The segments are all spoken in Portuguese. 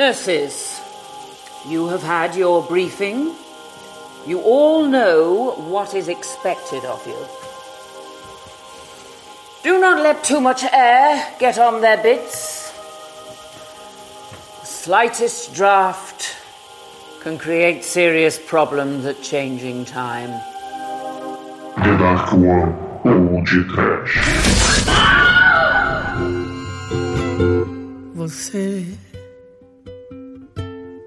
Nurses, you have had your briefing. You all know what is expected of you. Do not let too much air get on their bits. The slightest draft can create serious problems at changing time. The Dark One ou de Você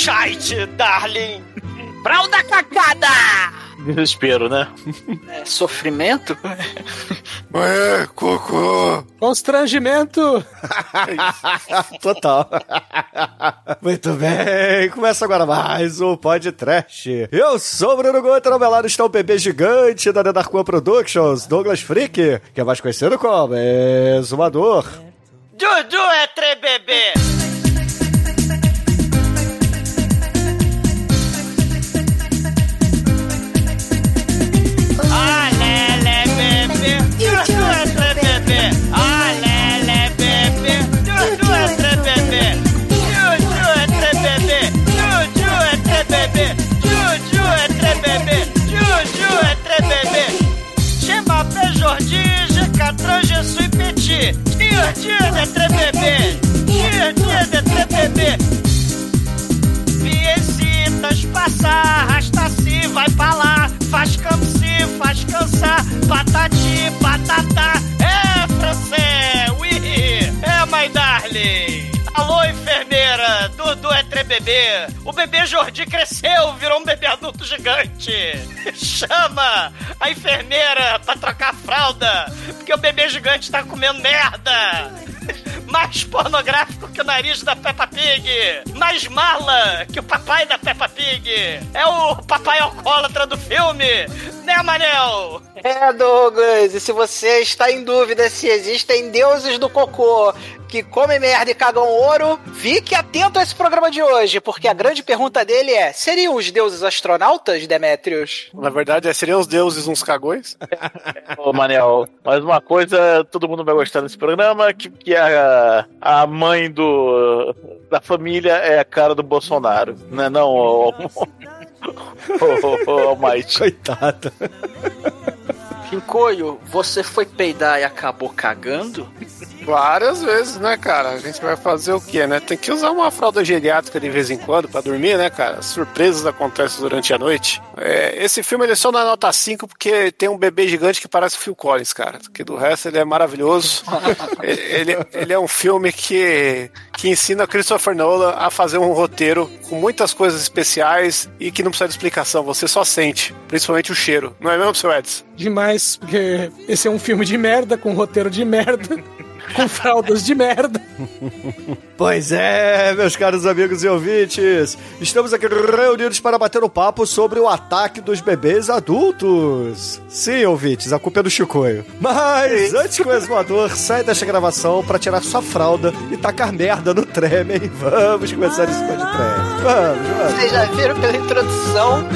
Shite, darling! Fralda cacada! Desespero, né? É, sofrimento? É, cocô. Constrangimento! Total. Muito bem, começa agora mais um podcast. Eu sou o Bruno Guter, ao meu lado está o bebê gigante da One Productions, Douglas Freak, que é mais conhecido como Exumador. Dudu é trebebê! Pra Jordi, Jacatran, Jesus de trebebê! Dia, dia de trebebê! Viecitas passar, arrasta-se, vai pra lá, faz cam-se, faz cansar, patati, patatá, é francês, é my darling. Alô, enfermeira, Dudu é trebebê. O bebê Jordi cresceu, virou um bebê adulto gigante. Chama a enfermeira pra trocar a fralda, porque o bebê gigante tá comendo merda mais pornográfico que o nariz da Peppa Pig, mais mala que o papai da Peppa Pig. É o papai alcoólatra do filme, né, Manel? É, Douglas, e se você está em dúvida se existem deuses do cocô que comem merda e cagam ouro, fique atento a esse programa de hoje, porque a grande pergunta dele é: seriam os deuses astronautas, Demétrios? Na verdade, é, seriam os deuses uns cagões? Ô, Manel, mas uma coisa, todo mundo vai gostar desse programa, que, que a, a mãe do, da família é a cara do Bolsonaro, né não, ô, ô, ô, ô, Mike. Coitado. Pincoio, você foi peidar e acabou cagando? Várias vezes, né, cara? A gente vai fazer o quê, né? Tem que usar uma fralda geriátrica de vez em quando pra dormir, né, cara? Surpresas acontecem durante a noite. É, esse filme ele é só na nota 5 porque tem um bebê gigante que parece Phil Collins, cara. Que do resto ele é maravilhoso. ele, ele é um filme que, que ensina Christopher Nolan a fazer um roteiro com muitas coisas especiais e que não precisa de explicação, você só sente, principalmente o cheiro. Não é mesmo, seu Edson? Demais, porque esse é um filme de merda, com roteiro de merda, com fraldas de merda. Pois é, meus caros amigos e ouvintes, estamos aqui reunidos para bater um papo sobre o ataque dos bebês adultos. Sim, ouvintes, a culpa é do Chicoio. Mas antes que o exumador saia desta gravação para tirar sua fralda e tacar merda no tremem, vamos começar esse podcast. Vamos, vamos. Vocês já viram pela introdução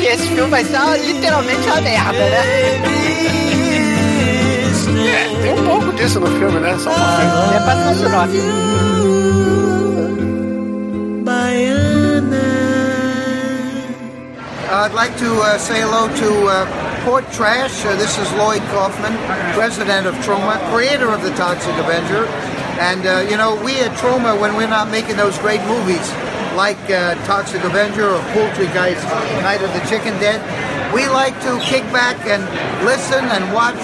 que esse filme vai ser literalmente uma merda, né? É, tem um pouco disso no filme, né? Só um pouquinho. É pra ser um. I'd like to uh, say hello to uh, Port Trash. Uh, this is Lloyd Kaufman, president of Troma, creator of the Toxic Avenger. And, uh, you know, we at Troma, when we're not making those great movies like uh, Toxic Avenger or Poultry Guys Night of the Chicken Dead, we like to kick back and listen and watch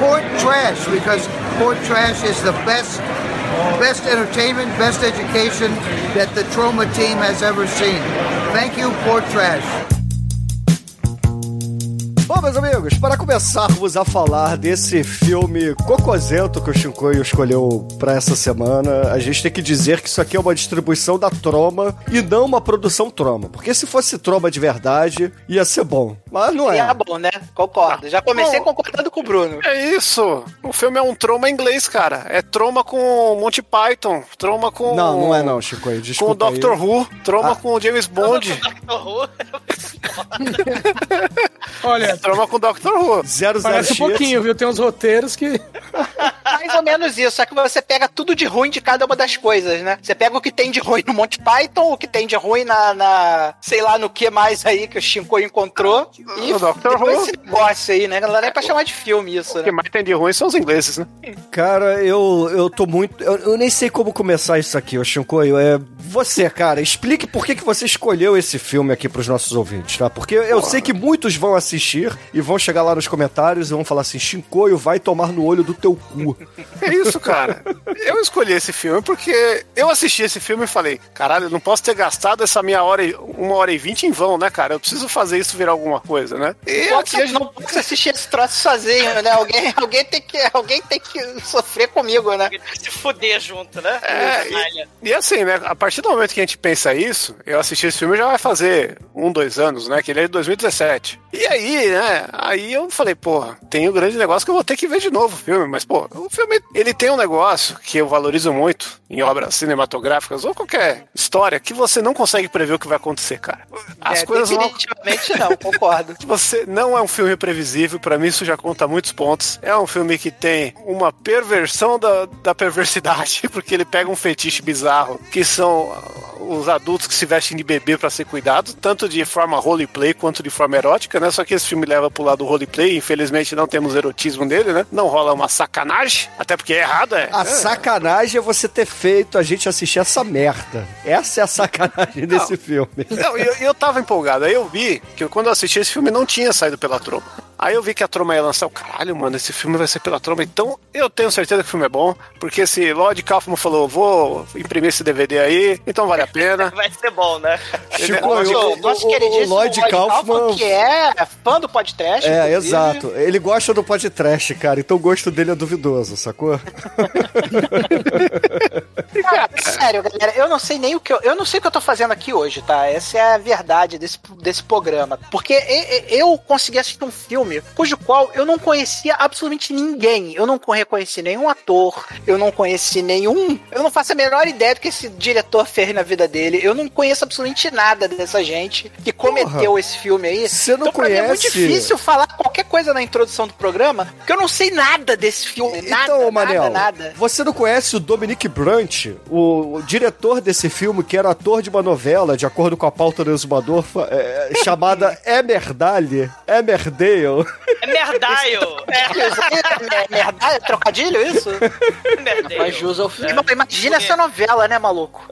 Port Trash because Port Trash is the best best entertainment, best education that the Troma team has ever seen. Thank you, Port Trash. Bom, meus amigos, para começarmos a falar desse filme cocosento que o Shinkoio escolheu para essa semana, a gente tem que dizer que isso aqui é uma distribuição da Troma e não uma produção Troma. Porque se fosse Troma de verdade, ia ser bom. Mas não é. É bom, né? Concordo. Já comecei concordando com o Bruno. É isso. O filme é um troma em inglês, cara. É troma com Monty Python, troma com. Não, não é não, Shinkoio. Com o Desculpa Doctor aí. Who, troma Ah. com o James Bond, Olha, troma com o Doctor Who. Zero parece um pouquinho, viu? Tem uns roteiros que. Mais ou menos isso, só que você pega tudo de ruim de cada uma das coisas, né? Você pega o que tem de ruim no Monty Python, o que tem de ruim na, na- sei lá, no que mais aí que o Shinko encontrou, e Doctor depois Who. esse negócio aí, né? Não dá nem pra chamar de filme isso, O que né? mais tem de ruim são os ingleses, né? Cara, eu, eu tô muito. Eu, eu nem sei como começar isso aqui, ô Shinkoio. É. Você, cara, explique por que, que você escolheu esse filme aqui pros nossos ouvintes, tá? Porque eu sei que muitos vão assistir e vão chegar lá nos comentários e vão falar assim: Shinkoio vai tomar no olho do teu cu. É isso, cara. Eu escolhi esse filme porque eu assisti esse filme e falei, caralho, eu não posso ter gastado essa minha hora e uma hora e vinte em vão, né, cara? Eu preciso fazer isso virar alguma coisa, né? E Pô, aqui a você gente não pode assistir esse troço sozinho, né? Alguém, alguém, tem que, alguém tem que sofrer comigo, né? Se fuder junto, né? É, Canalha. E assim, né? A partir do momento que a gente pensa isso, eu assisti esse filme já vai fazer um, dois anos, né? Que ele é de 2017. E aí, né? Aí eu falei, pô, tem um grande negócio que eu vou ter que ver de novo o filme. Mas, pô, o filme, ele tem um negócio que eu valorizo muito em obras cinematográficas ou qualquer história que você não consegue prever o que vai acontecer, cara. As É, coisas Definitivamente não, concordo. você não é um filme previsível, pra mim isso já conta muitos pontos. É um filme que tem uma perversão da, da perversidade, porque ele pega um fetiche bizarro, que são os adultos que se vestem de bebê pra ser cuidados, tanto de forma roleplay quanto de forma erótica, né? Só que esse filme leva pro lado roleplay, infelizmente não temos erotismo nele, né? Não rola uma sacanagem, até porque é errado, é. A é. sacanagem é você ter feito a gente assistir essa merda. Essa é a sacanagem desse filme. Não, eu, eu tava empolgado. Aí eu vi que quando eu assisti esse filme não tinha saído pela Troma. Aí eu vi que a Troma ia lançar o caralho, mano, esse filme vai ser pela Troma. Então eu tenho certeza que o filme é bom, porque esse Lloyd Kaufman falou, vou imprimir esse DVD aí, então vale a pena. Vai ser bom, né? Chico, Nosso, eu- nosso o- o- queridíssimo o Lloyd Kaufman- que é fã do podcast. É, inclusive. exato. Ele gosta do podcast, cara, então o gosto dele é duvidoso, sacou? Cara, sério, galera, eu não sei nem o que eu, eu não sei o que eu tô fazendo aqui hoje, tá? Essa é a verdade desse, desse programa. Porque eu consegui assistir um filme cujo qual eu não conhecia absolutamente ninguém. Eu não reconheci nenhum ator, eu não conheci nenhum. Eu não faço a menor ideia do que esse diretor fez na vida dele. Eu não conheço absolutamente nada dessa gente que cometeu esse filme aí. Você não então, mim é muito conhece- difícil falar qualquer coisa na introdução do programa, porque eu não sei nada desse filme. Nada, então, Manel, nada, nada. você não conhece o Dominic Brant, o, o diretor desse filme, que era ator de uma novela, de acordo com a pauta do Exumador, fa- é, chamada Emerdale? Emerdale. É merdaio. É, merda, é trocadilho isso? É merdaio. Mas o filme. Imagina essa novela, né, maluco?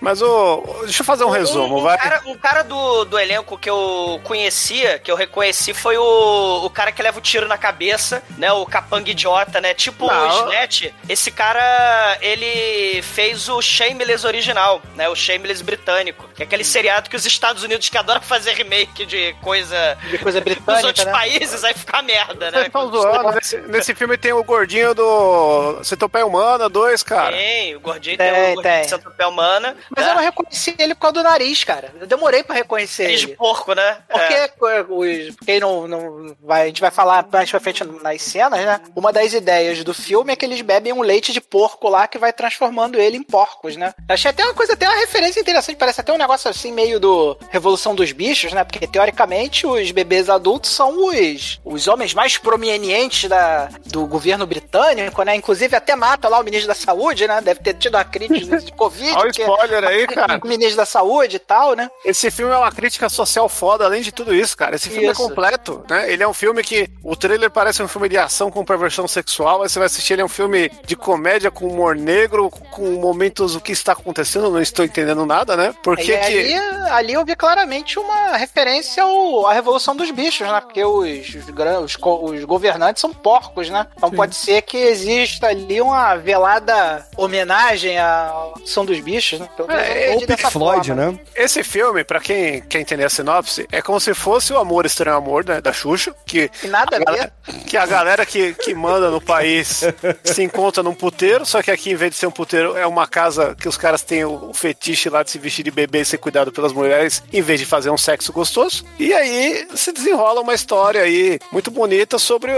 Mas o. Deixa eu fazer um resumo, o, vai. Cara, o cara do, do elenco que eu conhecia, que eu reconheci, foi o, o cara que leva o tiro na cabeça, né? O capanga idiota, né? Tipo Não. o Snatch. Esse cara, ele fez o Shameless original, né? O Shameless britânico. Que é aquele seriado que os Estados Unidos que adoram fazer remake de coisa De coisa dos britânica, outros né? países, aí fica merda, né? zoando. Nesse, nesse filme tem o gordinho do Centopeia Humana 2, cara. Tem, o gordinho Tem, tem, o gordinho tem. centopeia humana. Mas eu não reconheci ele por causa do nariz, cara. Eu demorei pra reconhecer Nariz de ele. porco, né? Porque É. os, quem não, não vai, a gente vai falar mais pra frente nas cenas, né? Uma das ideias do filme é que eles bebem um leite de porco lá que vai transformando ele em porcos, né? Achei até uma coisa, até uma referência interessante, parece até um negócio assim meio do Revolução dos Bichos, né? Porque teoricamente os bebês adultos são os, os homens mais prominentes da, do governo britânico, né? Inclusive até mata lá o ministro da saúde, né? Deve ter tido uma crítica de Covid. Olha o porque- spoiler aí, cara. o ministro da saúde e tal, né? Esse filme é uma crítica social foda, além de tudo isso, cara. Esse filme Isso. é completo, né? Ele é um filme que o trailer parece um filme de ação com perversão sexual, aí você vai assistir, ele é um filme de comédia com humor negro, com momentos o que está acontecendo, não estou entendendo nada, né? Por que E que... ali, ali eu vi claramente uma referência ao, à Revolução dos Bichos, bichos, né? Porque os, os, gran- os governantes são porcos, né? Então pode ser que exista ali uma velada homenagem à São dos Bichos, né? Pelo É, Ou Pink Floyd, forma. né? Esse filme, pra quem quer entender a sinopse, é como se fosse o Amor Estranho Amor, né, da Xuxa, que E nada a ver. galera- que a galera que, que manda no país se encontra num puteiro, só que aqui, em vez de ser um puteiro, é uma casa que os caras têm o, o fetiche lá de se vestir de bebê e ser cuidado pelas mulheres, em vez de fazer um sexo gostoso. E aí se desenrola uma história aí muito bonita sobre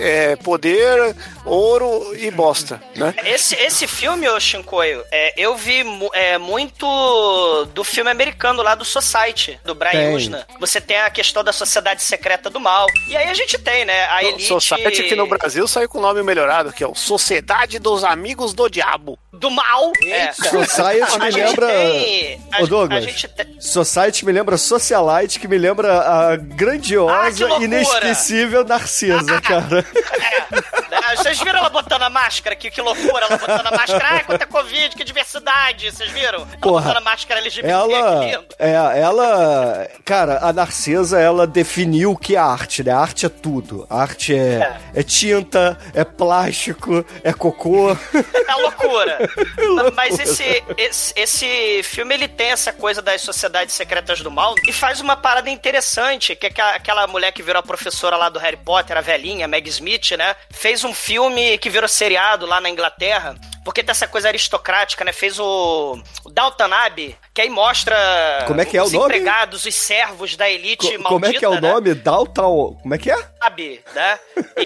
é, poder, ouro e bosta, né? Esse, esse filme, ô Shinkoio, é, eu vi é, muito do filme americano lá do Society, do Brian Tem. Usna. Você tem a questão da sociedade secreta do mal. E aí a gente tem, né? A elite. Society que no Brasil saiu com o nome melhorado, que é o Sociedade dos Amigos do Diabo. Do mal. É. Society me lembra. tem- Ô, Douglas. a gente tem- Society me lembra Socialite, que me lembra a Ah, grandiosa, loucura! inesquecível Narcisa, cara. É, Vocês viram ela botando a máscara? Que, que loucura, ela botando a máscara. Ai, quanta Covid, que diversidade. Vocês viram? Ela Porra, botando a máscara LGBT, Ela, que lindo. é, ela, cara, a Narcisa, ela definiu o que é arte, né? A arte é tudo. A arte é, é tinta, é plástico, é cocô. É loucura. loucura. Mas esse, esse, esse filme, ele tem essa coisa das sociedades secretas do mal e faz uma parada interessante, que é aquela, aquela mulher que virou a professora lá do Harry Potter, a velhinha, Meg Smith, né? Fez um filme que virou seriado lá na Inglaterra, porque tem essa coisa aristocrática, né? Fez o, o Abbey, que aí mostra Como é que é os o nome? empregados, os servos da elite Co- maldita, como é que é o né? nome? Dalton. Como é que é? Abbey, né?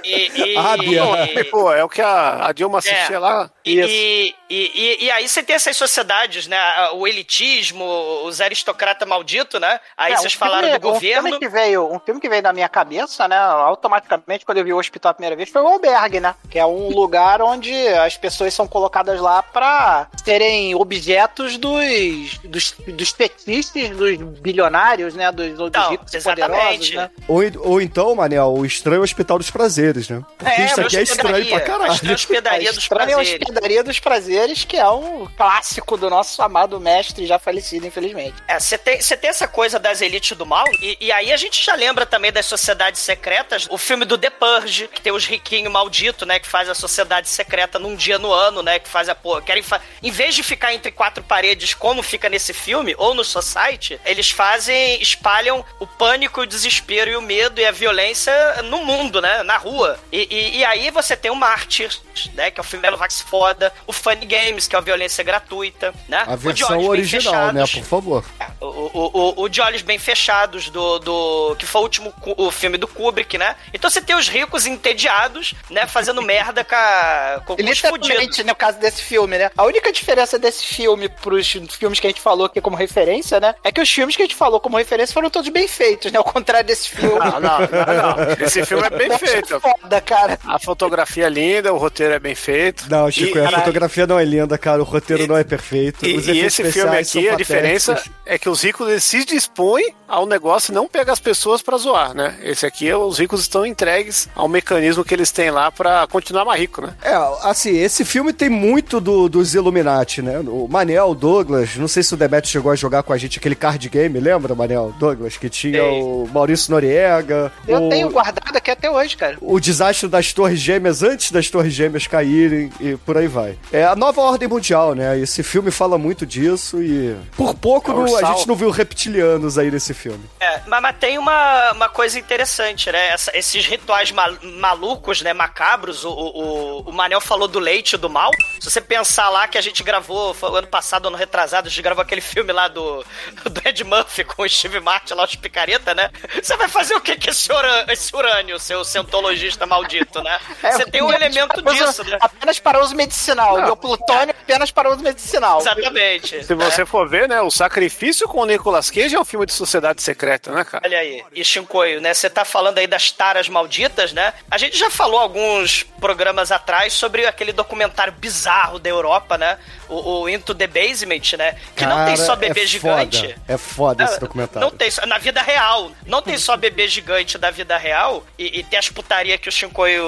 E, e, Abbey, e- Pô, é o que a, a Dilma assistia É. lá. E, e, e, e aí você tem essas sociedades, né? O elitismo, os aristocratas malditos, né? Aí É, vocês um falaram filme- do governo. Um filme, que veio, um filme que veio na minha cabeça, né? Automaticamente, quando eu vi o hospital a primeira vez, foi o Albergue, né? Que é um lugar onde as pessoas são colocadas lá pra serem objetos dos, dos, dos fetichistas, dos bilionários, né? Dos, dos Então, ricos exatamente. poderosos, né? Ou, ou então, Manel, o Estranho Hospital dos Prazeres, né? Porque É, isso aqui é estranho pra caralho. tem hospedaria A dos prazeres. Hospedaria dos Prazeres, que é um clássico do nosso amado mestre, já falecido, infelizmente. É, você tem, você tem essa coisa das elites do mal, e, e aí a gente já lembra também das sociedades secretas, o filme do The Purge, que tem os riquinhos malditos, né, que faz a sociedade secreta num dia no ano, né, que faz a porra, querem fa em vez de ficar entre quatro paredes como fica nesse filme, ou no Society, eles fazem, espalham o pânico, o desespero e o medo e a violência no mundo, né, na rua. E, e- e aí você tem o Mártir, né, que é o filme Vax foda, o Funny Games, que é a violência gratuita, né, A o versão De Olhos Bem original, né? Fechados. Por favor. O, o, o, o De Olhos Bem Fechados, do, do. que foi o último o filme do Kubrick, né? Então você tem os ricos entediados, né? Fazendo merda com, a, com, com os fudidos. Literalmente, no caso desse filme, né? A única diferença desse filme pros filmes que a gente falou aqui como referência, né? É que os filmes que a gente falou como referência foram todos bem feitos, né? Ao contrário desse filme. Não, não, não, não. Esse filme é bem feito. Foda, cara. A fotografia é linda, o roteiro é bem feito. Não, Chico, E- a fotografia não é linda, cara. O roteiro não é perfeito. E, Os e esse filme aqui, a diferença é que os ricos eles se dispõem ao negócio e não pega as pessoas pra zoar, né? Esse aqui, os ricos estão entregues ao mecanismo que eles têm lá pra continuar mais rico, né? É, assim, esse filme tem muito do, dos Illuminati, né? O Manel, o Douglas, não sei se o Demetrio chegou a jogar com a gente aquele card game, lembra, Manel? Douglas, que tinha Tem. o Maurício Noriega. Eu o, tenho guardado aqui até hoje, cara. o desastre das Torres Gêmeas antes das Torres Gêmeas caírem e por aí vai. É a nova ordem mundial, né? Esse filme fala muito disso e por pouco o não- a gente não viu reptilianos aí nesse filme. É, mas, mas tem uma, uma coisa interessante, né? Essa- esses rituais ma- malucos, né? Macabros. O, o, o Manel falou do leite do mal. Se você pensar lá que a gente gravou foi ano passado, ano retrasado, a gente gravou aquele filme lá do, do Ed Murphy com o Steve Martin lá, os picareta, né? Você vai fazer o que com esse, esse urânio, seu cientologista maldito, né? É, Você tem um elemento para uso- disso, né? Apenas para uso medicinal. E o plutônio apenas para uso medicinal. Exatamente. Se você for ver, né, o Sacrifício com o Nicolas Cage é um filme de sociedade secreta, né, cara? Olha aí, e Shinkoio, né? Você tá falando aí das taras malditas, né? A gente já falou alguns programas atrás sobre aquele documentário bizarro da Europa, né? O, o Into the Basement, né? Que não tem Cara, só bebê é gigante. Foda, é foda esse documentário. Não tem só, na vida real. Não tem só bebê gigante da vida real. e, e tem as putaria que o Shinkoio.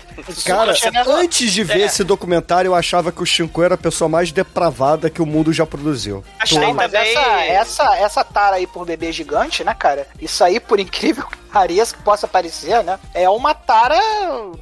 Cara, surge, né? antes de ver É. esse documentário, eu achava que o Shinko era a pessoa mais depravada que o mundo já produziu. Achei mas também. essa, essa, essa tara aí por bebê gigante, né, cara? Isso aí, por incrível que pareça que possa parecer, né? É uma tara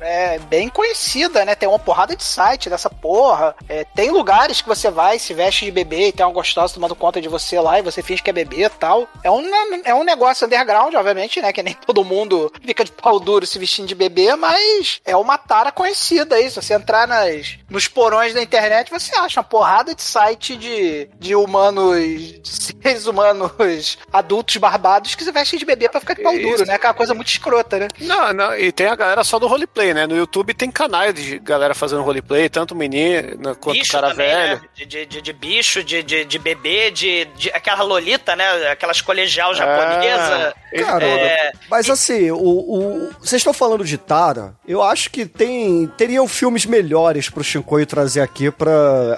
é, bem conhecida, né? Tem uma porrada de site dessa porra. É, tem lugares que você vai, se veste de bebê e tem uma gostosa tomando conta de você lá e você finge que é bebê e tal. É um, é um negócio underground, obviamente, né? Que nem todo mundo fica de pau duro se vestindo de bebê, mas é uma tara conhecida aí. Se você entrar nas, nos porões da internet, você acha uma porrada de site de, de humanos, de seres humanos adultos barbados que se vestem de bebê pra ficar de pau duro, né? Aquela coisa muito escrota, né? Não, não, e tem a galera só do roleplay, né? No YouTube tem canais de galera fazendo roleplay, tanto menino quanto bicho cara também, velho. né? De, de, de, bicho, de, de, de bebê, de, de aquela lolita, né? Aquelas colegial japonesa. Cara, É, mas assim, o, o- vocês estão falando de Tara, eu acho que tem teriam filmes melhores pro Shinkoio trazer aqui pra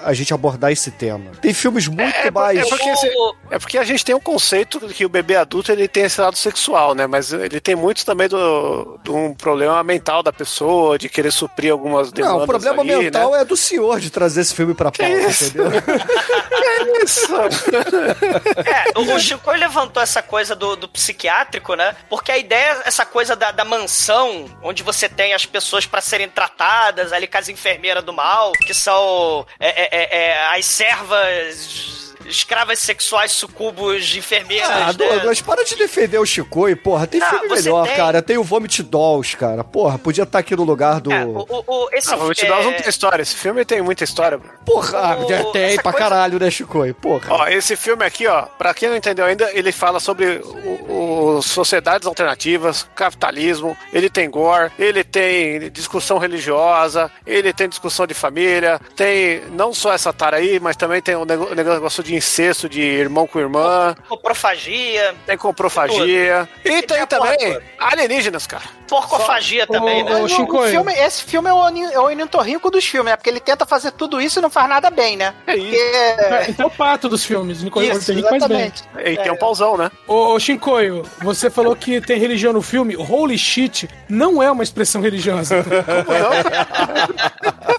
a gente abordar esse tema. Tem filmes muito É, mais... é porque, esse- é porque a gente tem um conceito que o bebê adulto ele tem esse lado sexual, né? Mas ele tem muito também do, de um problema mental da pessoa, de querer suprir algumas demandas Não, o problema ali, mental né? é do senhor de trazer esse filme pra pauta, entendeu? Que isso? É, o, Chico levantou essa coisa do, do psiquiátrico, né? Porque a ideia, essa coisa da, da mansão, onde você tem as pessoas pra serem tratadas, ali com as enfermeiras do mal, que são é, é, é, é, as servas escravas sexuais sucubos de enfermeiras, Ah, né? Douglas, para de defender o Chicoio, porra. Tem Não, filme você melhor, tem. cara. Tem o Vomit Dolls, cara. Porra, podia estar aqui no lugar do. É, o, o, o- esse, Ah, te é, dar não tem história. Esse filme tem muita história. Porra, o- ah, tem essa pra coisa- caralho, né, Chicoio? Porra. Ó, esse filme aqui, ó, pra quem não entendeu ainda, ele fala sobre o, o- sociedades alternativas, capitalismo, ele tem gore, ele tem discussão religiosa, ele tem discussão de família, tem não só essa tara aí, mas também tem o o negócio de incesto de irmão com irmã, coprofagia, tem coprofagia, e tem tem a porra também alienígenas, cara. porcofagia também, né? Ô, Mas o- o filme- esse filme é o, é o Inintorrinco dos filmes, né? Porque ele tenta fazer tudo isso e não faz nada bem, né? É isso. Porque... Então é o pato dos filmes. Nico Isso, Ortega faz bem. E tem um pauzão, né? Ô, ô Shinkoio, você falou que tem religião no filme. Holy shit não é uma expressão religiosa.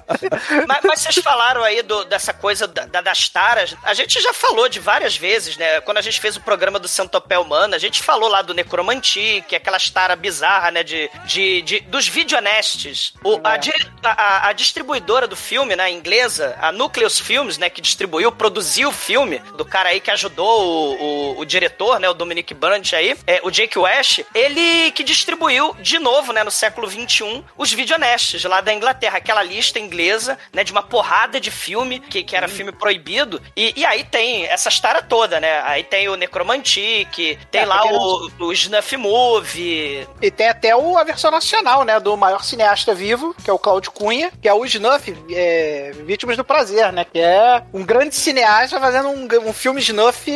mas, mas vocês falaram aí do- dessa coisa da- da- das taras. A gente já falou de várias vezes, né? Quando a gente fez o programa do Centopé Humano, a gente falou lá do Necromantic, que é aquelas taras bizarras, né? De, de, de- dos videonestes. O, a, di- a- a distribuidora do filme, né? Inglesa, a Nucleus Films, né? Que distribuiu, produziu o filme, do cara aí que ajudou o, o, o diretor, né? O Dominic Brandt aí, é, o Jake West, ele que distribuiu de novo, né? No século XXI, os videonestes lá da Inglaterra. Aquela lista inglesa, né? De uma porrada de filme, que, que era filme proibido. E, e aí tem essas taras todas, né? Aí tem o Necromantic, tem É, lá o, o Snuff Movie. E tem até o, a versão nacional, né? Do maior cineasta vivo, que é o Cláudio Cunha, que é o Snuff, é, Vítimas do Prazer, né? Que é um grande cineasta fazendo um, um filme Snuff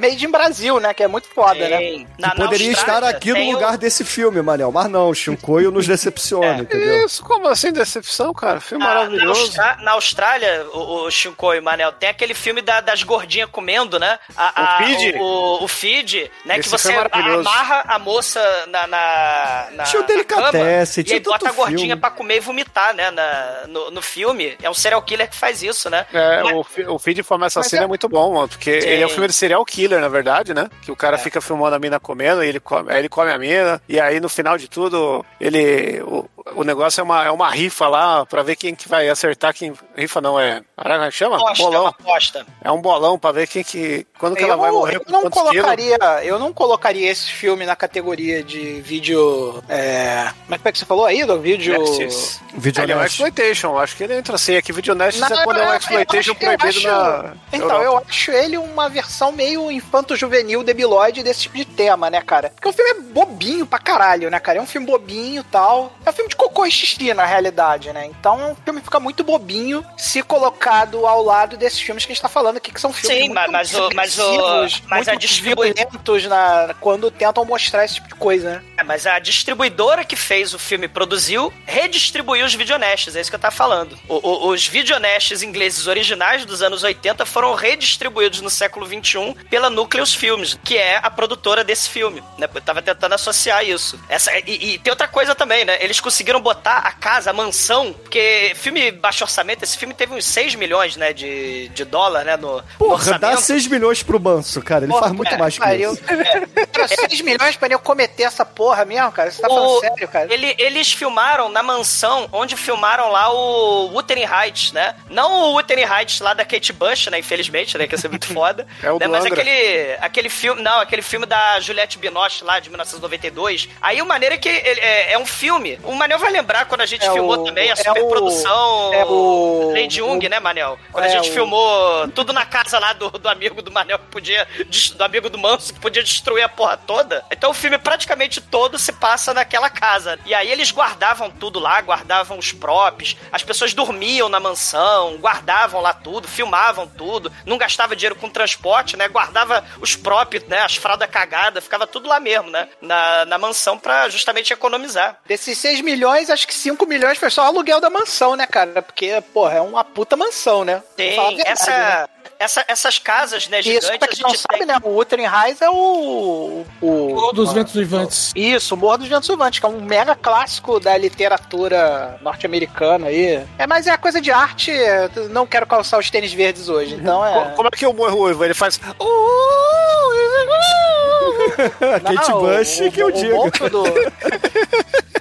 made in Brasil, né? Que é muito foda, né? Tem- Que na- na poderia estar aqui no tem o- lugar desse filme, Manel. Mas não, o Shinkoio nos decepciona, entendeu? Isso, como assim decepção, cara? Filme Na, na, maravilhoso. Austra- na Austrália, o, o Shinko e Manel, tem aquele filme da- das gordinhas comendo, né? A, a- O feed? O, o, o feed, né? Esse que você amarra a moça na. na, na Tinha o na Delicatessen, cama, tinha E aí bota a gordinha filme. pra comer e vomitar, né? Na, no, no filme. É um serial killer que faz isso, né? É, Mas- o, o feed forma assassina Mas é- é... muito bom, mano, porque Sim. ele é um filme de serial killer, na verdade, né? Que o cara fica filmando a mina comendo, e ele come, aí ele come a mina, e aí no final de tudo, ele. O, o negócio é uma, é uma rifa lá pra ver quem que vai acertar quem. Rifa não, é. Caraca, como é que chama? Aposta, bolão. uma aposta. É um bolão pra ver quem que. Quando que ela eu, vai não- morrer eu não colocaria, eu não colocaria esse filme na categoria de vídeo. É, como é que você falou aí, do vídeo? Video Ele é um exploitation, acho que ele entra assim. Aqui, Video Nest é quando é um exploitation proibido acho- na. Então, Europa. eu acho ele uma versão meio infanto-juvenil debilóide desse tipo de tema, né, cara? Porque o filme é bobinho pra caralho, né, cara? É um filme bobinho e tal. É um filme de cocô e xixi, na realidade, né? Então o filme fica muito bobinho se colocado ao lado desses filmes que a gente tá falando aqui, que são filmes Sim, muito mas- o- mas o- mas a muito distribui- violentos na, quando tentam mostrar esse tipo de coisa, né? É, mas a distribuidora que fez o filme produziu redistribuiu os videonestes, é isso que eu tava falando. O- o- os videonestes ingleses originais dos anos 80 foram redistribuídos no século 21 pela Nucleus Films, que é a produtora desse filme. Né? Eu tava tentando associar isso. Essa, e, e tem outra coisa também, né? Eles conseguiram botar a casa, a mansão, porque filme baixo orçamento, esse filme teve uns 6 milhões, né, de, de dólar, né, no, no Porra, dá orçamento. 6 milhões pro Manso, cara. Ele Porra, faz muito é, mais que pariu. isso. Cara, 6 milhões pra eu cometer essa porra mesmo, cara? Você tá falando O- sério, cara? Ele- eles filmaram na mansão onde filmaram lá o Wuthering Heights, né? Não o Wuthering Heights lá da Kate Bush, né? Infelizmente, né? Que ia ser muito foda. É o né? Mas Angra. aquele, aquele filme... Não, aquele filme da Juliette Binoche lá, de 1992. Aí o maneiro é que ele- é, é um filme. O Manel vai lembrar quando a gente É filmou o- também a é superprodução o- é o- Lady Jung, né, Manel? Quando a é gente filmou tudo na casa lá do, do amigo do Manel que podia... Do amigo do Manso que podia destruir a porra toda. Então o filme praticamente todo se passa naquela casa. E aí eles guardavam tudo lá, guardavam os props, as pessoas dormiam na mansão, guardavam lá tudo, filmavam tudo, não gastava dinheiro com transporte, né? Guardava os props, né? As fraldas cagadas, ficava tudo lá mesmo, né? Na, na mansão pra justamente economizar. Desses 6 milhões, acho que 5 milhões foi só o aluguel da mansão, né, cara? Porque, porra, é uma puta mansão, né? Tem verdade, essa, né? essa, essas casas, né, Isso, pra gigantes, quem não sabe, né? O Heights é o... o Morro dos Ventos Vivantes. Isso, o Morro dos Ventos Vivantes, que é um mega clássico da literatura norte-americana aí. É, mas é coisa de arte, eu não quero calçar os tênis verdes hoje, então é... Co- Como é que o Morro ele faz? Kate Não, Bush, o, que eu o, diga. O, morro do-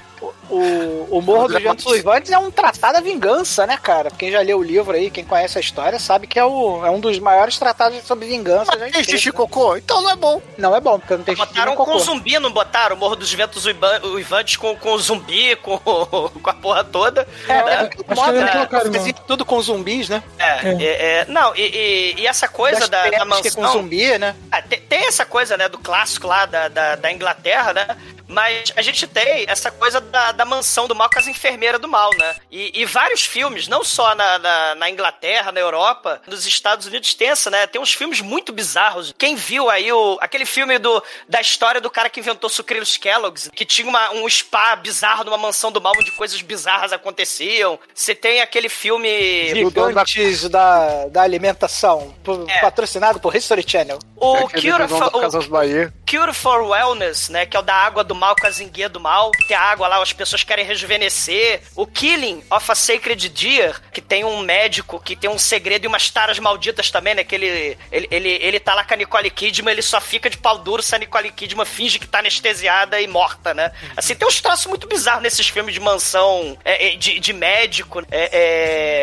o, o Morro dos Ventos Uivantes é um tratado à vingança, né, cara? Quem já leu o livro aí, quem conhece a história, sabe que é, o, é um dos maiores tratados sobre vingança. já Tem xixi cocô? Então não é bom. Não é bom, porque não tem xixi Botaram com cocô. zumbi, não botaram? O Morro dos Ventos Uivan- Uivantes com, com zumbi, com, com a porra toda. É, né? é, moda, não né? colocaram, tudo com zumbis, né? É, é, é, não, e, e- e essa coisa Das da, da é mansão. com zumbi, né? Ah, tem, tem essa coisa, né, do clássico lá da, da, da Inglaterra, né? Mas a gente tem essa coisa da, da mansão do mal com as enfermeiras do mal, né? E, e vários filmes, não só na, na, na Inglaterra, na Europa, nos Estados Unidos tem essa, né? Tem uns filmes muito bizarros. Quem viu aí o, aquele filme do, da história do cara que inventou sucrilhos Kellogg's, que tinha uma, um spa bizarro numa mansão do mal onde coisas bizarras aconteciam. Você tem aquele filme... Gigantes da, da alimentação, É. patrocinado por History Channel. O É Cure, for, o Casas Bahia. Cure for Wellness, né? Que é o da água do mal com a zinguinha do mal. Tem a água lá, as pessoas querem rejuvenescer. O Killing of a Sacred Deer, que tem um médico que tem um segredo e umas taras malditas também, né? Que ele, ele, ele, ele tá lá com a Nicole Kidman, ele só fica de pau duro se a Nicole Kidman finge que tá anestesiada e morta, né? Assim, tem uns traços muito bizarros nesses filmes de mansão, é, é, de, de médico. É,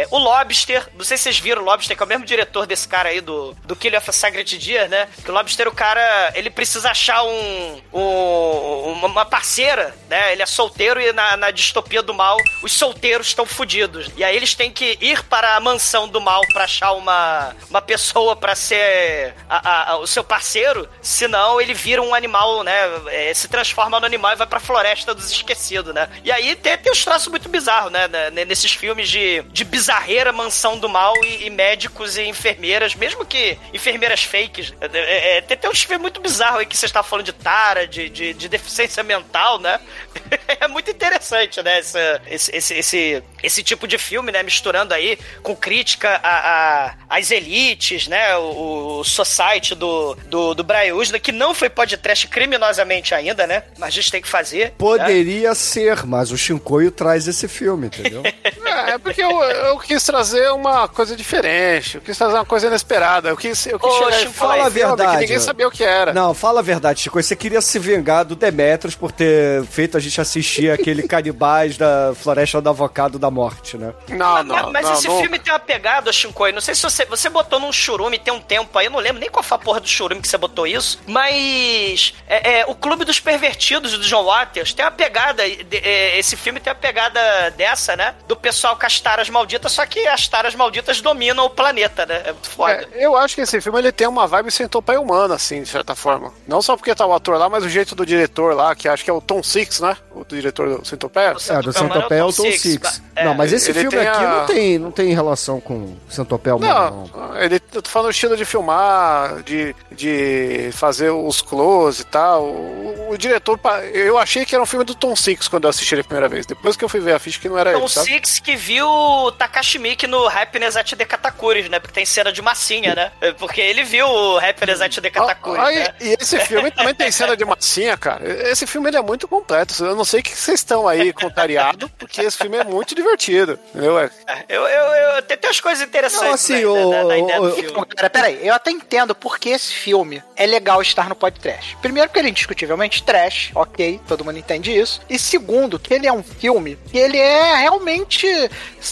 é, o Lobster, não sei se vocês viram o Lobster, que é o mesmo diretor desse cara aí do, do Killing of a Sacred Deer, né? Que o Lobster, o cara, ele precisa achar um, um- uma parceira, né? Ele é solteiro e na, na distopia do mal, os solteiros estão fodidos. E aí eles têm que ir para a mansão do mal pra achar uma, uma pessoa pra ser a- a- a- o seu parceiro, senão ele vira um animal, né? É, se transforma no animal e vai pra floresta dos esquecidos, né? E aí tem, tem uns traços muito bizarros, né? né, Nesses filmes de, de bizarreira, mansão do mal e, e médicos e enfermeiras, mesmo que enfermeiras fakes. É, é, é, tem, tem uns filmes muito bizarros aí que você está falando de tara, de, de, de deficiência mental, né? é muito interessante, né? Essa- esse, esse, esse, esse tipo de filme, né? Misturando aí com crítica a, a- às elites, né? O, o Society do, do, do Brian Usna, que não foi podcast criminosamente ainda, né? Mas a gente tem que fazer. né? Poderia ser, mas o Shinkoio traz esse filme, entendeu? É, é porque eu, eu quis trazer uma coisa diferente. Eu quis trazer uma coisa inesperada. Eu quis, eu quis Ô, chegar e falar fala a verdade, que ninguém sabia o que era. Não, fala a verdade, Chico. Você queria se vingar do Demetrius por ter feito a gente assistir aquele canibais da Floresta do Avocado da Morte, né? Não, Mas- não, mas não, esse não. filme tem uma pegada, Shinkoi. Não sei se você, você botou num churume tem um tempo aí, eu não lembro nem qual foi a porra do churume que você botou isso. Mas é, é, o Clube dos Pervertidos do John Waters tem uma pegada. de- é, esse filme tem uma pegada dessa, né? Do pessoal com as taras malditas, só que as taras malditas dominam o planeta, né? É muito foda. É, eu acho que esse filme ele tem uma vibe centopeia humana, assim, de certa forma. Não só porque tá o ator lá, mas o jeito do diretor lá, que acho que é o Tom Six, né? O diretor do Centopeia? É, do Centopeia é o Tom Six. Não, mas esse filme tem aqui a- não, tem, não tem relação com Centopeia Humano, não. Não, ele, eu tô falando do estilo de filmar, de, de fazer os close e tal. O, o diretor, eu achei que era um filme do Tom Six quando eu assisti ele a primeira vez. Depois que eu fui ver a ficha que não era Tom ele, sabe? Six que viu o Takashi Miike no Happiness at the Katakuri, né? Porque tem cena de massinha, né? Porque ele viu o Happiness at the Katakuri, Aí, né? E esse filme também tem cena de massinha, cara. Esse filme ele é muito completo. Eu não sei o que vocês estão aí contrariado, porque esse filme é muito divertido. Entendeu? É- Eu, eu, eu, tem, tem umas coisas interessantes Não, assim, né, da, o- da- da ideia do filme. Então, cara, peraí, eu até entendo porque esse filme é legal estar no podcast. Primeiro, porque ele é indiscutivelmente trash, ok, todo mundo entende isso. E segundo, que ele é um filme que ele é realmente.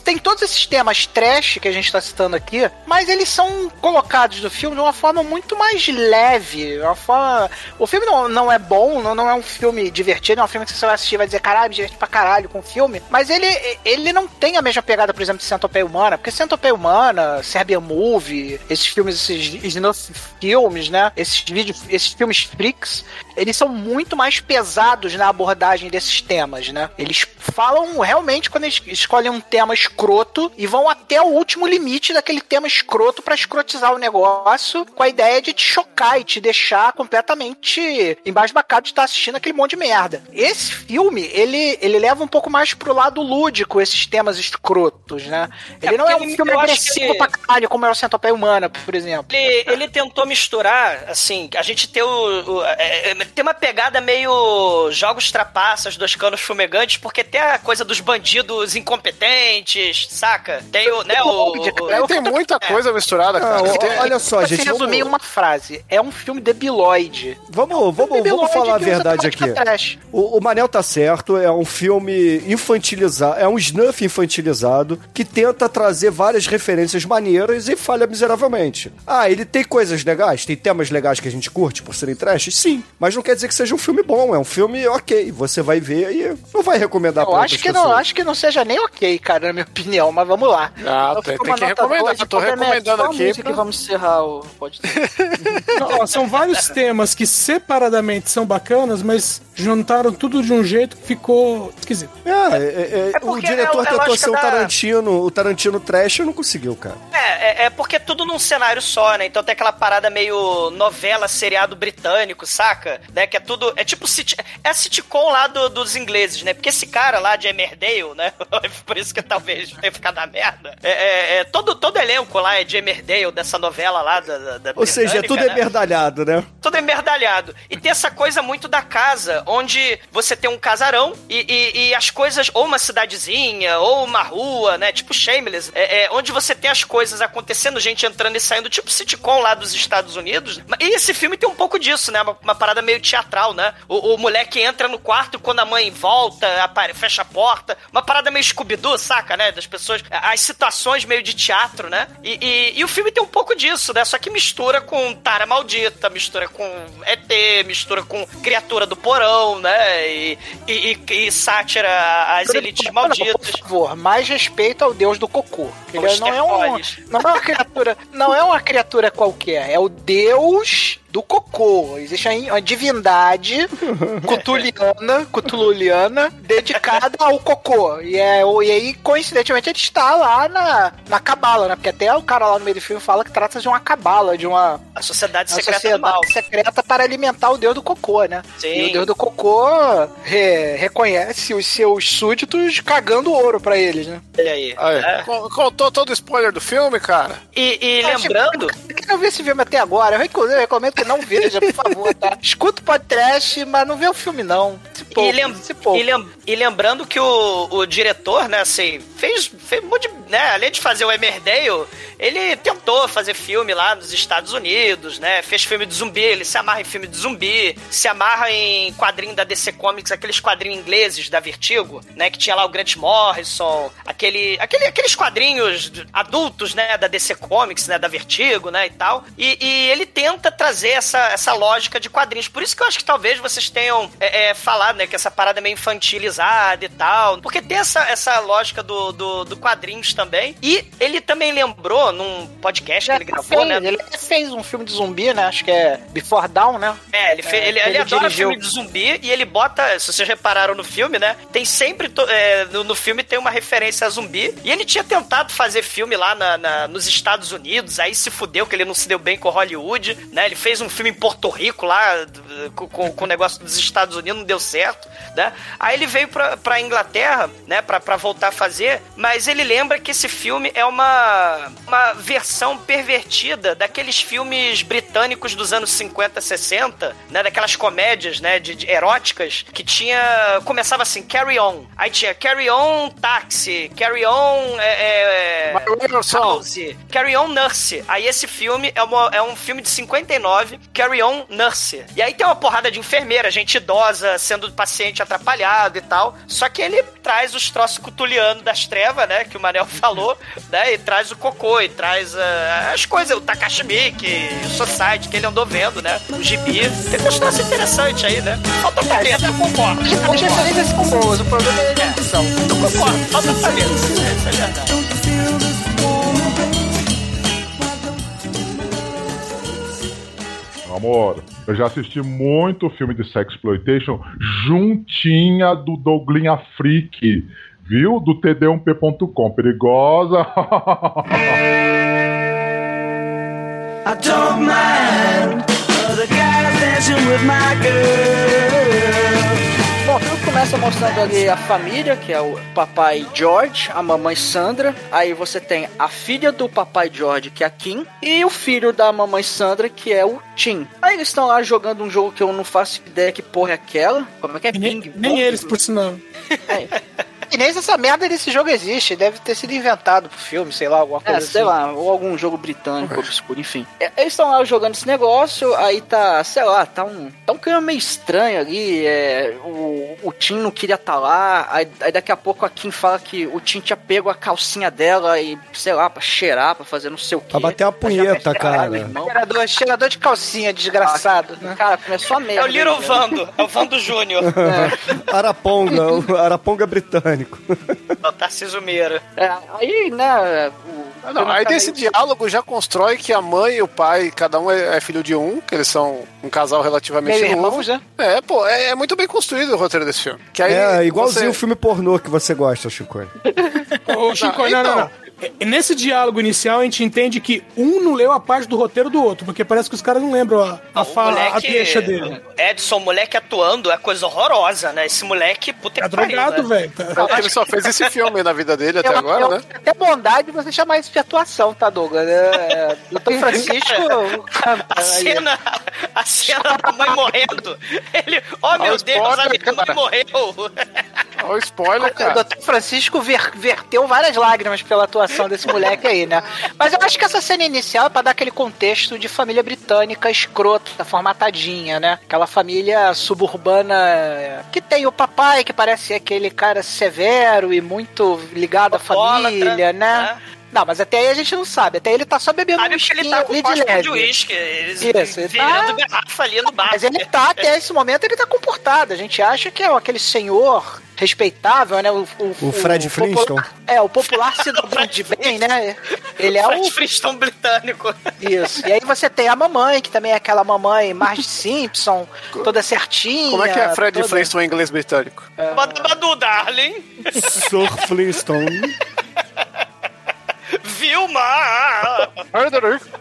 Tem todos esses temas trash que a gente tá citando aqui, mas eles são colocados no filme de uma forma muito mais leve. Uma forma... O filme não, não é bom, não, não é um filme divertido, é um filme que você vai assistir vai dizer, caralho, me diverte pra caralho com o filme. Mas ele, ele não tem a mesma pegada, por exemplo, de Centopeia Humana, porque Centopeia Humana, Serbian Movie, esses filmes, esses filmes, né? Esses vídeos, esses filmes freaks, eles são muito mais pesados na abordagem desses temas, né? Eles falam realmente quando eles escolhem um tema escroto e vão até o último limite daquele tema escroto pra escrotizar o negócio, com a ideia de te chocar e te deixar completamente embasbacado de estar assistindo aquele monte de merda. Esse filme, ele, ele leva um pouco mais pro lado lúdico esses temas escrotos, né? Ele É não é um ele- filme agressivo que- pra caralho, como é o Centopeia Humana, por exemplo. Ele, ele tentou misturar, assim, a gente ter o. o- é, é, tem uma pegada meio jogos trapaças dos canos fumegantes, porque tem a coisa dos bandidos incompetentes, saca? Tem o, né, o. o- É, tem muita coisa misturada, cara. Não, Tem- olha só, se gente, resumir vamos, uma frase, é um filme debiloide. vamos, vamos, vamos Debiloide falar a verdade aqui. O, o Manel tá certo, é um filme infantilizado, é um snuff infantilizado que tenta trazer várias referências maneiras e falha miseravelmente. Ah, ele tem coisas legais, tem temas legais que a gente curte por serem trash? Sim, mas não quer dizer que seja um filme bom, é um filme ok, você vai ver e não vai recomendar pra acho que, não, pessoas. acho que não seja nem ok, cara, na minha opinião, mas vamos lá. Ah, tem- tem que recomendar, eu tô recomendando aqui pra- que vamos encerrar o podcast. Não, ó, são vários temas que separadamente são bacanas, mas juntaram tudo de um jeito que ficou esquisito. É, é, é, É o porque diretor é- é tentou ser o da- Tarantino, o Tarantino trash não conseguiu, cara. É, é, é porque é tudo num cenário só, né? Então tem aquela parada meio novela, seriado britânico, saca? Né? Que é tudo. É tipo. É a sitcom lá do- dos ingleses, né? Porque esse cara lá de Emmerdale, né? Por isso que talvez tenha ficado na merda. É, é- é todo, todo elenco lá é de Emmerdale, dessa novela lá da. da, da Ou seja, é tudo né? emerdalhado, né? tudo emerdalhado. E tem essa coisa muito da casa, onde você tem um casarão e, e- e as coisas, ou uma cidadezinha, ou uma rua, né? Tipo Shameless, é, é, onde você tem as coisas acontecendo, gente entrando e saindo, tipo sitcom lá dos Estados Unidos. E esse filme tem um pouco disso, né? Uma, uma parada meio teatral, né? O, o moleque entra no quarto quando a mãe volta, fecha a porta. Uma parada meio Scooby-Doo, saca, né? Das pessoas, as situações meio de teatro, né? E, e- e o filme tem um pouco disso, né? Só que mistura com Tara Maldita, mistura com ET, mistura com Criatura do Porão, né? E, e, e- e sátira às elites malditas. Por favor, mais respeito ao deus do cocô. Ele não é, um, não é uma criatura, não é uma criatura qualquer, é o deus do cocô. Existe aí uma divindade cutuliana, cutululiana, dedicada ao cocô. E, é, e aí, coincidentemente, ele está lá na, na cabala, né? Porque até o cara lá no meio do filme fala que trata de uma cabala, de uma A sociedade uma secreta sociedade do mal. secreta para alimentar o deus do cocô, né? Sim. E o deus do cocô re- reconhece os seus súditos cagando ouro pra eles, né? Olha aí. Aí, É. con- Contou todo o spoiler do filme, cara? E, e Eu lembrando. Quem não viu esse filme até agora, eu recomendo, eu recomendo que não veja, por favor, tá? Escuta o podcast, mas não vê o filme, não. Se poupe, E, lem- se poupe. e lem- e lembrando que o, o diretor, né, assim, fez, fez um monte de, né, além de fazer o Emmerdale, ele tentou fazer filme lá nos Estados Unidos, né, fez filme de zumbi, ele se amarra em filme de zumbi, se amarra em quadrinho da DC Comics, aqueles quadrinhos ingleses da Vertigo, né, que tinha lá o Grant Morrison, aquele, aquele, aqueles quadrinhos adultos, né, da DC Comics, né, da Vertigo, né, e tal, e, e ele tenta trazer essa, essa lógica de quadrinhos, por isso que eu acho que talvez vocês tenham é, é, falado, né? Que essa parada é meio infantilizada e tal. Porque tem essa, essa lógica do, do, do quadrinhos também. E ele também lembrou num podcast que ele gravou, fez, né? Ele fez um filme de zumbi, né? Acho que é Before Down, né? É, ele, fe- É, ele, ele ele adora dirigiu. filme de zumbi e ele bota, se vocês repararam no filme, né? Tem sempre, é, no, no filme tem uma referência a zumbi. E ele tinha tentado fazer filme lá na- na- nos Estados Unidos, aí se fudeu que ele não se deu bem com Hollywood, né? Ele fez um filme em Porto Rico lá, com, com o negócio dos Estados Unidos, não deu certo, né? Aí ele veio pra, pra Inglaterra, né? Pra, pra voltar a fazer, mas ele lembra que esse filme é uma, uma versão pervertida daqueles filmes britânicos dos anos 50, 60, né? Daquelas comédias, né? De, de eróticas que tinha. Começava assim, Carry On. Aí tinha Carry On Taxi, Carry On. É, é, House, Carry On Nurse. Aí esse filme é, uma- é um filme de 59, Carry On Nurse. E aí tem uma porrada de enfermeira, gente idosa, sendo paciente atrapalhado e tal. Só que ele traz os troços cutulianos das trevas, né? Que o Manel falou, né? E traz o cocô, e traz ah, as coisas, o Takashi Miike, o Society, que ele andou vendo, né? O gibi. Tem uns troços interessantes aí, né? Falta talento, eu concordo. As referências são boas, o problema é a edição. Eu concordo, falta talento. Isso é verdade. Amor, eu já assisti muito filme de sexploitation juntinha do Douglinha Freak, viu? Do td1p.com. Perigosa. I don't mind other guys dancing with my girl. Começa mostrando ali a família, que é o papai George, a mamãe Sandra. Aí você tem a filha do papai George, que é a Kim, e o filho da mamãe Sandra, que é o Tim. Aí eles estão lá jogando um jogo que eu não faço ideia que porra é aquela. Como é que é? Nem, nem eles, por sinal. E nem essa merda desse jogo existe, deve ter sido inventado pro filme, sei lá, alguma coisa É, assim. sei lá, ou algum jogo britânico obscuro, enfim. É, Eles estão lá jogando esse negócio, aí tá, sei lá, tá um, tá um clima meio estranho ali, é, o, o Tim não queria estar lá, aí, aí daqui a pouco a Kim fala que o Tim tinha pego a calcinha dela e, sei lá, pra cheirar, pra fazer não sei o quê. Pra bater uma punheta, cara. Cheirador, cheirador de calcinha, desgraçado. né? Cara, começou a merda. É o Little né? Vando, é o Vando Júnior. Araponga, o Araponga britânico. É o Tarcísio Meira. É, aí, né, Ah, não, aí desse diálogo já constrói que a mãe e o pai, cada um é, é filho de um, que eles são um casal relativamente Meio novo. irmãos, né? É, pô, é, é muito bem construído o roteiro desse filme. Que aí é, igualzinho o você- filme pornô que você gosta, Chico. Ô, Chico, não, não, não. É, Nesse diálogo inicial, a gente entende que um não leu a parte do roteiro do outro, porque parece que os caras não lembram a, a fala, a deixa dele. Edson, moleque atuando é coisa horrorosa, né? Esse moleque, puta Tá que pariu, drogado, né? velho. Tá- Ele só fez esse filme na vida dele até Eu- agora, eu- né? Até bondade você chamar isso de atuação, tá, Douglas? É, Doutor Francisco. A cena, a cena da mãe morrendo. Ele, oh meu Olha o Deus, a minha mãe morreu. Olha o spoiler, O cara. Doutor Francisco ver- verteu várias lágrimas pela atuação desse moleque aí, né? Mas eu acho que essa cena inicial é pra dar aquele contexto de família britânica escrota, formatadinha, né? Aquela família suburbana que tem o papai, que parece aquele cara severo e muito ligado à família, né? Não, mas até aí a gente não sabe. Até ele tá só bebendo Sabe um que ele tá com de uísque. Eles Isso, ele virando tá- garrafa ali no bar. Mas ele tá, até esse momento, ele tá comportado. A gente acha que é aquele senhor respeitável, né? O, O Fred popular- Flintstone. é, o popular cidadão de bem, né? Ele é Fred o... Flintstone britânico. Isso. E aí você tem a mamãe, que também é aquela mamãe Marge Simpson, toda certinha. Como é que é Fred toda... Flintstone em inglês britânico? Badu, Badu, darling. Sir Flintstone. Vilma.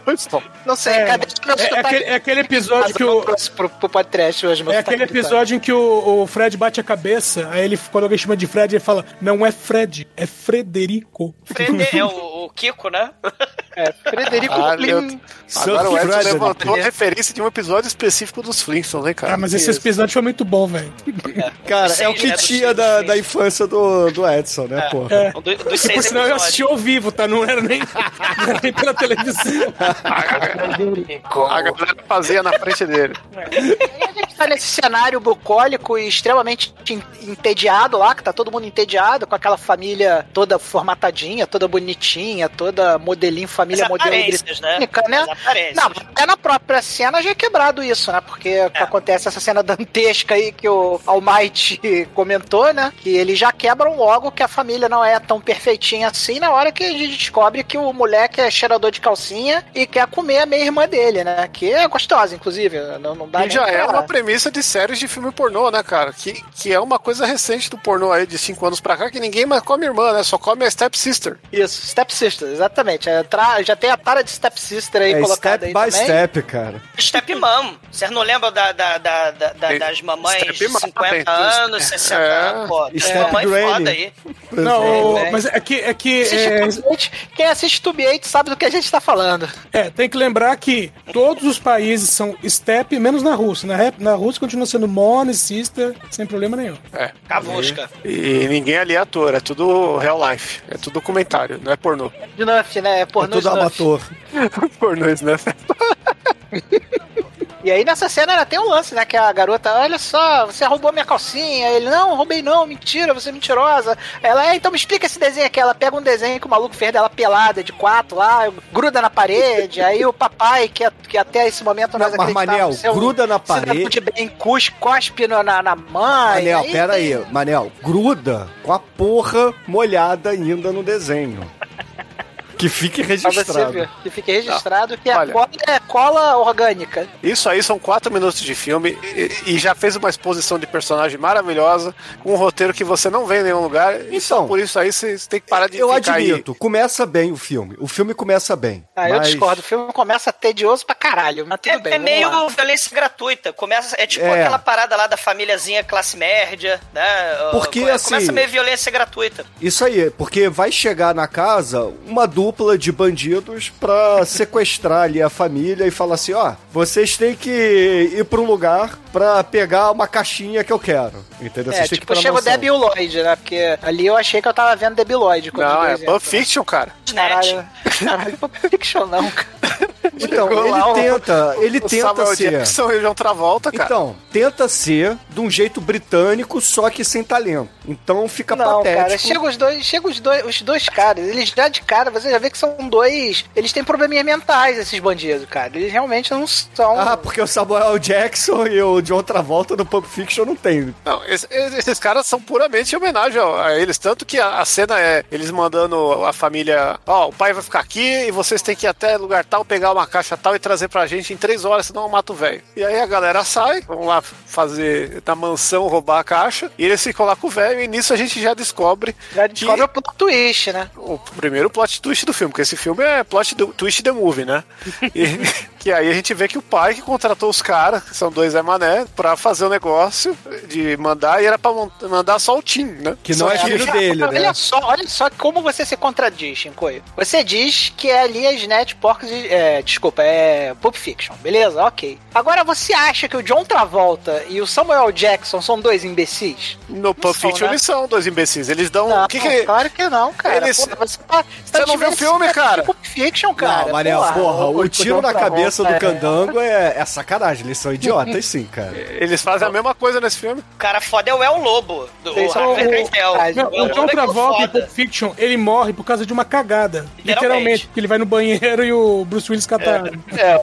Flintstone. Não sei, É, cadê meu é, é aquele, é aquele episódio que o. Pro, pro podcast hoje, É aquele episódio em que o, o Fred bate a cabeça, aí ele, quando alguém chama de Fred, ele fala: Não é Fred, é Frederico. Fred é o, o Kiko, né? É, Frederico Ah, meu- Agora o Edson levantou a referência de um episódio específico dos Flintstones, hein, cara? Ah, mas esse episódio foi muito bom, velho. Cara, Dos é o seis, que né? Tinha seis, da, da infância do, do Edson, né, porra? É. Do- seis por sinal, eu assisti ao vivo, tá? Não era nem, não era nem pela televisão. A galera fazia na frente dele. Aí a gente tá nesse cenário bucólico e extremamente en- entediado lá, que tá todo mundo entediado, com aquela família toda formatadinha, toda bonitinha, toda modelinho, família modelo aparências, né? né? Não, até na própria cena já é quebrado isso, né? Porque É. acontece essa cena dantesca aí que o Almighty comentou, né? Que eles já quebram logo que a família não é tão perfeitinha assim na hora que a gente descobre que o moleque é cheirador de calcinha e quer comer a meia-irmã dele, né? Que é gostosa, inclusive. Não, não dá E já pra... é uma premissa de séries de filme pornô, né, cara? Que, que é uma coisa recente do pornô aí, de 5 anos pra cá, que ninguém mais come irmã, né? Só come a Step Sister. Isso, Step Sister, exatamente. É, tra- Já tem a tara de Step Sister aí É colocada step aí by também. step, cara. Step Mom. Vocês não lembram da, da- da- da- das mamães Step de Mom, 50 tem- anos, 60 É. anos? Pô, Step mamãe Granny. foda aí. Não, bem. mas é que, é que Assiste é. Quem assiste Tube-Eight sabe do que a gente tá falando. é, tem que lembrar que todos os países são step, menos na Rússia. Na, na Rússia continua sendo mon e sister, sem problema nenhum. É. Cavusca. E ninguém ali é ator, é tudo real life. É tudo documentário, não é pornô. Snuff, né? É É pornô tudo Snuff. amador. pornô, né? E aí nessa cena ela tem um lance, né? Que a garota, olha só, você roubou minha calcinha. Ele, não, roubei não, mentira, você é mentirosa. Ela, é, então me explica esse desenho aqui. Ela pega um desenho que o maluco fez dela pelada, de quatro lá, gruda na parede. aí o papai, que, que até esse momento nós Não, mas, acreditávamos Manel, ser um gruda na parede. de bem, cus, cospe no- na, na mãe. Manel, pera tem- aí. Manel, gruda com a porra molhada ainda no desenho. Que fique Pra você registrado. ver, que fique registrado que a cola é cola orgânica. Isso aí são quatro minutos de filme e, e já fez uma exposição de personagem maravilhosa, com um roteiro que você não vê em nenhum lugar. E só Então, por isso aí você tem que parar de Eu ficar aí. admito, começa bem o filme. O filme começa bem. Ah, eu mas- discordo. O filme começa tedioso pra caralho, mas tudo É, bem. é vamos meio lá. violência gratuita. Começa, é tipo É. aquela parada lá da famíliazinha classe média, né? Porque, Come- assim- Começa meio violência gratuita. Isso aí, porque vai chegar na casa uma dupla de bandidos pra sequestrar ali a família e falar assim, ó, vocês têm que ir pra um lugar pra pegar uma caixinha que eu quero. Entendeu? É, Vocês têm que tipo, pra chega o Lloyd, né? Porque ali eu achei que eu tava vendo Debbie Lloyd. quando Não, é Pulp Fiction, cara. Caralho, caralho, Pulp Fiction não, cara. Então, Chegou lá, ele o- tenta, ele o tenta Samuel ser... Jackson e o John Travolta, cara. Então, tenta ser de um jeito britânico, só que sem talento. Então fica Não, patético. cara, chega os dois, chega os dois, os dois caras, eles já de cara, você já vê que são dois, eles têm probleminhas mentais, esses bandidos, cara. Eles realmente não são. Ah, porque o Samuel Jackson e o John Travolta no Pulp Fiction não tem. Não, esse- esses caras são puramente em homenagem a eles. Tanto que a, a cena é eles mandando a família: Ó, o pai vai ficar aqui e vocês têm que ir até lugar tal, pegar uma caixa tal e trazer pra gente em três horas, senão eu mato o velho. E aí a galera sai, vão lá fazer na mansão roubar a caixa e eles ficam lá com o velho. E nisso a gente já descobre já descobre o plot twist, né? o primeiro plot twist do filme, porque esse filme é plot do, twist the movie, né? E, que aí a gente vê que o pai que contratou os caras, que são dois Zé Mané, pra fazer o negócio de mandar, e era pra mandar só o Tim, né? Que não Só é filho dele, né? Olha só, olha só como você se contradiz, Shinkoio. Você diz que é ali as networks, de- é, desculpa, é Pulp Fiction, beleza? Ok. Agora você acha que o John Travolta e o Samuel Jackson são dois imbecis? No Pulp Fiction né? eles são dois imbecis. Eles dão. Não, o que que... claro que não, cara. Eles- Porra, você tá, Você não viu o filme, cara? Pulp Fiction, cara. não, Manel, porra, o, tiro na cabeça do é- candango é, é sacanagem. Eles são idiotas, sim, cara. Eles fazem a mesma coisa nesse filme. O cara foda é o El Lobo. Do, o Não, El o John é Travolta em. Pulp Fiction, ele morre por causa de uma cagada. Literalmente. Literalmente. Que ele vai no banheiro e o Bruce Willis cata. É,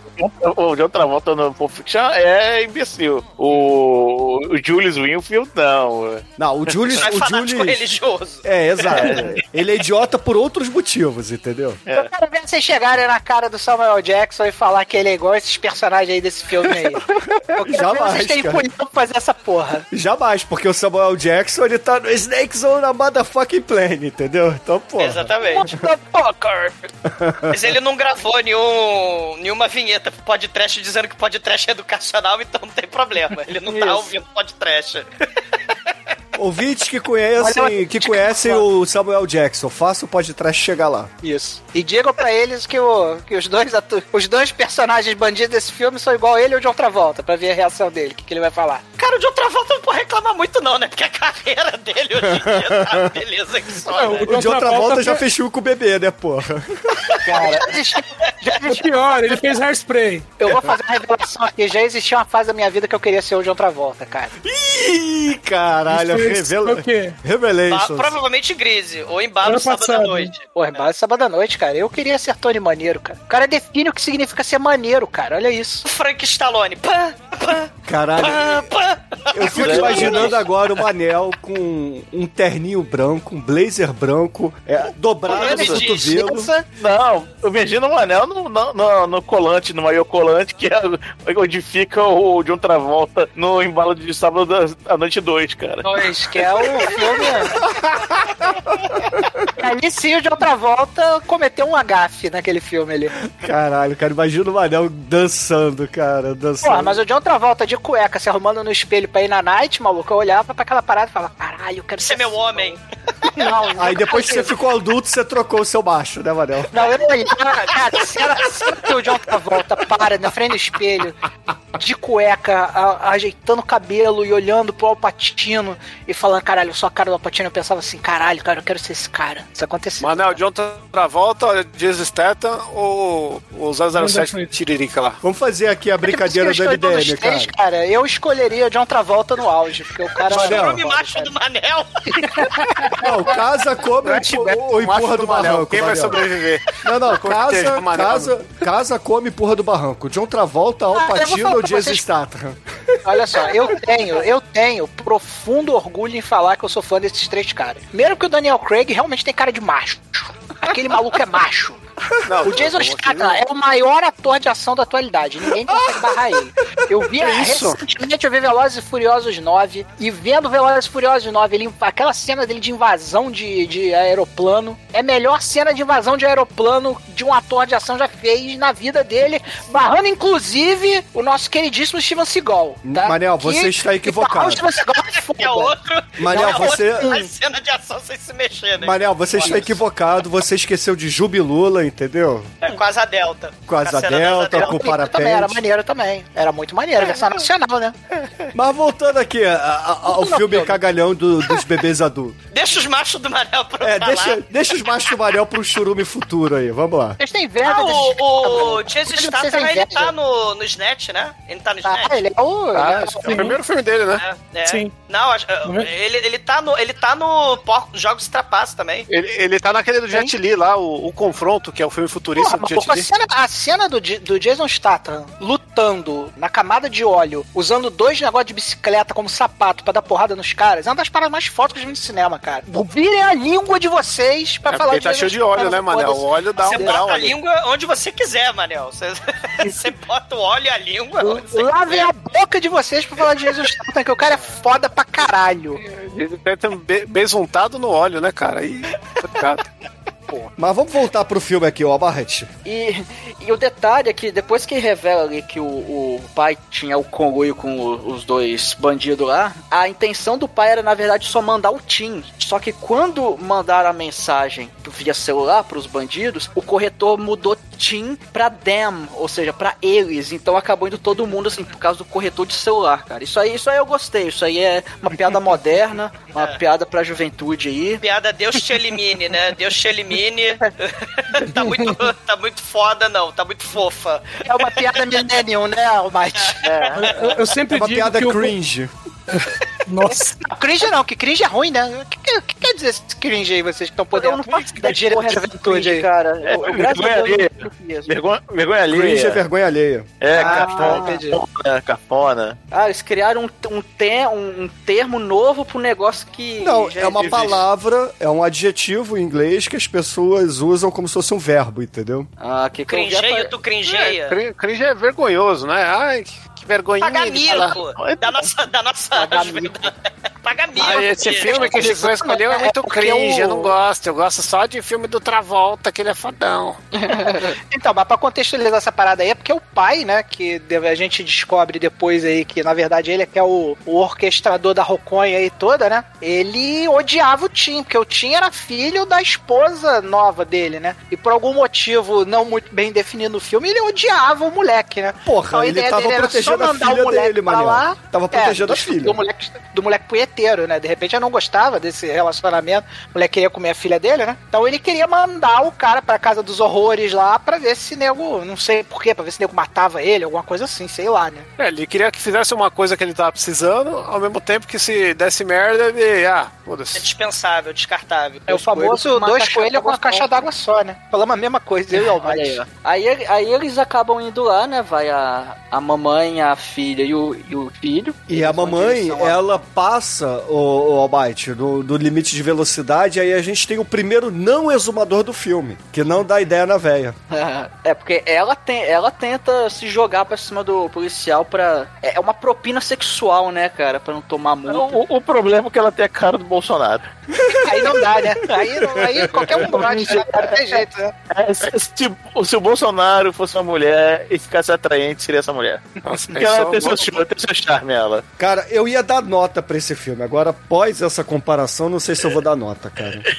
o o John Travolta no Pulp Fiction é imbecil. O, o Julius Winfield, não. Não, o Julius. É o Julius religioso. é, exato. Ele é idiota por outros motivos, entendeu? Eu quero ver vocês chegarem na cara do Samuel Jackson e falar que ele é igual esses personagens aí desse filme aí. Jamais, vocês cara. punhão pra fazer essa porra. Jamais, porque o Samuel Jackson ele tá no Snakes on a motherfucking plane, entendeu? Então, pô. Exatamente. Motherfucker. Mas ele não gravou nenhum, nenhuma vinheta pro podcast dizendo que podcast é educacional, então não tem problema. Ele não tá Isso. ouvindo podcast. Ouvintes que conhecem, que conhecem o Samuel Jackson, faça o podcast chegar lá. Isso. E digam pra eles que, o, que os, dois atu- os dois personagens bandidos desse filme são igual ele e o John Travolta, pra ver a reação dele, o que, que ele vai falar. Cara, o John Travolta não pode reclamar muito não, né? Porque a carreira dele hoje em dia tá beleza que só, É, né? O John Travolta já fe- fechou com o bebê, né, porra? Cara, O pior, ele fez hairspray. eu vou fazer uma revelação aqui. Já existia uma fase da minha vida que eu queria ser o de outra volta, cara. Ih, caralho, Foi- foi o quê? Ba- Revelations. provavelmente Grise, ou embalo sábado passado. à noite. Porra, embalo sábado à noite, cara. Eu queria ser Tony Maneiro, cara. O cara define o que significa ser maneiro, cara. Olha isso. Frank Stallone. Pá, pá, Caralho, pá, pá. eu fico imaginando agora o Manel com um terninho branco, um blazer branco, é, dobrado no cotovelo. Não, eu imagino o Manel no, no, no, no colante, no maior colante, que é onde fica o de um Travolta no embalo de sábado da- à noite 2, cara. Que é o filme. ali sim o de outra volta cometeu um agafe naquele filme ali. Caralho, cara, imagina o Manel dançando, cara, dançando. Porra, mas o de outra volta de cueca se arrumando no espelho pra ir na night, maluco, eu olhava pra aquela parada e falava, caralho, eu quero Você é meu assim, homem. Não, Aí depois que você ficou adulto, você trocou o seu macho, né, Manel? Não, eu não olhava, cara, se era, que o John Travolta para na frente do espelho, de cueca, a- ajeitando o cabelo e olhando pro Alpatino e falando, caralho, eu sou a cara do Alpatino, eu pensava assim, caralho, cara, eu quero ser esse cara. Isso aconteceu. Manel, John Travolta, Jason Statham ou o 007 Tiririca lá? Vamos fazer aqui a brincadeira do MDM, dos três, cara. cara, eu escolheria o John Travolta no auge, porque o cara... Manel. Churume macho do Manel. Não, casa, come ou, ou empurra do barranco, Quem vai Manel. sobreviver? Não, não, casa, Manel. casa, casa, come empurra do barranco. John Travolta, Ah, Pacino falar ou vocês- Statham? Olha só, eu tenho, eu tenho profundo orgulho em falar que eu sou fã desses três caras. Primeiro que o Daniel Craig realmente tem cara de macho. Aquele maluco é macho. Não, O Jason Statham é o maior ator de ação da atualidade. Ninguém consegue barrar ele. Eu vi isso? recentemente eu vi Velozes e Furiosos 9 e vendo Velozes e Furiosos 9, ele, aquela cena dele de invasão de, de aeroplano é a melhor cena de invasão de aeroplano de um ator de ação já fez na vida dele, barrando inclusive o nosso queridíssimo Steven Seagal. Tá? Manel, você está que equivocado. o Steven Seagal é foda. É outro. Manel, é você- outro cena de ação sem se mexer, né? Manel, você está equivocado, você esqueceu de Jubilula, entendeu? É, com asa delta. Asa a da delta, asa com delta. parapente. Também era maneiro também. Era muito maneiro, versão nacional, né? Mas voltando aqui a- a- ao Não, filme não. cagalhão do- dos bebês adultos. Deixa os machos do Manel pra É, deixa, deixa os machos do Manel pro churume futuro aí, vamos lá. Vocês têm inveja Ah, o, o caras, Jason Vocês Statham, ele tá no, no Snatch, né? Ele tá no Snatch. Ah, ele é o... Ah, é é o primeiro filme dele, né? É, é. Sim. Não, acho- Uhum. ele, ele tá no, ele tá no Por- Jogos Trapaços também. Ele, ele tá naquele do Jet Li lá, o, o Confronto, que é o filme futurista Porra, do Jet a Li. cena, a cena do, do Jason Statham lutando na camada de óleo, usando dois negócios de bicicleta como sapato pra dar porrada nos caras, é uma das paradas mais fodas que vi no cinema, cara. Virem a língua de vocês pra É falar porque de tá cheio de óleo, né, Manel? O óleo dá Você um grau bota a ali. língua onde você quiser, Manel. Você, você bota o óleo e a língua onde você Lavem quiser. a boca de vocês pra falar de Jason Statham, que o cara é foda pra caralho. Ele tá be besuntado no óleo, né, cara? Aí, complicado. Mas vamos voltar pro filme aqui, ó, Barret. E, e o detalhe é que depois que revela ali que o, o pai tinha o conluio com o- os dois bandidos lá, a intenção do pai era na verdade só mandar o Tim. Só que quando mandaram a mensagem via celular pros bandidos, o corretor mudou Tim pra them, ou seja, pra eles. Então acabou indo todo mundo assim por causa do corretor de celular, cara. Isso aí, isso aí eu gostei. Isso aí é uma piada moderna, uma piada pra juventude aí. Piada Deus te elimine, né? Deus te elimine. tá, muito, tá muito foda, não. Tá muito fofa. É uma piada millennium, né, Almighty? Eu, eu sempre É uma digo piada que cringe. Nossa, Não, cringe não, que cringe é ruim, né? O que, que- que quer dizer esse cringe aí, vocês que estão Eu podendo não faço da ideia de direita essa juventude cringe, aí? cara. É, Eu, eu, vergonha alheia. eu. Vergonha, vergonha alheia. Cringe é vergonha alheia. É, Ah, cafona, entendi. cafona, cafona. Ah, eles criaram um, um, te- um- um termo novo pro negócio que. Não, é uma existe. palavra, é um adjetivo em inglês que as pessoas usam como se fosse um verbo, entendeu? Ah, que eu apa- tu cringeia. Cri- Cringe é vergonhoso, né? Ai, que vergonhinha. Paga de falar. mico. Da nossa. Da nossa Paga mico. Paga mico. Ah, esse filme que a gente vai escolher é muito cringe, o- eu não gosto. Eu gosto só de filme do Travolta, que ele é fodão. Então, mas pra contextualizar essa parada aí, é porque o pai, né, que a gente descobre depois aí que, na verdade, ele é que é o, o orquestrador da roconha aí toda, né? Ele odiava o Tim, porque o Tim era filho da esposa nova dele, né? E por algum motivo não muito bem definido no filme, ele odiava o moleque, né? Porra, Então, a ele ideia tava dele era só protegendo a o filha dele, lá. Tava É, protegendo do, a filha. Do moleque, do moleque punheteiro. inteiro, né? De repente eu não gostava desse relacionamento. O moleque queria comer a filha dele, né? Então ele queria mandar o cara pra casa dos horrores lá pra ver se nego, não sei porquê, pra ver se nego matava ele, alguma coisa assim, sei lá, né? É, ele queria que fizesse uma coisa que ele tava precisando, ao mesmo tempo que se desse merda, ele. Ah, É foda-se. dispensável, descartável. É o famoso uma dois coelhos com a d'água caixa d'água só, né? Falamos a mesma coisa, eu e o Almighty. aí, aí, aí eles acabam indo lá, né? Vai a, a mamãe, a filha e o, e o filho. E a mamãe, ela passa, o, o Almighty, do, do limite de velocidade, aí a gente tem o primeiro não exumador do filme, que não dá ideia na véia. É, porque ela, tem, ela tenta se jogar pra cima do policial pra. É uma propina sexual, né, cara? Pra não tomar multa. O, o problema é que ela tem a cara do Bolsonaro. Aí não dá, né? Aí, aí qualquer um pode, né? Não tem jeito, né? É, se, se- se o Bolsonaro fosse uma mulher e ficasse atraente, seria essa mulher. Nossa, Porque ela tem seu, charme- tem seu charme, ela. Cara, eu ia dar nota pra esse filme. Agora, após essa comparação, não sei se eu vou dar nota, cara.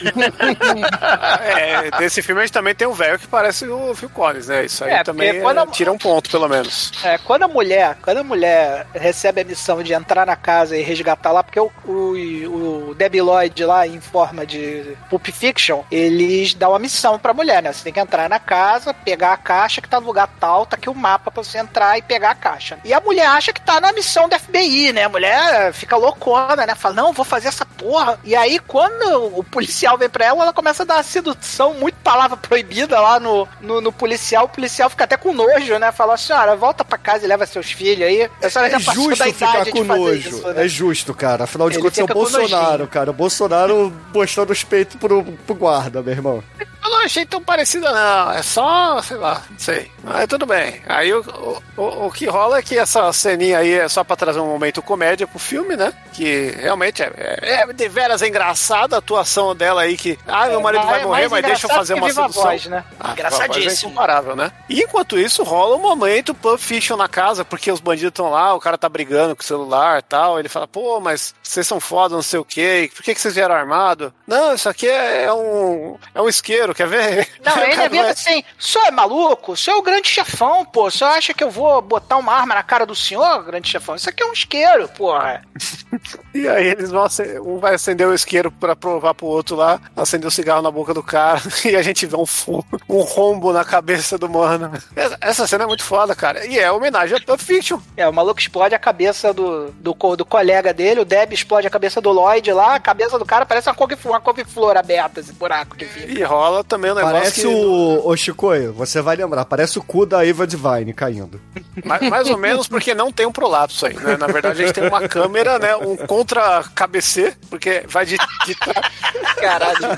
É, desse filme a gente também tem um velho que parece o Phil Collins, né? Isso aí É, também é, a- tira um ponto, pelo menos. É, quando a mulher, quando a mulher recebe a missão de entrar na casa e resgatar lá, porque o, o, o Debbie Lloyd lá, em forma de Pulp Fiction, eles dão uma missão pra mulher, né? Você tem que entrar na casa, pegar a caixa que tá no lugar tal, tá aqui o mapa pra você entrar e pegar a caixa. E a mulher acha que tá na missão do FBI, né? A mulher fica loucona, né? Fala, não, vou fazer essa porra. E aí, quando o policial vem pra ela, ela começa a dar uma sedução, muito palavra proibida lá no, no, no policial. O policial fica até com nojo, né? Fala, senhora, volta pra casa e leva seus filhos aí. A senhora É já passou justo da ficar idade com de fazer nojo. isso, né? É justo, cara. Afinal de Ele contas, é o com Bolsonaro, cara. O Bolsonaro mostrando os peitos pro, pro guarda, meu irmão. Eu não achei tão parecida, não. É só, sei lá, não sei. Mas tudo bem. Aí o, o, o- o que rola é que essa ceninha aí é só pra trazer um momento comédia pro filme, né? Que realmente é, é, é de veras engraçada a atuação dela aí, que. Ah, meu marido vai mais- morrer, mas deixa eu fazer uma sedução. Voz, né? Ah, Engraçadíssimo. É incomparável, né? E enquanto isso, rola um momento Pulp Fiction na casa, porque os bandidos estão lá, o cara tá brigando com o celular e tal. Ele fala, pô, mas vocês são foda, não sei o quê. Por que, que vocês vieram armado? Não, isso aqui é, é um. É um isqueiro, quer ver? Não, ele é vira vai- assim, o senhor é maluco? O senhor é o grande chefão, pô. O senhor acha que eu vou botar uma arma na cara do senhor, grande chefão? Isso aqui é um isqueiro, porra. E aí eles vão acender, um vai acender o isqueiro pra provar pro outro lá, acender o cigarro na boca do cara, e a gente vê um, um rombo na cabeça do mano. Essa, cena é muito foda, cara. E é homenagem a Pulp Fiction. É, o maluco explode a cabeça do, do, co- do colega dele, o Deb explode a cabeça do Lloyd lá, a cabeça do cara parece uma couve-flor, uma couve-flor aberta, esse buraco que fica. E rola também o negócio Parece que... o. Ô, Chicoio, você vai lembrar, parece o cu da Eva Divine caindo. Mais, mais ou menos porque não tem um prolapso aí, né? Na verdade, a gente tem uma câmera, né? Um contra-KBC, porque vai de, de trás. Caralho.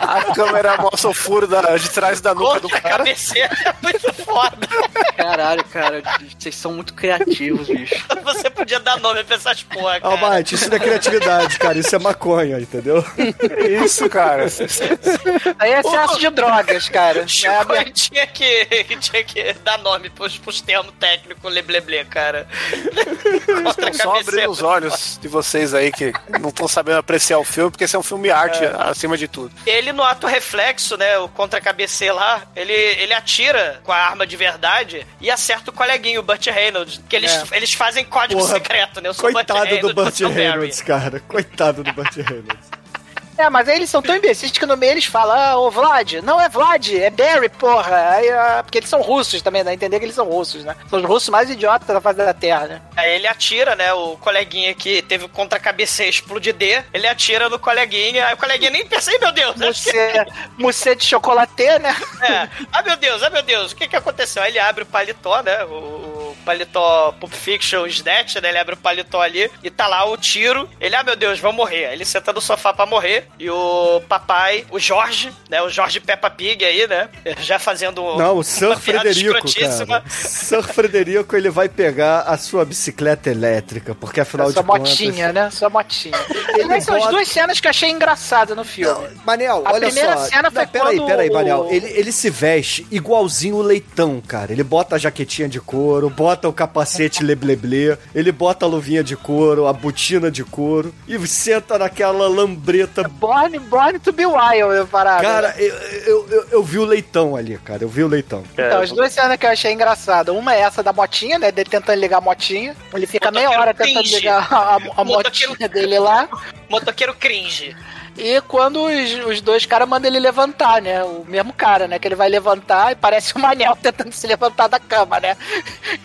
A câmera mostra o furo da- de trás da nuca do Contra a cara. cabeceira é muito foda. Caralho, cara, vocês são muito criativos, bicho. Você podia dar nome pra essas porra, cara. Almighty, isso não é criatividade, cara. Isso é maconha, entendeu? Isso, cara. Aí é excesso de drogas, cara. É, Chico, a minha- tinha, que, tinha que dar nome pros, pros termos técnicos lebleble, cara. Só cabeceira. os olhos de vocês aí que não estão sabendo apreciar o filme, porque esse é um filme arte acima de tudo. Ele, no ato reflexo, né, o contra-cabeceio lá, ele, ele atira com a arma de verdade e acerta o coleguinho, o Burt Reynolds. Que eles, eles fazem código Porra, secreto, né? Eu sou o Burt Coitado do Reynolds, Burt é. Reynolds, cara. Coitado do Burt Reynolds. É, mas aí eles são tão imbecis que no meio eles falam, ah, ô Vlad, não é Vlad, é Barry, porra. Aí, ah, porque eles são russos também, dá a entender que eles são russos, né? São os russos mais idiotas da face da Terra, né? Aí ele atira, né? O coleguinha que teve o contra-cabeceio explodir D, ele atira no coleguinha, aí o coleguinha nem "Ih, meu Deus, acho que de chocolate, né? É. Ah, meu Deus, ah, meu Deus, o que que aconteceu? Aí ele abre o paletó, né? O, o paletó Pulp Fiction Snatch, né? Ele abre o paletó ali e tá lá o tiro. Ele, ah, meu Deus, vão morrer. Aí ele senta no sofá pra morrer. E o papai, o Jorge, né? O Jorge Peppa Pig aí, né? Já fazendo Não, o Sir Frederico, cara. Sir Frederico, ele vai pegar a sua bicicleta elétrica, porque afinal Sua de contas... motinha, né? Sua motinha. Aliás, são as bota- duas cenas que eu achei engraçadas no filme. Manel, A olha primeira só. cena foi Não, peraí, quando peraí, o- Manel. Ele, ele se veste igualzinho o leitão, cara. Ele bota a jaquetinha de couro, bota bota o capacete lebleble, ele bota a luvinha de couro, a botina de couro e senta naquela lambreta. Born, born to be wild, eu parada. Cara, eu, eu, eu, eu vi o leitão ali, cara. Eu vi o leitão. Então, as duas cenas que eu achei engraçada. Uma é essa da motinha, né? Dele tentando ligar a motinha. Ele fica meia hora tentando cringe. ligar a, a motinha dele lá. Motoqueiro cringe. E quando os, os dois caras mandam ele levantar, né? O mesmo cara, né? Que ele vai levantar e parece o Manel tentando se levantar da cama, né?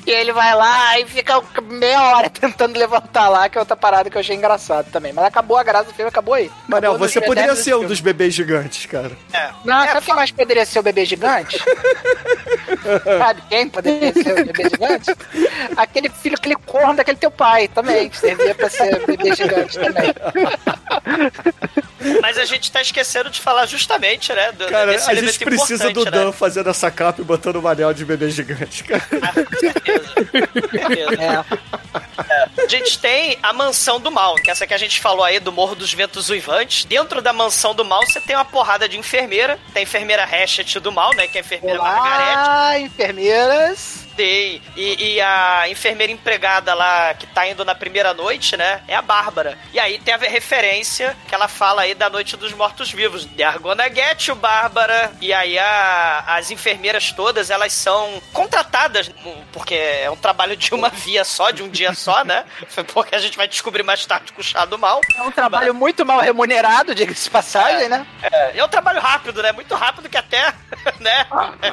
E ele vai lá e fica meia hora tentando levantar lá, que é outra parada que eu achei engraçado também. Mas acabou a graça do filme, acabou aí. Manel, Acabou você poderia ser um dos bebês gigantes, cara. Não, sabe quem mais poderia ser o bebê gigante? sabe quem poderia ser o bebê gigante? Aquele filho, aquele corno daquele teu pai também, que servia pra ser bebê gigante também. Mas a gente tá esquecendo de falar justamente, né? Do, Cara, desse a gente precisa do né? Dan fazendo essa capa e botando o Manel de bebê gigante, cara. É. A gente tem a mansão do mal, que é essa que a gente falou aí do Morro dos Ventos Uivantes. Dentro da mansão do mal, você tem uma porrada de enfermeira. Tem a enfermeira Hatchet do mal, né? Que é a enfermeira Margarete. Ah, enfermeiras. Tem. E, e a enfermeira empregada lá que tá indo na primeira noite, né? É a Bárbara. E aí tem a referência que ela fala aí da Noite dos Mortos-Vivos. The Argona Get you, Bárbara. E aí a- as enfermeiras todas, elas são contratadas, porque é um trabalho de uma via só, de um dia só, né? Porque a gente vai descobrir mais tarde com o chá do mal. É um trabalho muito mal remunerado, diga-se de passagem, né? É, é um trabalho rápido, né? Muito rápido que até, né?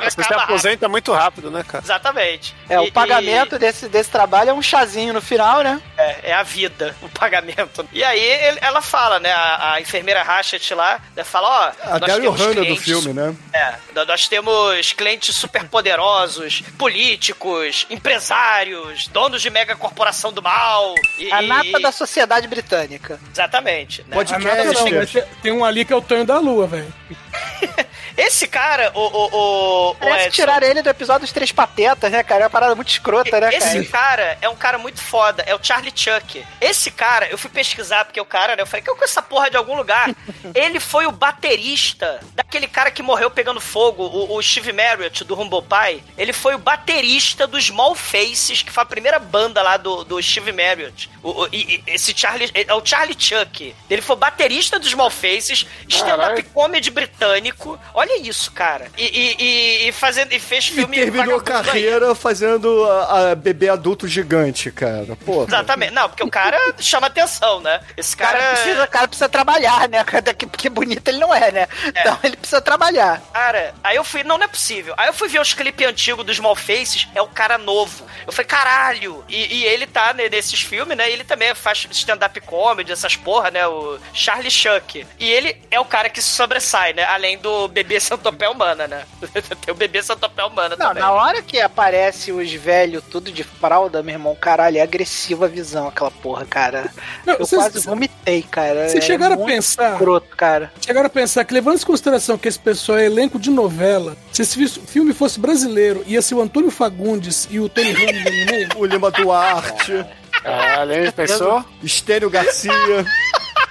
Você se acaba rápido. aposenta muito rápido, né, cara? Exatamente. É, o E- pagamento desse, desse trabalho é um chazinho no final, né? É, é a vida, o pagamento. E aí ele- ela fala, né? A, a enfermeira Ratchet lá, né, fala, ó. A nós Daryl temos Hannah do filme, né? É, nó- nós temos clientes super poderosos, políticos, empresários, donos de mega corporação do mal. E, A e- nata da sociedade britânica. Exatamente. né? Ah, nada não, mas tem- tem um ali que é o Tonho da Lua, velho. Esse cara, o. o, o, o Parece Edson, que tiraram ele do episódio dos Três Patetas, né, cara? É uma parada muito escrota, né, Esse cara? cara é um cara muito foda, é o Charlie Chuck. Esse cara, eu fui pesquisar porque o cara, né, eu falei, que eu com essa porra de algum lugar. Ele foi o baterista daquele cara que morreu pegando fogo, o, o Steve Marriott do Humble Pie. Ele foi o baterista do Small Faces, que foi a primeira banda lá do, do Steve Marriott. O, o- e- e esse Charlie, é o Charlie Chuck. Ele foi baterista do Small Faces, stand-up comedy britânico. Olha isso, cara. E, e, e, e fazendo, e fez E filme terminou a vagabundo aí. carreira fazendo a, a bebê adulto gigante, cara. Pô. Exatamente. Não, porque o cara chama atenção, né? Esse O cara, cara. precisa, o cara precisa trabalhar, né? cara? Que, que bonito ele não é, né? Então ele precisa trabalhar. Cara, aí eu fui, não, não é possível. Aí eu fui ver os clipes antigos dos Small Faces, é o cara novo. Eu falei, caralho! E, e ele tá né, nesses filmes, né? Ele também faz stand-up comedy, essas porra, né? O Charlie Chuck. E ele é o cara que sobressai, né? Além do bebê Santopé Humana, né? Tem o bebê Santopé Humana Não, também. na hora que aparece os velhos tudo de fralda, meu irmão, caralho, é agressiva a visão aquela porra, cara. Não, eu vocês- quase vomitei, cara. Vocês É chegaram a pensar. escroto, cara. Chegaram a pensar que, levando em consideração que esse pessoal é elenco de novela, se esse fi- filme fosse brasileiro, ia ser o Antônio Fagundes e o Tony Ramos no meio? O Lima Duarte. Caralho, hein, pensou? Estênio Garcia.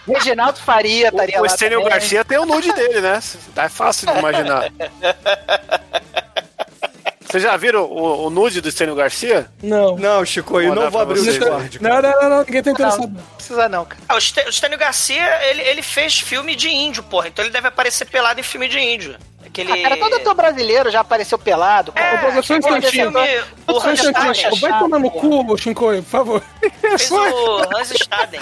Reginaldo Faria estaria O lá Estênio também. Garcia tem o nude dele, né? É fácil de imaginar. Vocês já viram o, o nude do Estênio Garcia? Não. Não, Chico, eu não vou abrir o. Discord. Não, não, não, não, ninguém tá interessado. Não, precisa não, cara. Ah, o Stê- o Stênio Garcia, ele, ele fez filme de índio, porra. Então ele deve aparecer pelado em filme de índio. Aquele... Ah, cara, todo ator brasileiro já apareceu pelado. É, um aquele instantinho. filme, o Hans Staden. Vai tomar no cu, Shinkoio, por favor. Fez o Hans Staden.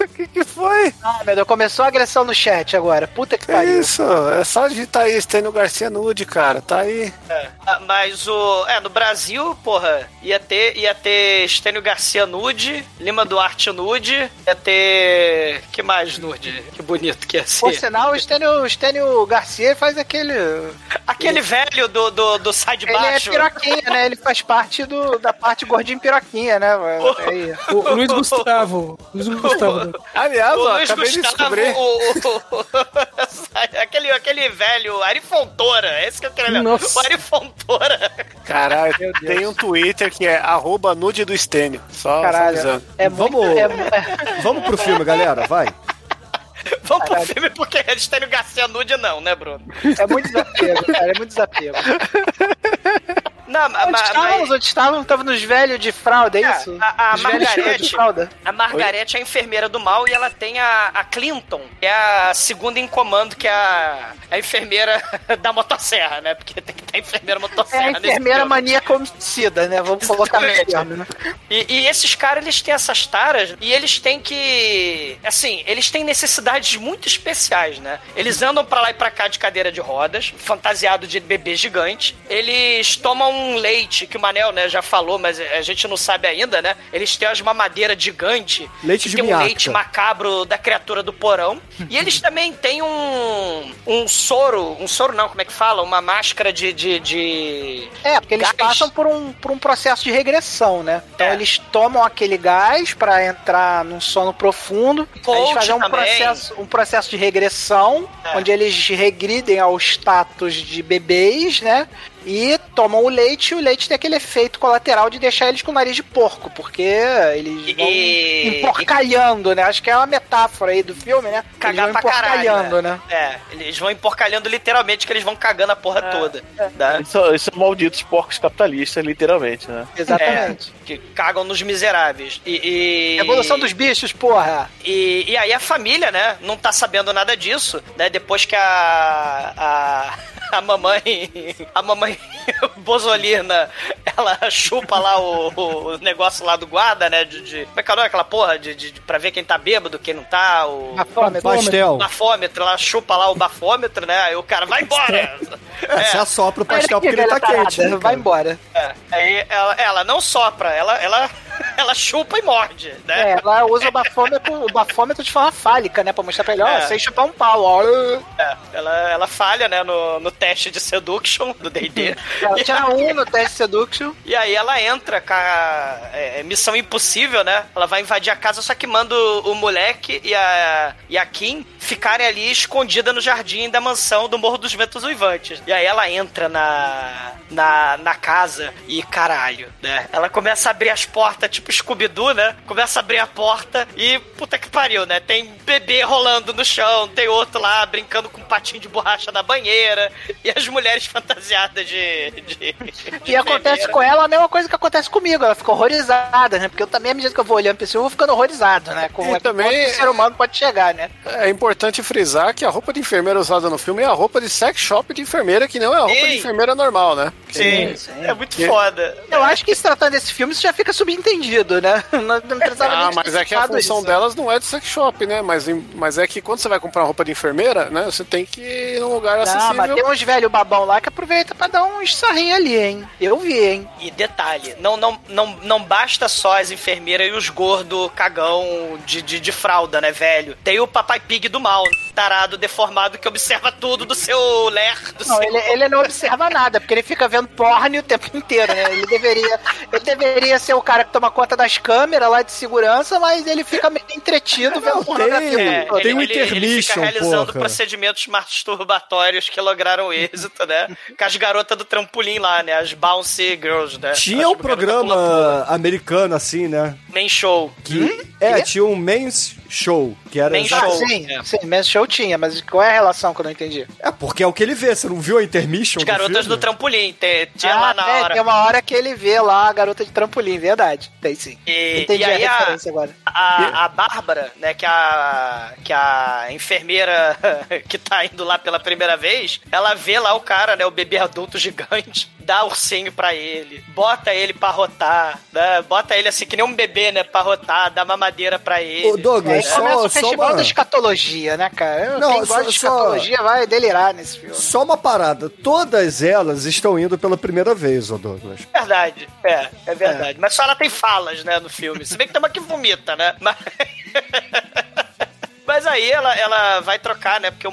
O que, que foi? Ah, meu Deus, começou a agressão no chat agora. Puta que Que pariu. isso? É só digitar aí, Estênio Garcia nude, cara. Tá aí. É, ah, mas o. É, no Brasil, porra, ia ter, ia ter Estênio Garcia nude, Lima Duarte nude, ia ter. Que mais nude? Que bonito que ia Por ser. sinal, o Estênio, o Estênio Garcia faz aquele. Aquele velho do, do, do sai de Ele é baixo. piroquinha, né? Ele faz parte do, da parte gordinho piroquinha, né? Aí. O Luiz Gustavo. Luiz Gustavo. Aliás, o ó, Luiz acabei de Gustavo, descobrir. o, o- o- aquele, aquele velho, Ari Fontoura, esse que eu ver. Nossa. O Ari Fontoura. Caralho, tem um Twitter que é arroba nude do Estênio. Só, só Caralho. avisando. É Vamos- muito. É, Vamos pro filme, galera, vai. Vamos pro filme porque Estênio Garcia nude não, né, Bruno? é muito desapego, cara. É muito desapego. Não, onde ma- estávamos? Onde estávamos? Tava nos velhos de fralda, é isso? A, a Margarete, a Margarete é a enfermeira do mal e ela tem a, a Clinton, que é a segunda em comando, que é a, a enfermeira da motosserra, né? Porque tem que ter enfermeira É motosserra a nesse enfermeira maníaca homicida, né? Vamos colocar Exatamente. melhor, né? E, e esses caras, eles têm essas taras e eles têm que. Assim, eles têm necessidades muito especiais, né? Eles andam pra lá e pra cá de cadeira de rodas, fantasiado de bebê gigante. Eles tomam um leite, que o Manel, né, já falou, mas a gente não sabe ainda, né? Eles têm umas mamadeira gigante. Leite que de tem um leite macabro da criatura do porão. e eles também têm um. um soro. Um soro não, como é que fala? Uma máscara de. de, de... É, porque eles Gás. passam por um, por um processo de regressão, né? Então É. eles tomam aquele gás pra entrar num sono profundo. Coach eles fazem um também. processo, um processo de regressão, É. onde eles regridem ao status de bebês, né? E tomam o leite, e o leite tem aquele efeito colateral de deixar eles com o nariz de porco, porque eles vão E- emporcalhando, né? Acho que é uma metáfora aí do filme, né? cagar eles vão pra caralho. emporcalhando, né? É, eles vão emporcalhando literalmente, que eles vão cagando a porra toda. né? Eles são, eles são malditos porcos capitalistas, literalmente, né? Exatamente. É, que cagam nos miseráveis. E. e- Evolução dos bichos, porra! E, e aí a família, né, não tá sabendo nada disso, né? Depois que a. a a mamãe. A mamãe Bozolina, ela chupa lá o, o negócio lá do guarda, né? De, de, como é que é aquela porra? De, de, pra ver quem tá bêbado, quem não tá. O Bafômetro. Pastel. bafômetro, ela chupa lá o bafômetro, né? Aí o cara vai embora! É, você assopra o pastel porque ele tá quente. né, vai embora. É, aí ela, ela não sopra, ela, ela, ela chupa e morde, né? É, ela usa o bafômetro, o bafômetro de forma fálica, né? Pra mostrar pra ele, ó, É. sem chupar um pau, ó. É, ela, ela falha, né, no, no teste de seduction do D&D. Ela tira um no teste seduction. E aí ela entra com a é, missão impossível, né? Ela vai invadir a casa, só que manda o, o moleque e a, e a Kim ficarem ali escondida no jardim da mansão do Morro dos Ventos Uivantes. E aí ela entra na, na, na casa e caralho, né? Ela começa a abrir as portas, tipo Scooby-Doo, né? Começa a abrir a porta e puta que pariu, né? Tem bebê rolando no chão, tem outro lá brincando com um patinho de borracha na banheira e as mulheres fantasiadas de. de de E acontece com ela a mesma coisa que acontece comigo. Ela fica horrorizada, né? Porque eu também, à medida que eu vou olhando pra esse eu vou ficando horrorizado, né? Como E também- o ser humano pode chegar, né? É importante frisar que a roupa de enfermeira usada no filme é a roupa de sex shop de enfermeira, que não é a roupa Sim. de enfermeira normal, né? Sim, é muito foda. Eu acho que se tratando desse filme, isso já fica subentendido, né? Não, não precisava Ah, nem mas é que a função isso. delas não é de sex shop, né? Mas, mas é que quando você vai comprar uma roupa de enfermeira, né? Você tem que ir num lugar Não, mas acessível. tem uns velho babão lá que aproveita pra dar uns sarrinhos ali, hein? Eu vi, hein? E detalhe, não, não, não, não basta só as enfermeiras e os gordos cagão de, de, de fralda, né, velho? Tem o papai pig do mal, tarado, deformado, que observa tudo do seu ler, do Não, seu... ele, ele não observa nada, porque ele fica vendo porn o tempo inteiro, né? Ele deveria, ele deveria ser o cara que toma conta das câmeras lá de segurança, mas ele fica meio entretido vendo pornografia. tem- o É, tem um ele, ele, ele fica realizando porra. procedimentos masturbatórios que lograram êxito, né? Com as garotas do trampolim lá, né? As bouncy girls, né? Tinha As um programa pula-pula. americano assim, né? Man show. Que, é, tinha um men's show, que era Men exato- Ah, show. sim, sim, Men's Show tinha, mas qual é a relação que eu não entendi? É, porque é o que ele vê, você não viu a intermission As do garotas do filme? trampolim. Tem, tinha ah, lá na é, hora. tem uma hora que ele vê lá a garota de trampolim, verdade. Tem sim. E, Entendi e aí a a, referência agora. a, a Bárbara, né, que a, que a enfermeira que tá indo lá pela primeira vez, ela vê lá o cara, né, o bebê adulto gigante, dá ursinho pra ele, bota ele pra rotar, né, bota ele assim, que nem um bebê, né, pra rotar, dá mamadeira pra ele. Ô, Douglas, Aí começa só, o só festival uma... da escatologia, né, cara? Não, Quem só- gosta de só- escatologia vai delirar nesse filme. Só uma parada. Todas elas estão indo pela primeira vez, ô Douglas. Verdade, é, é verdade. Mas só ela tem falas, né, no filme. Se bem que tem uma que vomita, né? Mas... Mas aí ela, ela vai trocar, né? Porque o,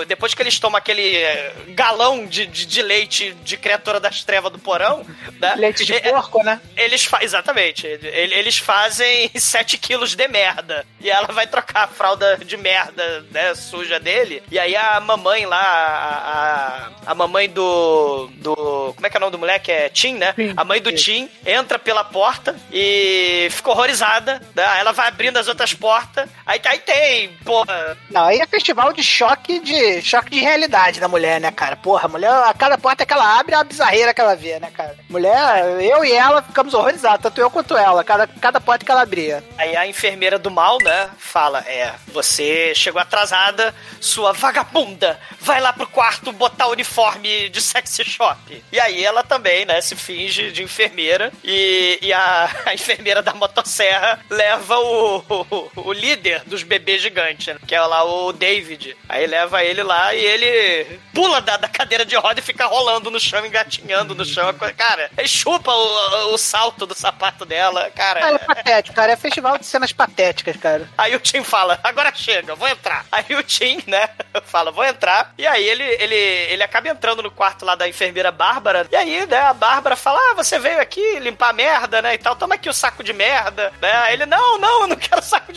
o- depois que eles tomam aquele eh, galão de, de, de leite de criatura das trevas do porão, né? Leite de eh, porco, né? Eles fa Exatamente. Ele- Eles fazem 7 quilos de merda. E ela vai trocar a fralda de merda, né, suja dele. E aí a mamãe lá, a, a, a mamãe do, do. Como é que é o nome do moleque? É Tim, né? A mãe do Tim entra pela porta e fica horrorizada. Né? Ela vai abrindo as outras portas. Aí, aí tem, porra. Não, aí é festival de choque de choque de realidade da mulher, né, cara? Porra, a mulher, a cada porta que ela abre é uma bizarreira que ela vê, né, cara? Mulher, eu e ela ficamos horrorizados, tanto eu quanto ela, cada, cada porta que ela abria. Aí a enfermeira do mal, né, fala: É, você chegou atrasada, sua vagabunda, vai lá pro quarto botar o uniforme de sexy shop. E aí ela também, né, se finge de enfermeira e, e a, a enfermeira da motosserra leva o, o, o líder dos bebês gigantes, né, que é lá o David. Aí leva ele lá e ele pula da, da cadeira de roda e fica rolando no chão, engatinhando no chão. Cara, ele chupa o, o salto do sapato dela, cara. Cara, é patético, cara. É festival de cenas patéticas, cara. Aí o Tim fala, agora chega, vou entrar. Aí o Tim, né, fala, vou entrar. E aí ele, ele, ele acaba entrando no quarto lá da enfermeira Bárbara. E aí, né, a Bárbara fala, ah, você veio aqui limpar merda, né, e tal. Toma aqui o saco de merda, né. Aí ele, não, não,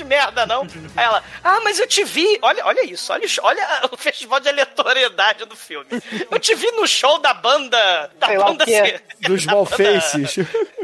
merda, não. Aí ela, ah, mas eu te vi. Olha, olha isso, olha, olha o festival de aleatoriedade do filme. Eu te vi no show da banda... Da Sei lá o banda... quê. Dos da mal banda- faces.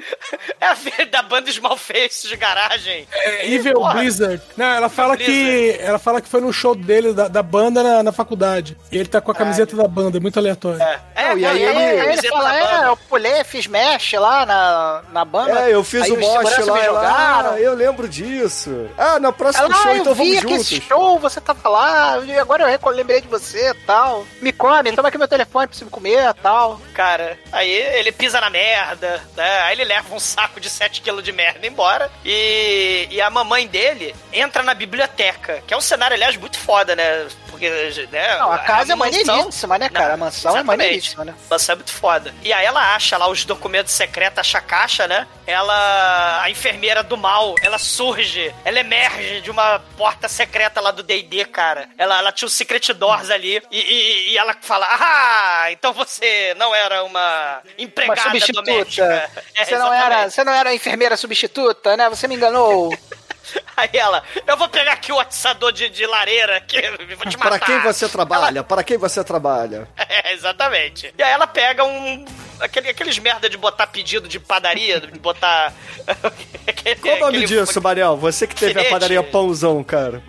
É a da banda Small Faces de garagem. É, Evil Porra. Blizzard. Não, ela fala Blizzard. que. Ela fala que foi no show dele, da, da banda, na, na faculdade. E ele tá com a camiseta da banda, é muito aleatório. É, Não, e aí, é uma ele, fala, é, eu pulei, fiz mesh lá na, na banda. É, eu fiz aí o os mosh lá, jogaram. ah, eu lembro disso. Ah, no próximo Ela, show, ah, então eu vi vamos aqui juntos. esse show, você tava lá, e agora eu lembrei de você e tal. Me come, toma aqui meu telefone pra você me comer e tal. Cara, aí ele pisa na merda, né? Aí ele leva um saco de 7kg de merda embora. E, e a mamãe dele entra na biblioteca, que é um cenário, aliás, muito foda, né? Porque, né? Não, a casa é mansão- maneiríssima, né, cara? A mansão é exatamente. maneiríssima, né? A mansão é muito foda. E aí ela acha lá os documentos secretos, acha a caixa, né? Ela, a enfermeira do mal, ela surge, ela emerge de uma porta secreta lá do D&D, cara. Ela, ela tinha o Secret Doors ali e, e- e ela fala, ah, então você não era uma Uma empregada substituta. doméstica. É, você, não era, você não era enfermeira substituta, né? Você me enganou. Aí ela, eu vou pegar aqui o atiçador de, de lareira aqui, vou te matar. Para quem você trabalha? Para quem você trabalha? É, exatamente. E aí ela pega um. Aquele, aqueles merda de botar pedido de padaria, de botar. aquele- Qual o nome aquele- disso, Mariel? Você que teve a padaria Pãozão, cara.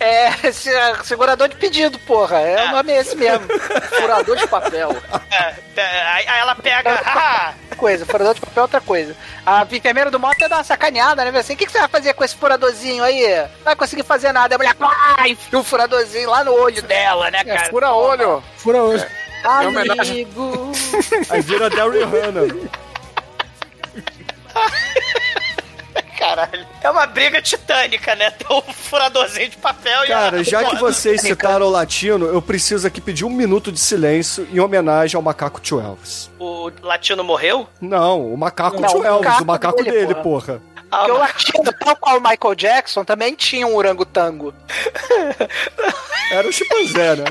É, esse, é, segurador de pedido, porra. É, o nome é esse mesmo. Furador de papel. É, é, aí, ela pega. Ah, Coisa, furador de papel é outra coisa. A enfermeira do moto é dar uma sacaneada, né? Assim, o que, que você vai fazer com esse furadorzinho aí? Não vai conseguir fazer nada. A mulher, ah, enfia o furadorzinho lá no olho dela, né, cara? Fura olho. Fura hoje. Homenagem- Amigo. Aí vira Daryl Hannah. caralho. É uma briga titânica, né? Tem um furadorzinho de papel e Cara, a- já que vocês Titânica. citaram o latino, eu preciso aqui pedir um minuto de silêncio em homenagem ao macaco Tio Elvis. O latino morreu? Não, o macaco Não, Tio o Elvis, macaco o macaco dele, dele, porra. porra. Ah, o latino, tal qual o Michael Jackson, também tinha um orangotango. Era o chimpanzé, né?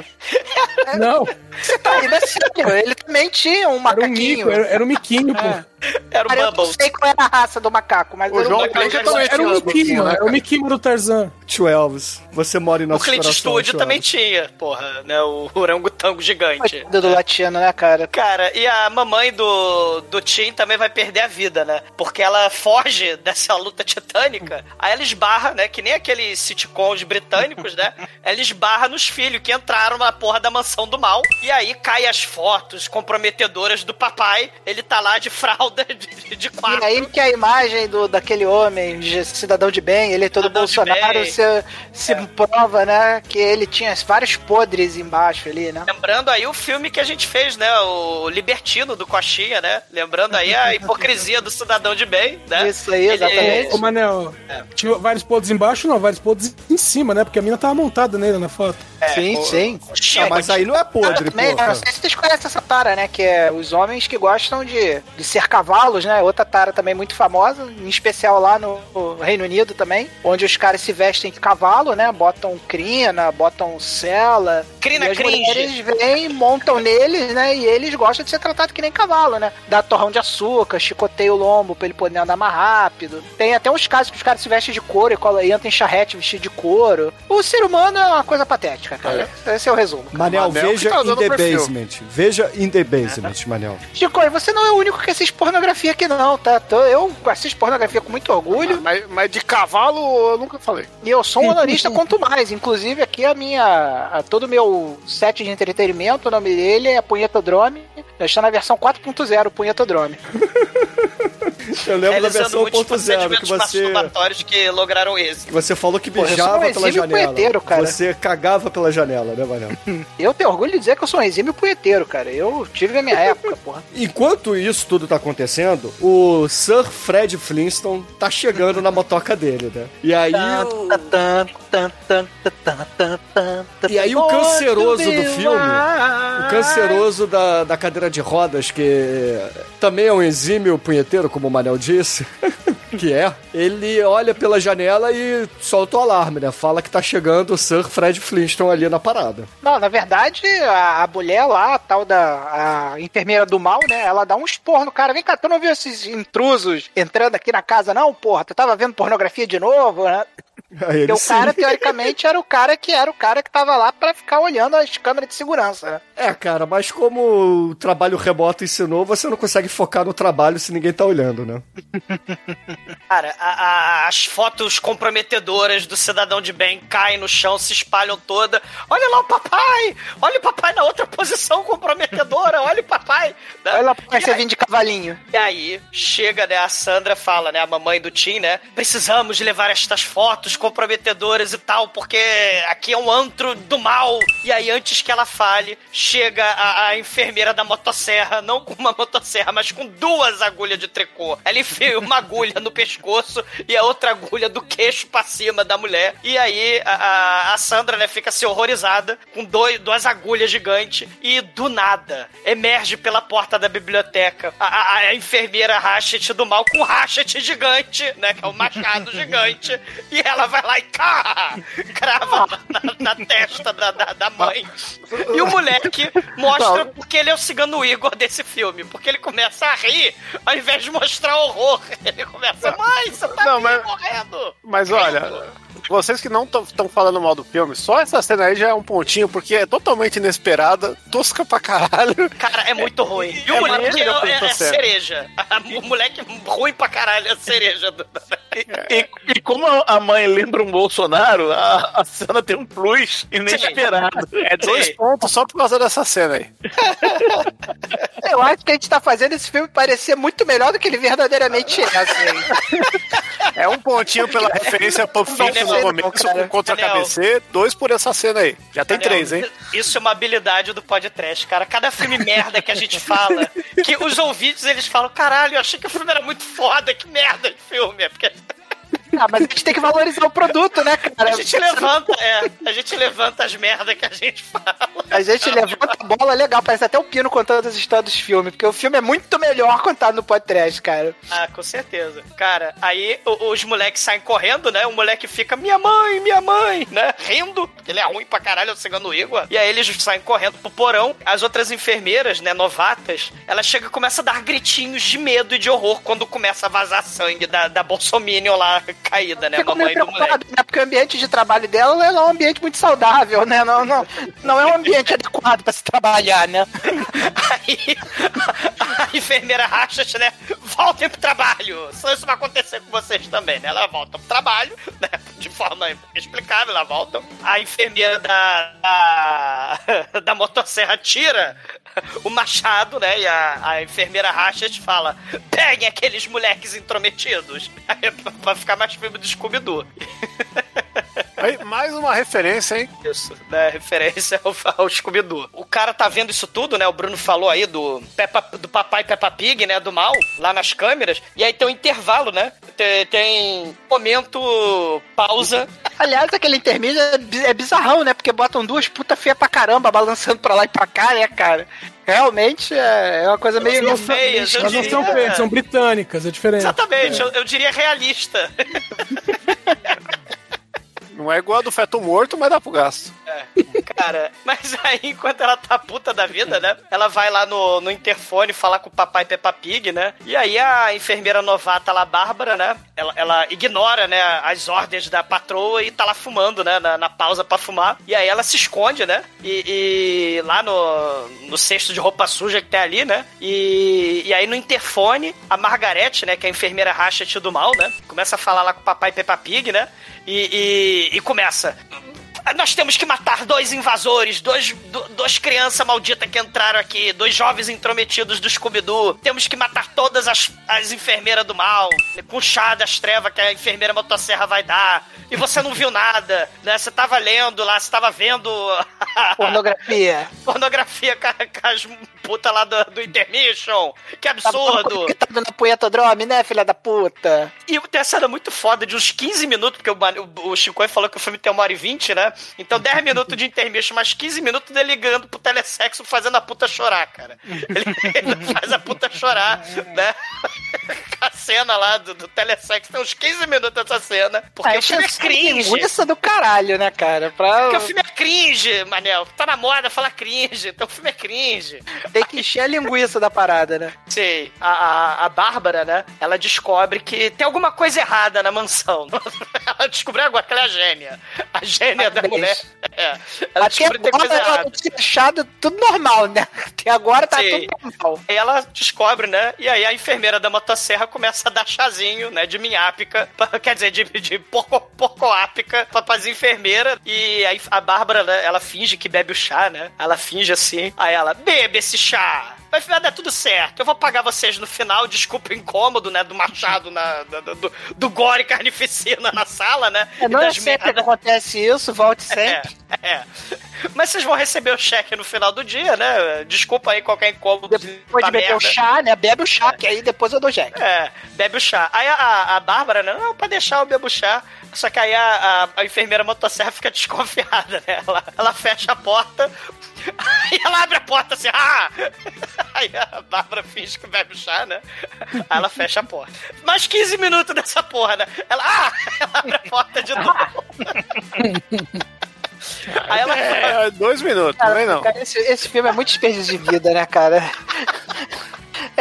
Não, Você tá sério, ele também tinha um era um macaquinho. mico, era, era um miquinho, pô. Era o Cara, eu não Bubbles. sei qual era a raça do macaco, mas O era um João macaco. Kleber também Era um um miquinho, pouquinho, né, era o cara? miquinho do Tarzan. Tio Elvis, você mora em O nossos Clint corações, Eastwood Tio também tinha, porra, né? O orangotango gigante. Do latino, né, cara? Cara, e a mamãe do, do Tim também vai perder a vida, né? Porque ela foge dessa luta titânica, aí ela esbarra, né? Que nem aqueles sitcoms britânicos, né? Ela esbarra nos filhos que entraram na porra da mansão do mal. E aí cai as fotos comprometedoras do papai. Ele tá lá de fralda de, de E quatro. aí que a imagem do, daquele homem, de cidadão de bem, ele é todo Cidadão Bolsonaro, se, se prova, né, que ele tinha vários podres embaixo ali, né? Lembrando aí o filme que a gente fez, né? O Libertino do Coxinha, né? Lembrando aí a hipocrisia do cidadão de bem, né? Isso aí, exatamente. Ô, Manel, tinha vários podres embaixo? Não, vários podres em cima, né? Porque a mina tava montada nele na foto. sim, o- sim. Coxinha, Ah, mas aí não é podre, porra. não sei se vocês conhecem essa tara, né? Que é os homens que gostam de, de ser cavalos, né? Outra tara também muito famosa, em especial lá no, no Reino Unido também, onde os caras se vestem cavalo, né? Botam crina, botam cela. Crina e as cringe. mulheres vêm, montam neles, né? E eles gostam de ser tratados que nem cavalo, né? Dá torrão de açúcar, chicoteia o lombo pra ele poder andar mais rápido. Tem até uns casos que os caras se vestem de couro e cola- e entram em charrete vestido de couro. O ser humano é uma coisa patética, cara. Esse é o resumo. Manel, Manel que veja tá In usando The. Basement. Veja In The Basement, Manel. Chico, você não é o único que assiste pornografia aqui, não, tá? Eu assisto pornografia com muito orgulho. Mas, mas de cavalo eu nunca falei. E eu sou um honorista quanto mais. Inclusive, aqui a minha. A, todo o meu set de entretenimento, o nome dele é Punheta Drone. Já está na versão 4.0, Punheta Drone. Eu lembro da Realizando versão muitos 1.0 que você, que lograram êxito. que você falou que Pô, eu sou um beijava pela janela. punheteiro, cara. Você cagava pela janela, né, Manel? Eu tenho orgulho de dizer que eu sou um exímio punheteiro, cara. Eu tive a minha época, porra. Enquanto isso tudo tá acontecendo, o Sir Fred Flintstone tá chegando na motoca dele, né? E aí, o- e aí o canceroso do filme, o canceroso da, da cadeira de rodas, que também é um exímio punheteiro, como o Manel disse, que é, ele olha pela janela e solta o alarme, né? Fala que tá chegando o Sir Fred Flintstone ali na parada. Não, na verdade, a, a mulher lá, a tal da a enfermeira do mal, né? Ela dá um esporro no cara. Vem cá, tu não viu esses intrusos entrando aqui na casa, não, porra? Tu tava vendo pornografia de novo, né? Aí ele Porque o sim. cara, teoricamente, era o cara que era o cara que tava lá pra ficar olhando as câmeras de segurança, né? É, cara, mas como o trabalho remoto ensinou, você não consegue focar no trabalho se ninguém tá olhando, né? Cara, a- a- as fotos comprometedoras do cidadão de bem caem no chão, se espalham toda. Olha lá o papai! Olha o papai na outra posição comprometedora! Olha o papai! Olha lá E você vir de cavalinho. E aí, chega, né, a Sandra fala, né, a mamãe do Tim, né, precisamos levar estas fotos comprometedoras e tal, porque aqui é um antro do mal. E aí, antes que ela fale, chega a, a enfermeira da motosserra, não com uma motosserra, mas com duas agulhas de tricô. Ela enfia uma agulha no pescoço e a outra agulha do queixo pra cima da mulher. E aí, a, a- Sandra, né, fica assim horrorizada, com dois, duas agulhas gigantes, e do nada, emerge pela porta da biblioteca a, a- a enfermeira Ratchet do mal com Ratchet gigante, né, que é o machado gigante, e ela vai lá e cá, crava na, na- na testa da, da, da mãe. E o moleque mostra porque ele é o cigano Igor desse filme, porque ele começa a rir ao invés de mostrar horror. Ele começa, mãe, você tá Não, mas- morrendo. Mas olha, vocês que não estão falando mal do filme, só essa cena aí já é um pontinho, porque é totalmente inesperada, tosca pra caralho. Cara, é muito ruim. E o É moleque é, é- é cereja. O moleque ruim pra caralho é a cereja. do- E, e como a mãe lembra um Bolsonaro, a, a cena tem um plus inesperado. É dois Sim. pontos só por causa dessa cena aí. Eu acho que a gente tá fazendo esse filme parecer muito melhor do que ele verdadeiramente é, assim. É um pontinho pela referência Pulp Fiction Começo, cara. com contra KBC, dois por essa cena aí. Já tem Daniel, três, hein? Isso é uma habilidade do podcast, cara. Cada filme merda que a gente fala, que os ouvintes eles falam, caralho, eu achei que o filme era muito foda, que merda de filme. É porque Ah, mas a gente tem que valorizar o produto, né, cara? a gente levanta, é, a gente levanta as merdas que a gente fala. A gente levanta a bola legal, parece até o Pino contando as histórias dos filmes, porque o filme é muito melhor contado no podcast, cara. Ah, com certeza. Cara, aí os moleques saem correndo, né? O moleque fica, minha mãe, minha mãe, né? Rindo, ele é ruim pra caralho, o cigano Igor. E aí eles saem correndo pro porão. As outras enfermeiras, né, novatas, ela chega e começa a dar gritinhos de medo e de horror quando começa a vazar sangue da, da Bolsominion lá caída, né? Fico meio Mamãe moleque. preocupado, né? Porque o ambiente de trabalho dela é um ambiente muito saudável, né? Não, não, não é um ambiente adequado pra se trabalhar, né? Aí a enfermeira Rachas, né? Voltem pro trabalho. Só isso vai acontecer com vocês também, né? Ela volta pro trabalho, né? De forma explicável, ela volta. A enfermeira da, da, da motosserra tira o machado, né? E a, a enfermeira Rachas fala: peguem aqueles moleques intrometidos. Aí, pra- pra ficar mais filme do Scooby-Doo. Aí, mais uma referência, hein? Isso, né? Referência ao, ao Scooby-Doo. O cara tá vendo isso tudo, né? O Bruno falou aí do, Peppa, do papai Peppa Pig, né? Do mal, lá nas câmeras. E aí tem um intervalo, né? Tem, tem momento, pausa. Aliás, aquele intermídio é bi- bizarrão, né? Porque botam duas puta feia pra caramba balançando pra lá e pra cá, né, cara? Realmente é é uma coisa meio. São feias, eu Elas não são diria. feias, são britânicas, é diferente. Exatamente, eu, eu diria realista. Não é igual a do feto morto, mas dá pro gasto. É, cara, mas aí enquanto ela tá puta da vida, né? Ela vai lá no, no interfone falar com o papai Peppa Pig, né? E aí a enfermeira novata lá, Bárbara, né? Ela, ela ignora, né, as ordens da patroa e tá lá fumando, né? Na, na pausa pra fumar. E aí ela se esconde, né? E, e lá no, no cesto de roupa suja que tem ali, né? E, e aí no interfone, a Margarete, né? Que é a enfermeira Ratchet do mal, né? Começa a falar lá com o papai Peppa Pig, né? E, e, e começa. Nós temos que matar dois invasores, dois, do, duas crianças malditas que entraram aqui, dois jovens intrometidos do Scooby-Doo. Temos que matar todas as, as enfermeiras do mal, com o chá das trevas que a enfermeira motosserra vai dar. E você não viu nada, né? Você tava lendo lá, você tava vendo. Pornografia. Pornografia com, com as puta lá do, do Intermission. Que absurdo. Que tá dando punhetodrome, né, filha da puta? E tem essa cena muito foda de uns 15 minutos, porque o, o, o Chico falou que o filme tem uma hora e 20, né? Então 10 minutos de intermission, mais 15 minutos dele ligando pro telesexo fazendo a puta chorar, cara. Ele, faz a puta chorar, né? a cena lá do, do telesexo tem uns 15 minutos essa cena. Porque Aí o filme é você cringe. Linguiça do caralho, né, cara? Pra... Porque o filme é cringe, Manel. Tá na moda falar cringe, então o filme é cringe. Tem que encher a linguiça da parada, né? Sei. A, a, a Bárbara, né? Ela descobre que tem alguma coisa errada na mansão. ela descobriu agora que ela é a gênia. A gênia da É. Ela Até tem coisa agora ela tinha achado tudo normal, né? Até agora tá Sim. tudo normal. Aí ela descobre, né? E aí a enfermeira da motosserra começa a dar chazinho, né? De minhápica, pra- quer dizer, de, de porco, porcoápica pra, pras enfermeiras. E aí a Bárbara, né, ela finge que bebe o chá, né? Ela finge assim. Aí ela, bebe esse chá. Vai dar tudo certo. Eu vou pagar vocês no final. Desculpa o incômodo, né? Do machado, na, do, do, do gore carnificina na sala, né? É, não é sempre acontece isso, volte sempre. É, é. Mas vocês vão receber o cheque no final do dia, né? Desculpa aí qualquer incômodo. Depois de beber o chá, né? Bebe o chá, que aí depois eu dou jeito. É, bebe o chá. Aí a, a, a Bárbara, né? Não, pra deixar eu bebo chá. Só que aí a, a, a enfermeira motosserra fica desconfiada, né? Ela, ela fecha a porta. Aí ela abre a porta assim, ah! Aí a Bárbara finge que bebe o chá, né? Aí ela fecha a porta. Mais 15 minutos dessa porra, né? Ela, ah! Ela abre a porta de novo. Aí ela É, dois minutos, Cara, também não. cara, esse, esse filme é muito desperdício de vida, né, cara?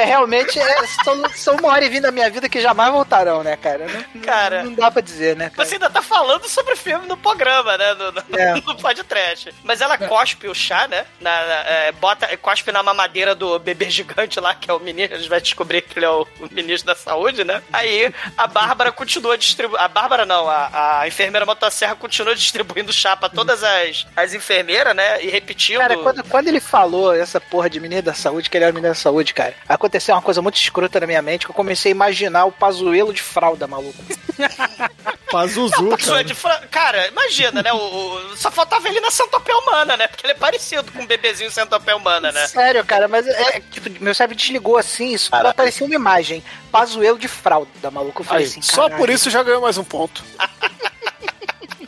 É realmente, é, são, são uma hora e vinte da minha vida que jamais voltarão, né, cara? Não, Cara, não dá pra dizer, né, cara? Você ainda tá falando sobre o filme no programa, né? No, no, É. no podcast. Mas ela cospe o chá, né? Na, na- é, bota, cospe na mamadeira do bebê gigante lá, que é o ministro. A gente vai descobrir que ele é o, o ministro da saúde, né? Aí a Bárbara continua distribuindo. A Bárbara não, a, a enfermeira motosserra continua distribuindo chá pra todas as, as enfermeiras, né? E repetindo. Cara, quando, quando ele falou essa porra de menino da saúde, que ele era menino da saúde, cara, aconteceu uma coisa muito escrota na minha mente que eu comecei a imaginar o pazuelo de fralda, maluco. Pazuzu, cara. de fra- Cara, imagina, né? O, o- só faltava ele na centopeia humana, né? Porque ele é parecido com um bebezinho centopeia humana, né? Sério, cara, mas é, tipo, meu cérebro desligou assim, isso Cara. apareceu uma imagem. Pazuelo de fralda, maluco. Eu falei Aí, assim, só por isso já ganhou mais um ponto.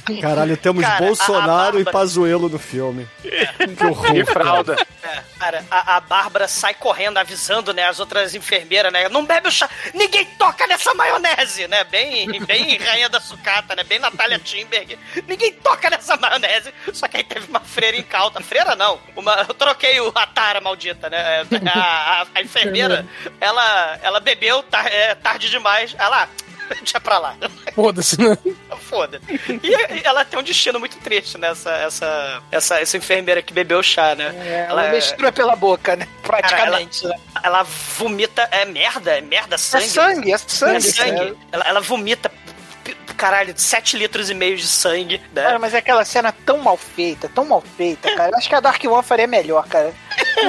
Caralho, temos Cara, Bolsonaro e Pazuelo no filme. Que horror. Fralda. É, cara, a, a Bárbara sai correndo, avisando, né, as outras enfermeiras, né? Não bebe o chá, ninguém toca nessa maionese, né? Bem, bem rainha da sucata, né? Bem Natália Timberg. Ninguém toca nessa maionese. Só que aí teve uma freira incauta. Freira não. Uma, eu troquei o a tara maldita, né? A, a- a enfermeira, ela, ela bebeu tar- é, tarde demais. Ela, deixa pra lá. Foda-se, né? Foda. E ela tem um destino muito triste, né? Essa, essa, essa, essa enfermeira que bebeu chá, né? É, ela mistura pela boca, né? Praticamente, ela, né? ela vomita. É merda, é merda, sangue. É sangue, é sangue. É sangue. cara. Ela, ela vomita, caralho, 7 litros e meio de sangue, né? Cara, mas é aquela cena tão mal feita, tão mal feita, cara. Eu Acho que a Dark One faria melhor, cara.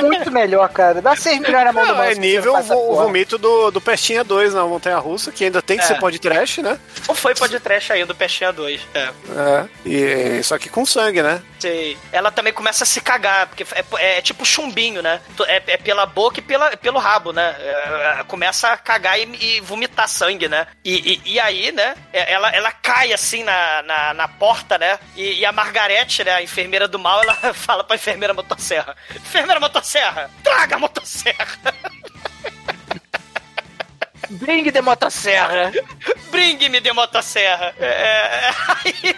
Muito melhor, cara. Dá 6 milhões na mão do Não, é nível o vomito do, do Pestinha 2 na Montanha Russa, que ainda tem que É. ser podcast, né? Ou foi podcast aí do Peixinha 2. É. É. E, só que com sangue, né? Sei. Ela também começa a se cagar, porque é, é tipo chumbinho, né? É, é pela boca e pela, pelo rabo, né? É, é, começa a cagar e, e vomitar sangue, né? E, e, e aí, né? é, Ela, ela cai assim na, na, na porta, né? E, e a Margarete, né? A enfermeira do mal, ela fala pra enfermeira motosserra: Enfermeira motosserra, traga a motosserra! Bring de motosserra. Bring-me de motosserra! É, é, aí.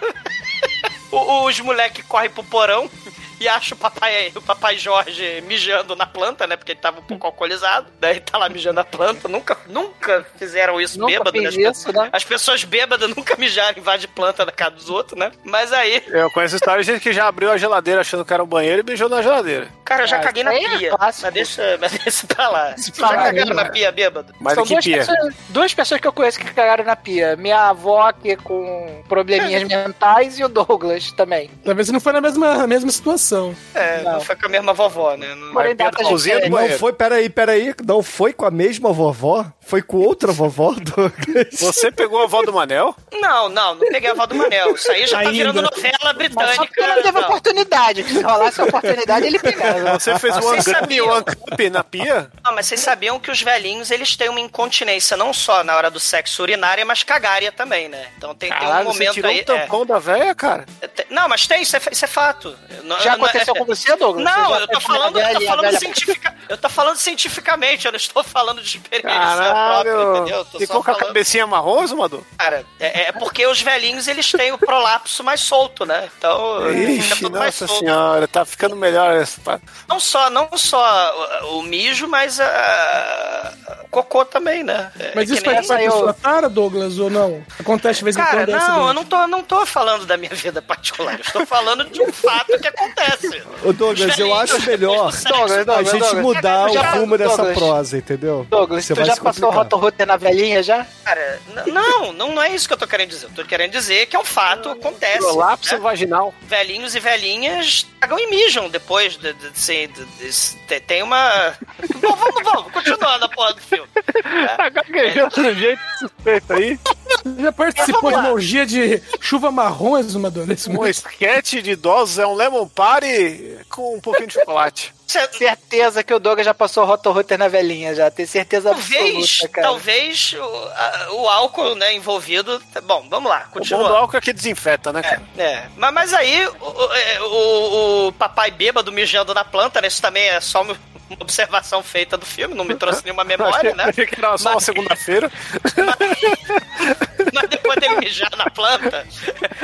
o- os moleques correm pro porão e acham o papai, o papai Jorge mijando na planta, né? Porque ele tava um pouco alcoolizado. Daí tá lá mijando a planta. Nunca, nunca fizeram isso Nunca bêbado, né? As isso, né? As pessoas bêbadas nunca mijaram em vaso de planta na casa dos outros, né? Mas aí, Eu conheço história de gente que já abriu a geladeira achando que era um banheiro e beijou na geladeira. cara, eu já Ah, caguei na é pia. clássico. mas deixa, mas deixa pra lá. Já cagaram nisso, na né? pia bêbado? Mas São que duas pia? pessoas, duas pessoas que eu conheço que cagaram na pia. Minha avó, que com probleminhas mentais, e o Douglas também. Talvez não foi na mesma, mesma situação. É, não. Não. foi com a mesma vovó, né? Não- cozinha diferentes. Não banheiro. foi, peraí, peraí, não foi com a mesma vovó? Foi com outra vovó, Douglas? Você pegou a avó do Manel? Não, não, não peguei a avó do Manel. Isso aí já tá Ainda. virando novela Mas só britânica. porque não teve não. oportunidade. Se rolasse a oportunidade, ele pegava. Você fez um sabiam. um ancap na pia? Não, mas vocês sabiam que os velhinhos, eles têm uma incontinência não só na hora do sexo urinária, mas cagária também, né? Então tem, tem um Caralho, você momento tirou aí... um tampão da véia, cara? é, não, mas tem, isso é, isso é fato. Não- Já não é- aconteceu com você, Douglas? Você Não, já eu tô falando, a eu tô velha falando velha- cientifica, eu tô falando cientificamente, eu não estou falando de experiência própria, entendeu? Eu tô Ficou só com a cabecinha marrom, Zumador? Cara, é, é porque os velhinhos, eles têm o prolapso mais solto, né? Então, fica Ixi, tudo mais nossa solto. senhora, tá ficando melhor essa. Não só, não só o, o mijo, mas a, o cocô também, né? É Mas isso faz parte da sua cara, Douglas, ou não? Acontece de vez em Cara, quando. não, eu não tô, não tô falando da minha vida particular. Eu estou falando de um fato que acontece. Ô, Douglas, eu acho melhor Douglas, a gente Douglas. mudar o rumo dessa prosa, entendeu? Douglas, Você tu vai já se passou complicar. Roto Router na velhinha já? Cara, não, não, não é isso que eu tô querendo dizer. Eu tô querendo dizer que é um fato, acontece. Prolapso né? vaginal. Velhinhos e velhinhas cagam e mijam depois de, de, de- de- de- tem uma. Bom, vamos, vamos, continuando a porra do filme. Tá gaguejando de jeito suspeito aí. Você já participou de uma orgia de chuva marrom, Exumador, nesse Um esquete de idosos é um lemon party com um pouquinho de chocolate. Certeza que o Douglas já passou Roto Router na velhinha já. Tenho certeza Talvez, absoluta, cara. talvez o, a- o álcool né, envolvido. Bom, vamos lá, O bom continua. do álcool é que desinfeta, né, cara? É, mas, mas aí o, o- é, o- o papai bêbado mijando na planta, né? Isso também é só uma uma observação feita do filme, não me trouxe nenhuma memória, né? Achei que era só uma Mas- segunda-feira. Mas mas depois dele mijar na planta,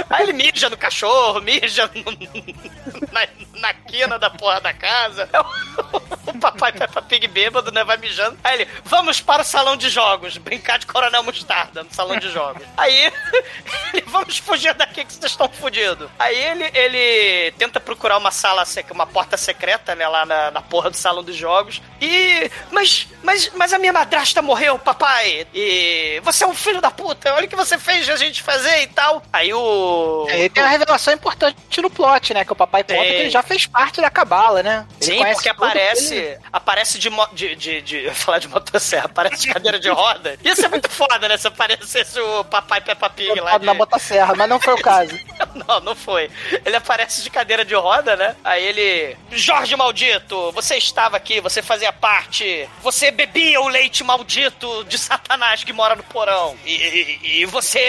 aí ele mija no cachorro, mija no- na, na quina da porra da casa. O papai Peppa Pig bêbado, né? Vai mijando. Aí ele, vamos para o salão de jogos, brincar de Coronel Mostarda no salão de jogos. Aí ele, vamos fugir daqui que vocês estão fodidos. Aí ele, ele tenta procurar uma sala, sec- uma porta secreta, né? Lá na, na porra do salão de jogos. E. Mas, mas, mas a minha madrasta morreu, papai. E você é um filho da puta. Olha o que você fez de a gente fazer e tal. Aí o. É, e tem uma revelação importante no plot, né? Que o papai conta que ele já fez parte da cabala, né? Ele Sim, porque aparece. ele- Aparece de, mo- de, de, de. eu falar de motosserra, aparece de cadeira de roda. Isso é muito foda, né? Se aparecesse o papai Peppa Pig lá. De... na motosserra, mas não foi o caso. Não, não foi. Ele aparece de cadeira de roda, né? Aí ele. Jorge maldito, você estava aqui, você fazia parte. Você bebia o leite maldito de Satanás que mora no porão. E, e- e você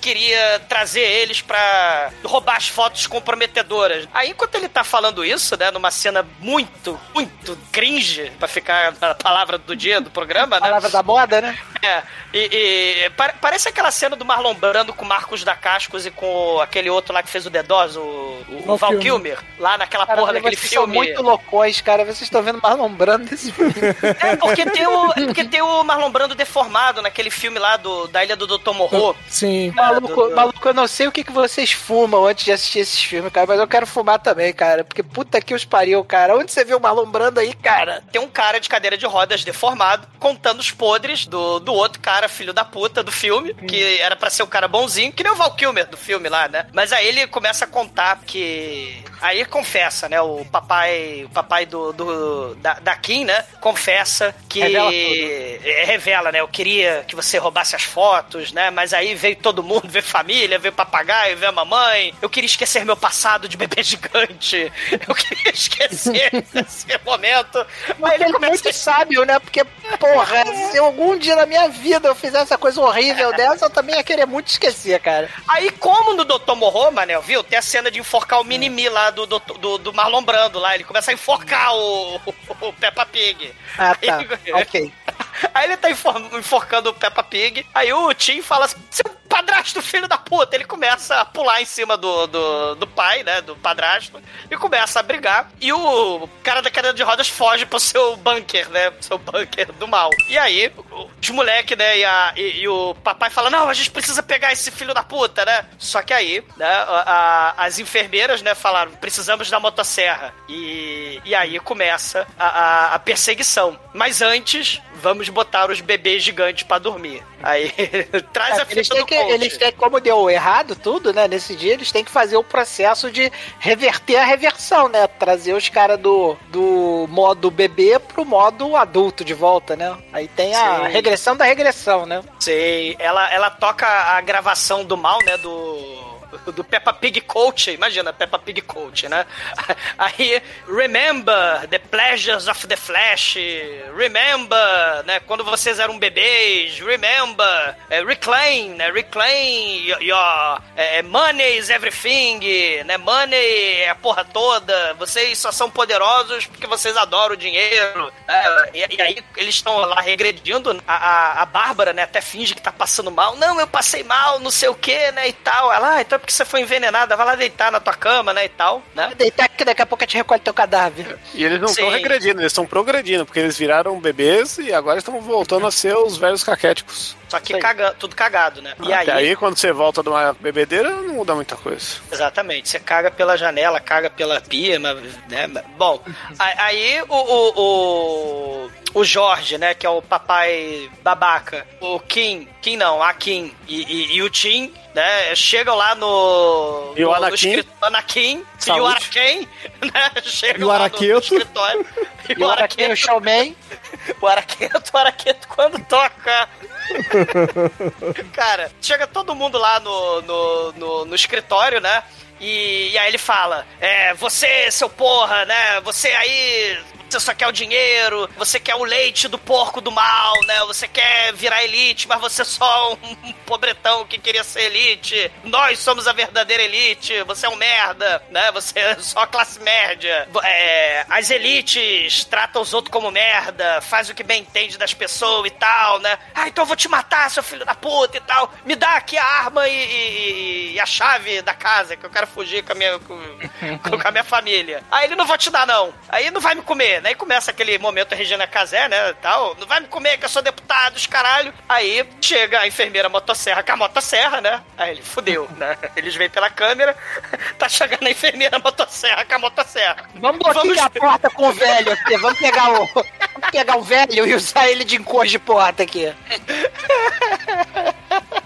queria trazer eles pra roubar as fotos comprometedoras. Aí, enquanto ele tá falando isso, né? Numa cena muito, muito cringe, pra ficar na palavra do dia do programa, né? Palavra da moda, né? É, e, e pa- parece aquela cena do Marlon Brando com Marcos da Cascos e com aquele outro lá que fez o Dedos, o, o Val Val Kilmer. Kilmer, lá naquela Cara, porra daquele vocês são filme. muito loucões, cara. Vocês estão vendo Marlon Brando nesse filme. É porque tem o, é porque tem o Marlon Brando deformado naquele filme lá do, da Ilha do Dr. Morro. Sim. Maluco, maluco, eu não sei o que, que vocês fumam antes de assistir esses filmes, cara, mas eu quero fumar também, cara. Porque puta que os pariu, cara. Onde você viu o Marlon Brando aí, cara? Tem um cara de cadeira de rodas deformado contando os podres do, do outro cara, filho da puta, do filme, que era pra ser o cara bonzinho, que nem o Val Kilmer do filme lá, né? Mas aí ele começa a contar que. Aí ele confessa, né? O papai, o papai do, do da, da Kim, né? Confessa que Revela é, revela, né? Eu queria que você roubasse as fotos, né? Mas aí veio todo mundo, veio família, veio papagaio, veio a mamãe. Eu queria esquecer meu passado de bebê gigante. Eu queria esquecer esse momento. Mas ele é muito sábio, né? Porque, porra, se algum dia na minha vida eu fizesse essa coisa horrível dessa, eu também ia querer muito esquecer, cara. Aí, como no Dr. Morro, Manel, viu? Tem a cena de enforcar o Minimi lá do, do, do, do Marlon Brando lá. Ele começa a enforcar o, o Peppa Pig. Ah, tá. Aí- ok. Aí ele tá enfor- enforcando o Peppa Pig. Aí o Tim fala assim: seu padrasto, filho da puta! Ele começa a pular em cima do, do, do pai, né? Do padrasto, e começa a brigar. E o cara da cadeira de rodas foge pro seu bunker, né? Pro seu bunker do mal. E aí, os moleques, né? E, a, e, e o papai fala: Não, a gente precisa pegar esse filho da puta, né? Só que aí, né? A, a, as enfermeiras, né? Falaram: Precisamos da motosserra. E, e aí começa a, a, a perseguição. Mas antes, vamos botar os bebês gigantes pra dormir. Aí traz É, a fita eles têm que, coach. eles têm, como deu errado tudo, né? Nesse dia, eles têm que fazer o processo de reverter a reversão, né? Trazer os caras do, do modo bebê pro modo adulto de volta, né? Aí tem a Sim. regressão da regressão, né? Sei, ela, ela toca a gravação do mal, né? Do. Do Peppa Pig Coach, imagina, Peppa Pig Coach, né? Aí, remember the pleasures of the flesh, remember, né? Quando vocês eram bebês, remember, é, reclaim, né? Reclaim your, your é, money is everything, né? Money é a porra toda, vocês só são poderosos porque vocês adoram o dinheiro. né? e, e aí eles estão lá regredindo, a, a, a Bárbara, né, até finge que tá passando mal. Não, eu passei mal, não sei o que, né, e tal. Ela, ah, então é porque você foi envenenada, vai lá deitar na tua cama, né, e tal, né? Deitar que daqui a pouco a gente recolhe teu cadáver. E eles não estão regredindo, eles estão progredindo, porque eles viraram bebês e agora estão voltando a ser os velhos caquéticos. Só que caga, tudo cagado, né? E Até aí, aí, quando você volta de uma bebedeira, não muda muita coisa. Exatamente, você caga pela janela, caga pela pia, mas, né? Bom, aí o, o, o, o Jorge, né, que é o papai babaca, o Kim, Kim não, a Kim e, e, e o Tim, né, chegam lá no... E o no- no Anakin. Anakin e o. Araquém, né, chegam E o lá no- Araqueto. no escritório. E o Araquém, o showman. O Araqueto, o Araqueto quando toca. Cara, chega todo mundo lá no, no, no, no escritório, né? E, e aí ele fala: É, você, seu porra, né? Você aí. Você só quer o dinheiro, você quer o leite do porco do mal, né? Você quer virar elite, mas você é só um, pobretão que queria ser elite. Nós somos a verdadeira elite, você é um merda, né? Você é só classe média. É, as elites tratam os outros como merda, faz o que bem entende das pessoas e tal, né? Ah, então eu vou te matar, seu filho da puta e tal. Me dá aqui a arma e, e- e a chave da casa, que eu quero fugir com a minha, com, com a minha família. Aí ele não vou te dar, não. Aí não vai me comer. Aí começa aquele momento Regina Casé, né? Tal. Não vai me comer, que eu sou deputado, os caralho. Aí chega a enfermeira motosserra com a motosserra, né? Aí ele fudeu, né? Eles veem pela câmera, tá chegando a enfermeira motosserra com a motosserra. Vamos bloquear a porta com o velho aqui. Vamos pegar o. Vamos pegar o velho e usar ele de encosto de porta aqui.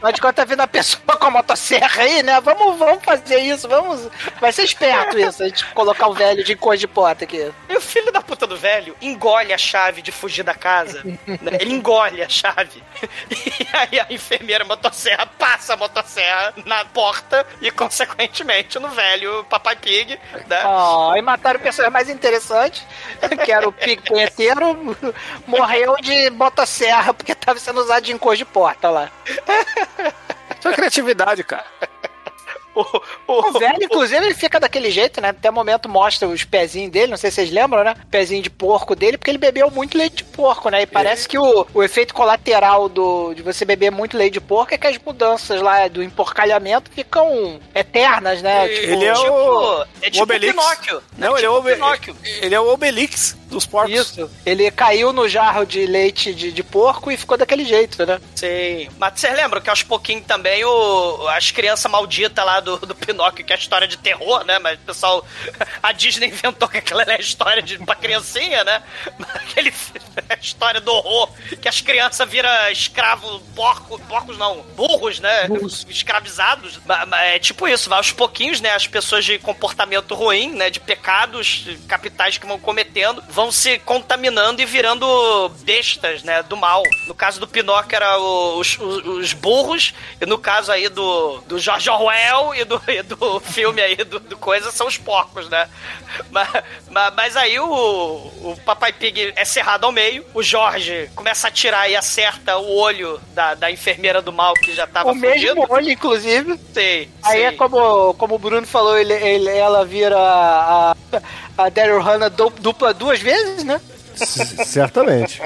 Mas quando tá vindo a pessoa com a motosserra aí, né? Vamos, vamos fazer isso, vamos. Vai ser esperto isso, a gente colocar o velho de encosto de porta aqui. E o filho da puta do velho engole a chave de fugir da casa. né? Ele engole a chave. E aí a enfermeira motosserra passa a motosserra na porta e, consequentemente, no velho Papai Pig. Né? Ó, e mataram o personagem mais interessante, que era o Pig Punheteiro, morreu de motosserra porque tava sendo usado de encosto de porta lá. É criatividade, cara. O velho, inclusive, ele fica daquele jeito, né? Até o momento mostra os pezinhos dele, não sei se vocês lembram, né? Pezinho de porco dele, porque ele bebeu muito leite de porco, né? E parece que o, o efeito colateral do, de você beber muito leite de porco é que as mudanças lá do emporcalhamento ficam eternas, né? Ele é o, é o tipo Obelix. Pinóquio. Não, É ele, é tipo o Obe- Pinóquio. ele é o Obelix dos porcos. Isso. Ele caiu no jarro de leite de, de porco e ficou daquele jeito, né? Sim. Mas vocês lembram que aos pouquinhos também o, as crianças malditas lá do, do Pinóquio, que é a história de terror, né? Mas o pessoal. A Disney inventou que aquela é a história de, pra criancinha, né? Aquele, a história do horror, que as crianças viram escravo, porco, porcos não, burros, né? Escravizados. Ma- ma- É tipo isso, vai aos pouquinhos, né? As pessoas de comportamento ruim, né? De pecados capitais que vão cometendo, vão se contaminando e virando bestas, né? Do mal. No caso do Pinóquio era os, os- os burros, e no caso aí do, do George Orwell e do, e do filme aí do, do coisa são os porcos, né? Mas, mas, mas aí o, o Papai Pig é cerrado ao meio, o Jorge começa a atirar e acerta o olho da, da enfermeira do mal que já tava o mesmo fugido. olho, inclusive. Sei, Aí sei. é como, como o Bruno falou, ele, ele- ela vira a, a Daryl Hannah du- dupla duas vezes, né? C- Certamente.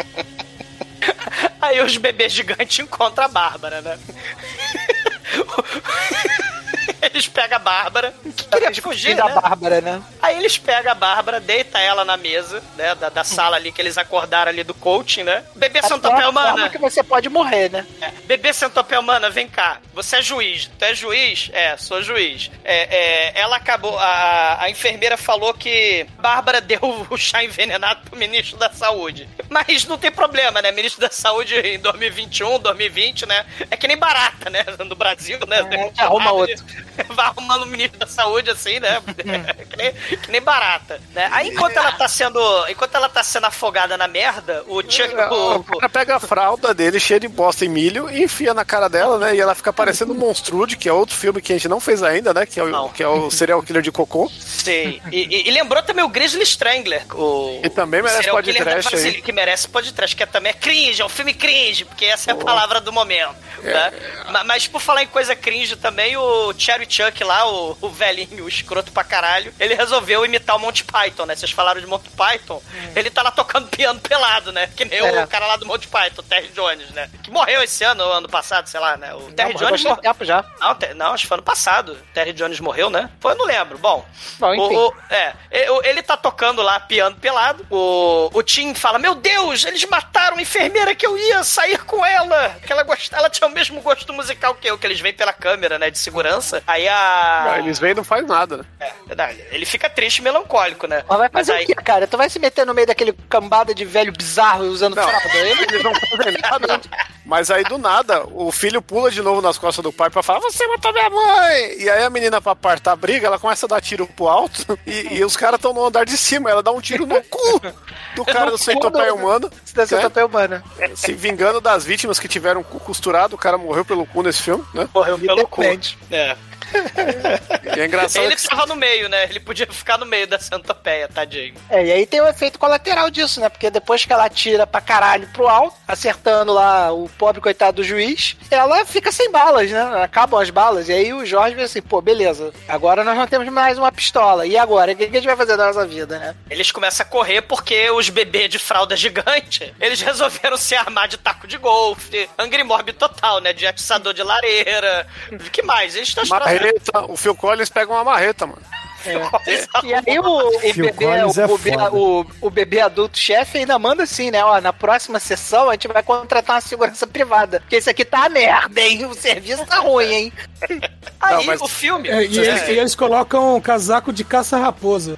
Aí os bebês gigantes encontram a Bárbara, né? Eles pegam a Bárbara, que queria fugir, da né? Bárbara, né? Aí eles pegam a Bárbara, deita ela na mesa, né? Da, da sala ali que eles acordaram ali do coaching, né? Bebê Até Centopé a Humana. forma que você pode morrer, né? É, Bebê Centopé Humana, vem cá. Você é juiz. Tu é juiz? É, sou juiz. É, é, ela acabou. A, a enfermeira falou que Bárbara deu o chá envenenado pro ministro da Saúde. Mas não tem problema, né? Ministro da Saúde em 2021, 2020, né? É que nem barata, né? No Brasil, né? É, arruma outro. Vai arrumando o ministro da Saúde assim, né? que, nem, que nem barata. Né? Aí enquanto ela tá sendo. Enquanto ela tá sendo afogada na merda, o Chuck. O cara pega a fralda dele, cheia de bosta e milho, e enfia na cara dela, né? E ela fica parecendo um Monstrude, que é outro filme que a gente não fez ainda, né? Que é o, que é o serial killer de cocô. Sei. E, e- e lembrou também o Grizzly Strangler. O, E também merece podcast aí. Brasília, Que merece podcast, que é também é cringe, é um filme cringe, porque essa é a palavra do momento. né? Ma- Mas, por falar em coisa cringe também, o Cherry Chuck lá, o, o velhinho, o escroto pra caralho, ele resolveu imitar o Monty Python, né? Vocês falaram de Monty Python? Ele tá lá tocando piano pelado, né? Que nem É. o cara lá do Monty Python, o Terry Jones, né? Que morreu esse ano, ou ano passado, sei lá, né? O Terry morreu Jones morreu. tempo já. Não, não, acho que foi ano passado. O Terry Jones morreu, né? Foi, eu não lembro. Bom, Bom, enfim. o- o- é, ele tá tocando lá piano pelado. O, o Tim fala: Meu Deus, eles mataram a enfermeira que eu ia sair com ela. Que ela, gost... ela tinha o mesmo gosto musical que eu, que eles veem pela câmera, né? De segurança. Aí a. Ah, Eles veem e não faz nada, né? É, verdade. Ele fica triste e melancólico, né? Mas vai Mas fazer aí. o quê, cara? Tu vai se meter no meio daquele cambada de velho bizarro usando Não. fralda? Ele Eles não fazem nada. Mas aí, do nada, o filho pula de novo nas costas do pai pra falar: Você matou minha mãe! E aí a menina, pra apartar a briga, ela começa a dar tiro pro alto e, e os caras estão no andar de cima. Ela dá um tiro no cu do cara do centopeia humano. da né? centopeia humana. Se vingando das vítimas que tiveram o cu costurado, o cara morreu pelo cu nesse filme, né? Morreu pelo cu. É. É engraçado Ele que tava no meio, né? Ele podia ficar no meio da centopeia, tadinho. É, e aí tem o efeito colateral disso, né? Porque depois que ela tira pra caralho pro alto, acertando lá o pobre coitado do juiz, ela fica sem balas, né? Acabam as balas. E aí o Jorge vê assim, pô, beleza. Agora nós não temos mais uma pistola. E agora? O que a gente vai fazer da nossa vida, né? Eles começam a correr porque os bebês de fralda gigante, eles resolveram se armar de taco de golfe, Angry Mob total, né? De atiçador de lareira. O que mais? Eles estão marreta, o Phil Collins pega uma marreta, mano. E aí o, o bebê, o, é bebê foda. o, o bebê adulto chefe ainda manda assim, né? Ó, na próxima sessão a gente vai contratar uma segurança privada. Porque esse aqui tá a merda, hein? O serviço tá ruim, hein? Aí mas- o filme. É, e, eles, e eles colocam um casaco de caça-raposa.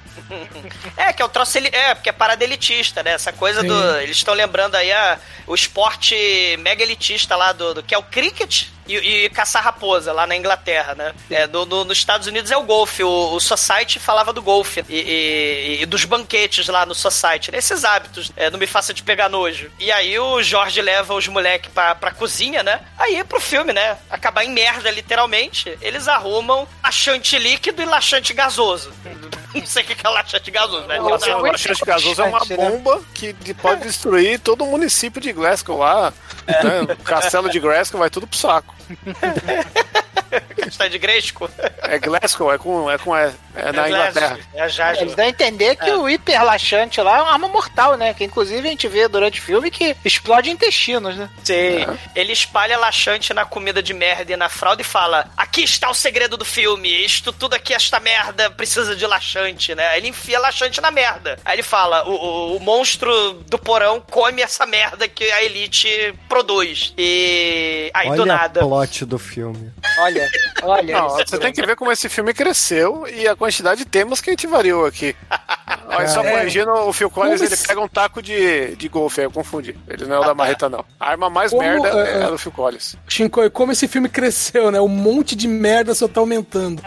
É, que é o troço ele é, porque é parada elitista, né? Essa coisa do. Sim. Eles estão lembrando aí a, o esporte mega elitista lá do, do- que é o cricket e, e caçar raposa lá na Inglaterra, né? É, do, do- nos Estados Unidos é o golfe. O, o Society falava do golfe e, e- e dos banquetes lá no Society. né? Esses hábitos, é, não me faça de pegar nojo. E aí o Jorge leva os moleques pra, pra cozinha, né? Aí pro filme, né? Acabar em merda, literalmente. Eles arrumam laxante líquido e laxante gasoso. Não sei o que é laxante gasoso, né? Nossa, o laxante gasoso é uma bomba que de- pode destruir todo o município de Glasgow lá. né? O castelo de Glasgow vai tudo pro saco. Está de Gresco? É Glasgow, é com. É, com, é, é na Inglaterra. É a Jasmine. Eles dão a entender que o hiperlaxante lá é uma arma mortal, né? Que inclusive a gente vê durante o filme que explode intestinos, né? Sim. Ele espalha laxante na comida de merda e na fralda e fala: Aqui está o segredo do filme. Isto tudo aqui, esta merda, precisa de laxante, né? Aí ele enfia laxante na merda. Aí ele fala: o, o- o monstro do porão come essa merda que a elite produz. E aí do Olha nada. o plot do filme. Olha, olha. Não, você tem que ver como esse filme cresceu e a quantidade de temas que a gente variou aqui. Olha, só É. corrigindo, o Phil Collins ele pega um taco de, de golfe, aí eu confundi. Ele não é o da marreta, não. A arma mais Como, merda é, é a do Phil Collins. Shinkoi, como esse filme cresceu, né? Um monte de merda só tá aumentando.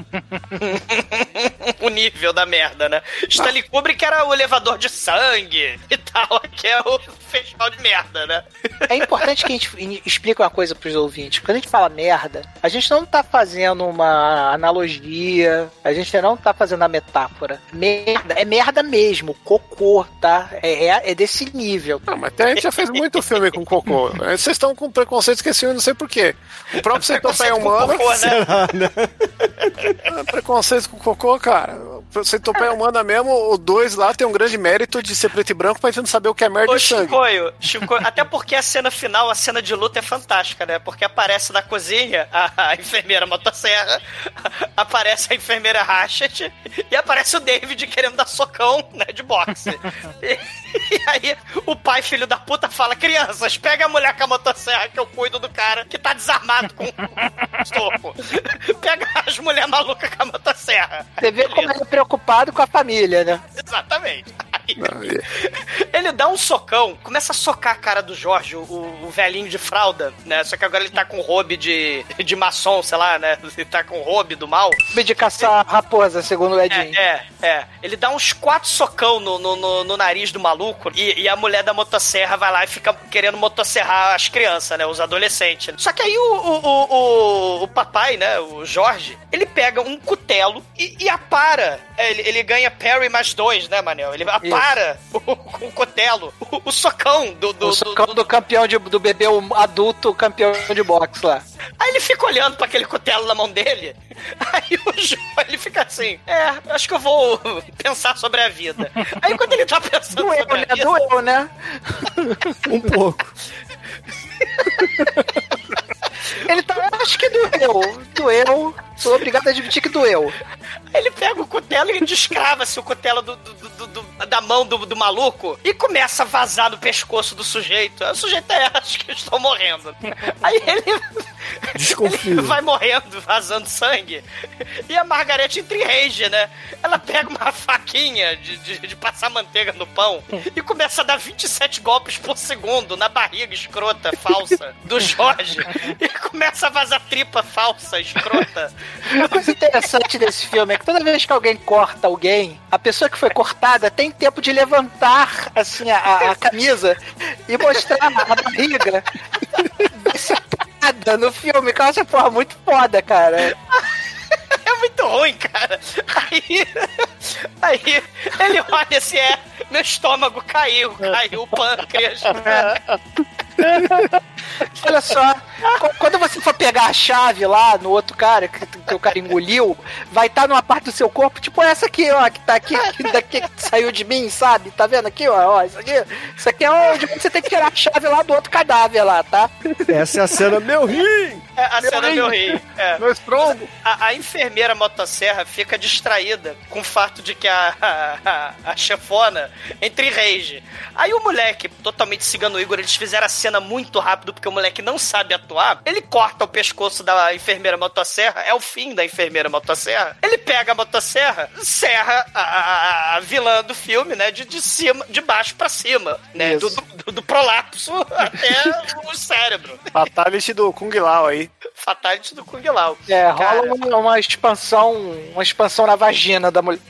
o nível da merda, né? Stanley Kubrick era o elevador de sangue e tal, que é o festival de merda, né? É importante que a gente explique uma coisa pros ouvintes. Quando a gente fala merda, a gente não tá fazendo uma analogia, a gente não tá fazendo a metáfora. Merda, é merda mesmo, cocô, tá? É, é, é desse nível. Não, mas até a gente já fez muito filme com cocô. Vocês estão com preconceito com esse filme, não sei porquê. O próprio Centopeia Humana. Cocô, né? Será, né? É preconceito com cocô, cara. O Centopeia Humana mesmo, o 2 lá tem um grande mérito de ser preto e branco pra gente tentando saber o que é merda Ô, e sangue. Chicoio, Chicoio, até porque a cena final, a cena de luta é fantástica, né? Porque aparece na cozinha a, a enfermeira motosserra, aparece a enfermeira Ratchet e aparece o David querendo dar socão, né, de boxe. E, e aí o pai, filho da puta, fala, crianças, pega a mulher com a motosserra que eu cuido do cara que tá desarmado com soco. Pega as mulheres malucas com a motosserra. Você vê como ele é preocupado com a família, né? Exatamente. Ele dá um socão, começa a socar a cara do Jorge, o, o velhinho de fralda, né? Só que agora ele tá com robe de, de maçom, sei lá, né? Ele tá com robe do mal. De caçar raposa, segundo o Edinho. É, é, é. Ele dá uns quatro socão no, no, no- no nariz do maluco e, e a mulher da motosserra vai lá e fica querendo motosserrar as crianças, né? Os adolescentes. Só que aí o, o, o, o, o papai, né? O Jorge, ele pega um cutelo e, e apara. É, Ele, ele ganha parry mais dois, né, Manel? Ele apara o- com o cutelo, o, o socão do, do, o socão do, campeão de, do bebê o adulto campeão de boxe lá. Aí ele fica olhando pra aquele cutelo na mão dele. Aí o João, ele fica assim: É, acho que eu vou pensar sobre a vida. Aí quando ele tá pensando Doeu, sobre né? a vida. Doeu, né? Um pouco. Ele tá. Acho que doeu. Doeu. Sou obrigado a admitir que doeu. Ele pega o cutelo e descrava-se o cutelo do, do- do- do- da mão do, do maluco e começa a vazar no pescoço do sujeito. O sujeito é, acho que eu estou morrendo. Aí ele, ele vai morrendo, vazando sangue. E a Margarete entra em rage, né? Ela pega uma faquinha de, de, de passar manteiga no pão e começa a dar 27 golpes por segundo na barriga escrota, falsa, do Jorge. E começa a vazar tripa falsa, escrota. Uma coisa interessante desse filme é que toda vez que alguém corta alguém, a pessoa que foi cortada tem tempo de levantar assim a, a- a camisa e mostrar a barriga separada no filme. Que eu acho essa porra muito foda, cara. É muito ruim, cara. Aí, aí ele olha assim, é, meu estômago caiu, caiu o pâncreas. Olha só, qu- quando você for pegar a chave lá no outro cara, que, que o cara engoliu, vai estar numa parte do seu corpo, tipo essa aqui, ó, que tá aqui, que daqui que saiu de mim, sabe? Tá vendo aqui, ó, ó, isso aqui? Isso aqui é onde você tem que tirar a chave lá do outro cadáver lá, tá? Essa é a cena, meu rim! É, a cena rim. meu rim. É. Meu estrongo! A, a enfermeira motosserra fica distraída com o fato de que a, a, a, a chefona entra em rage. Aí o moleque, totalmente cigano Igor, eles fizeram a cena muito rápido porque o moleque não sabe atuar. Ele corta o pescoço da enfermeira motosserra, é o fim da enfermeira motosserra. Ele pega a motosserra, serra a, a- a vilã do filme, né, de, de cima, de baixo pra cima, né, do, do, do prolapso até o cérebro. Fatality do Kung Lao aí. Fatality do Kung Lao. É, rola uma, uma expansão, uma expansão na vagina da mulher.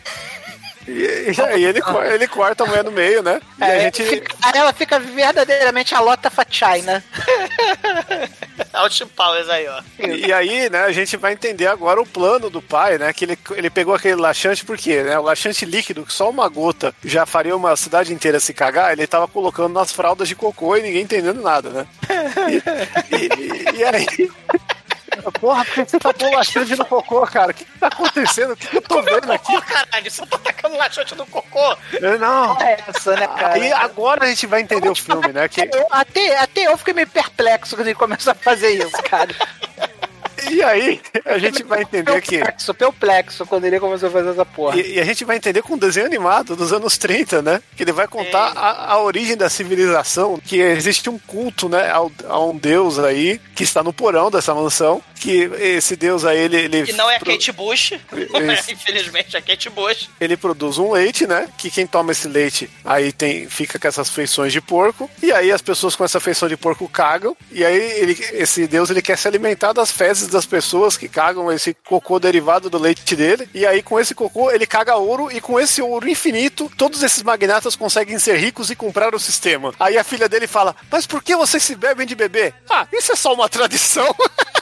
E, e aí ele, ele corta a mulher no meio, né? E a É, gente. fica- aí ela fica verdadeiramente a Lota Fachina. Austin Powers aí, ó. E e aí, né, a gente vai entender agora o plano do pai, né? Que ele, ele pegou aquele laxante, por quê? Né, o laxante líquido, que só uma gota já faria uma cidade inteira se cagar, ele tava colocando nas fraldas de cocô e ninguém entendendo nada, né? E, e- e aí. Porra, por que você tá pondo laxante no cocô, cara? O que, que tá acontecendo? O que, que eu tô vendo aqui? Pô, caralho, você tá tacando laxante no cocô. Eu, Não. É essa, né, cara? Aí agora a gente vai entender o filme, né? Que, Eu- até, até eu fiquei meio perplexo quando ele começou a fazer isso, cara. e aí a gente vai entender que. Perplexo, perplexo quando ele começou a fazer essa porra. E, e a gente vai entender com um desenho animado dos anos 30, né? Que ele vai contar a, a origem da civilização, que existe um culto, né, ao- a um deus aí que está no porão dessa mansão, que esse deus aí, ele... ele E não é a pro- Kate Bush. Infelizmente, é a Kate Bush. Ele produz um leite, né? Que quem toma esse leite aí tem, fica com essas feições de porco. E aí as pessoas com essa feição de porco cagam. E aí ele, esse deus ele quer se alimentar das fezes das pessoas que cagam esse cocô derivado do leite dele. E aí com esse cocô ele caga ouro. E com esse ouro infinito, todos esses magnatas conseguem ser ricos e comprar o sistema. Aí a filha dele fala: Mas por que vocês se bebem de bebê? Ah, isso é só uma tradição.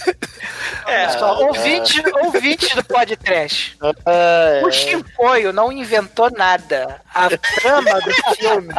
É, só, ouvinte, ouvinte do podcast. É, O Chicoio não inventou nada. A trama do filme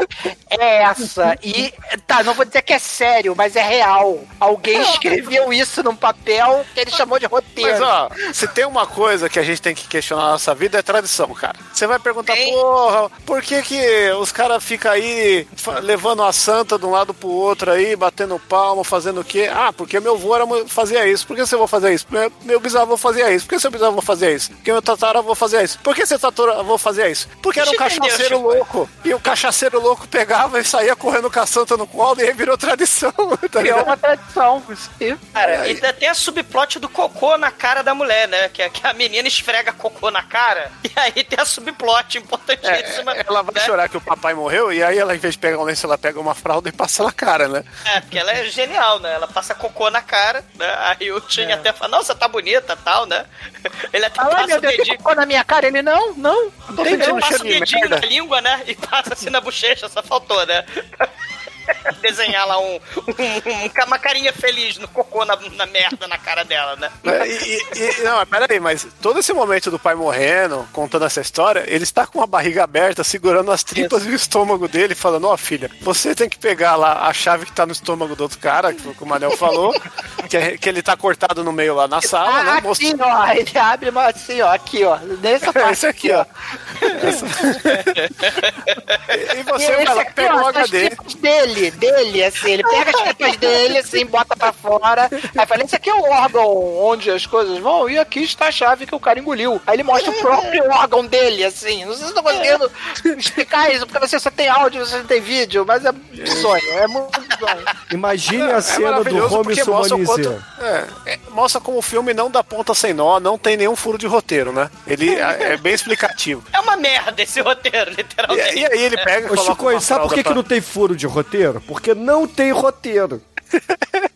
é essa. E, tá, não vou dizer que é sério, mas é real. Alguém escreveu isso num papel que ele chamou de roteiro. Mas ó, se tem uma coisa que a gente tem que questionar na nossa vida é tradição, cara. Você vai perguntar, porra, por que que os caras ficam aí levando a santa de um lado pro outro aí, batendo palmo, fazendo o quê? Ah, porque meu avô era, fazia isso. Por que seu avô fazia isso? Meu, meu bisavô fazia isso. Por que seu bisavô fazia isso? Porque meu tataravô fazia isso. Por que seu tataravô fazia isso? Porque era um cachaceiro louco. E o cachaceiro louco pegava e saía correndo com a santa no colo e aí virou tradição. Tá Criou ligado? uma tradição. isso aí. Cara, e tem a subplot do cocô na cara da mulher, né? Que, a- que a menina esfrega cocô na cara. E aí tem a subplot importantíssima. É, ela vai né? chorar que o papai morreu e aí ela, em vez de pegar um lenço, ela pega uma fralda e passa na cara, né? É, porque ela é genial, né? Ela passa cocô na cara, né? Aí o Tim até fala, nossa, tá bonita tal, né? Ele até Ai, passa meu o Deus, dedinho. cocô na minha cara. Ele, não, não. Tem Ele passa o dedinho merda. na língua, né? E passa assim na bochecha, só faltou, né? Desenhar lá um, um- uma carinha feliz no cocô na, na merda na cara dela, né? É, E, e- e- não, mas peraí, mas todo esse momento do pai morrendo, contando essa história, ele está com a barriga aberta, segurando as tripas e o estômago dele, falando: Ó, filha, você tem que pegar lá a chave que tá no estômago do outro cara, que o Manel falou, que, é- que ele tá cortado no meio lá na sala, Ah, né? aqui, mostrando- ó. Ele abre mas assim, ó. Aqui, ó. Nessa parte. Esse aqui, ó. E você vai esse lá, aqui, pega ó, o HD. tripas dele, dele, assim. Ele pega as tripas dele, assim, bota pra fora. Aí fala, esse aqui é o órgão onde as coisas vão, e aqui está a chave que o cara engoliu. Aí ele mostra o próprio órgão dele, assim. Não sei se eu tô conseguindo explicar isso, porque você só tem áudio, você não tem vídeo, mas é sonho, é muito sonho. Imagine a É cena do maravilhoso Holmes porque mostra o humanizando. quanto- é, é, mostra como o filme não dá ponta sem nó, não tem nenhum furo de roteiro, né? Ele é, é bem explicativo. É uma merda esse roteiro, E, literalmente. e aí ele pega e Ô, coloca Chico, uma sabe por que, fralda que não tem furo de roteiro? Porque não tem roteiro.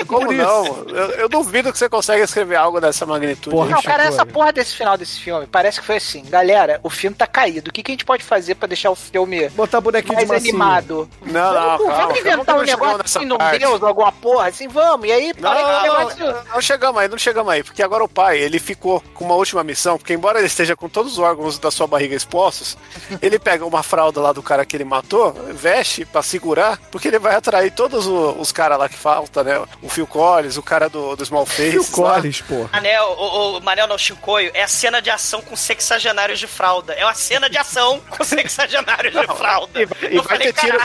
Como não? Eu, eu duvido que você consegue escrever algo dessa magnitude. Porra, Não, cara, Chico, essa porra desse final desse filme parece que foi assim. Galera, o filme tá caído. O que, que a gente pode fazer pra deixar o filme Botar bonequinho mais animado? Não, não, vamos, calma, vamos inventar um não negócio nessa assim, num parte. Deus, alguma porra, assim, vamos. E aí, Não, não, negócio... não, não chegamos aí, não chegamos aí, porque agora o pai, ele ficou com uma última missão, porque embora ele esteja com todos os órgãos da sua barriga expostos, ele pega uma fralda lá do cara que ele matou, veste pra segurar, porque ele vai atrair todos o- os caras lá que falta, né? O Phil Collins, o cara do, do Small Face. Phil Collins, porra. Manel, o, o Manel não, Chicoio, é a cena de ação com sexagenários de fralda. É uma cena de ação com sexagenários de fralda. E, e Eu vai falei, ter tiro.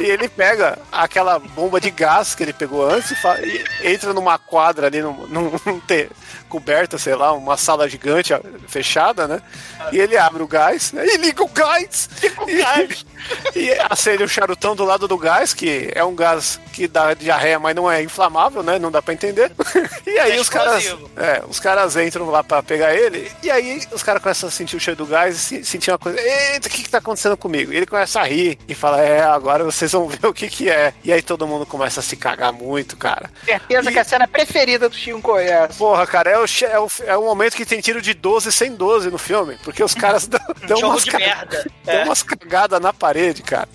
e ele pega aquela bomba de gás que ele pegou antes e, fa- e entra numa quadra ali, num, num, num coberta, sei lá, uma sala gigante fechada, né? E ele abre o gás, né? E liga o gás! E, e acende o charutão do lado do gás, que é um gás que dá diarreia, mas não é inflamável, né? Não dá pra entender. E aí É os caras. É, os caras entram lá pra pegar ele, e aí os caras começam a sentir o cheiro do gás e se- sentir uma coisa. Eita, o que que tá acontecendo comigo? E ele começa a rir e fala: É, agora vocês vão ver o que que é. E aí todo mundo começa a se cagar muito, cara. Certeza E- que é a cena preferida do Chico é essa. Porra, cara, é o, é, o, é o momento que tem tiro de 12 sem 12 no filme, porque os caras dão, dão Jogo umas, de ca- merda. dão É. umas cagadas na parede, cara.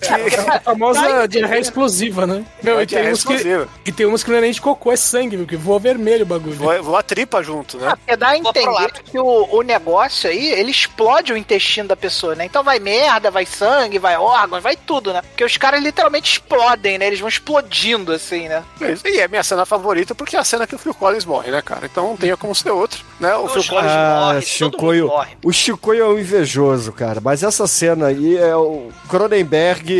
A famosa diarreia explosiva, né? Meu, É e, tem uns que, explosiva. e tem umas que não é nem de cocô, é sangue, viu? Que voa vermelho o bagulho. Voa, voa tripa junto, né? Ah, porque dá a entender que o, o negócio aí, ele explode o intestino da pessoa, né? Então vai merda, vai sangue, vai órgãos, vai tudo, né? Porque os caras literalmente explodem, né? Eles vão explodindo, assim, né? E é minha cena favorita porque é a cena que o Phil Collins morre, né, cara? Então não tinha como ser outro, né? O Phil Collins. Ah, morre, todo Chicoio. mundo morre. O Chicoio é um invejoso, cara. Mas essa cena aí é o Cronenberg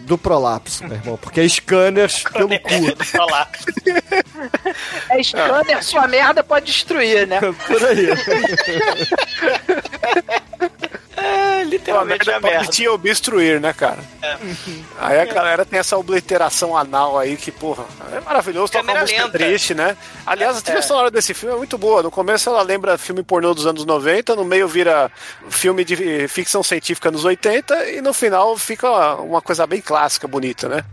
do prolapso, meu irmão. Porque é scanners pelo cu. É scanner, sua merda pode destruir, né? Por aí. É, literalmente é a te obstruir, né, cara? Aí a galera tem essa obliteração anal aí que, porra, é maravilhoso. Toca uma música lenta. triste, né? Aliás, a trilha sonora desse filme é muito boa. No começo ela lembra filme pornô dos anos 90, no meio vira filme de ficção científica nos 80 e no final fica uma coisa bem clássica, bonita, né?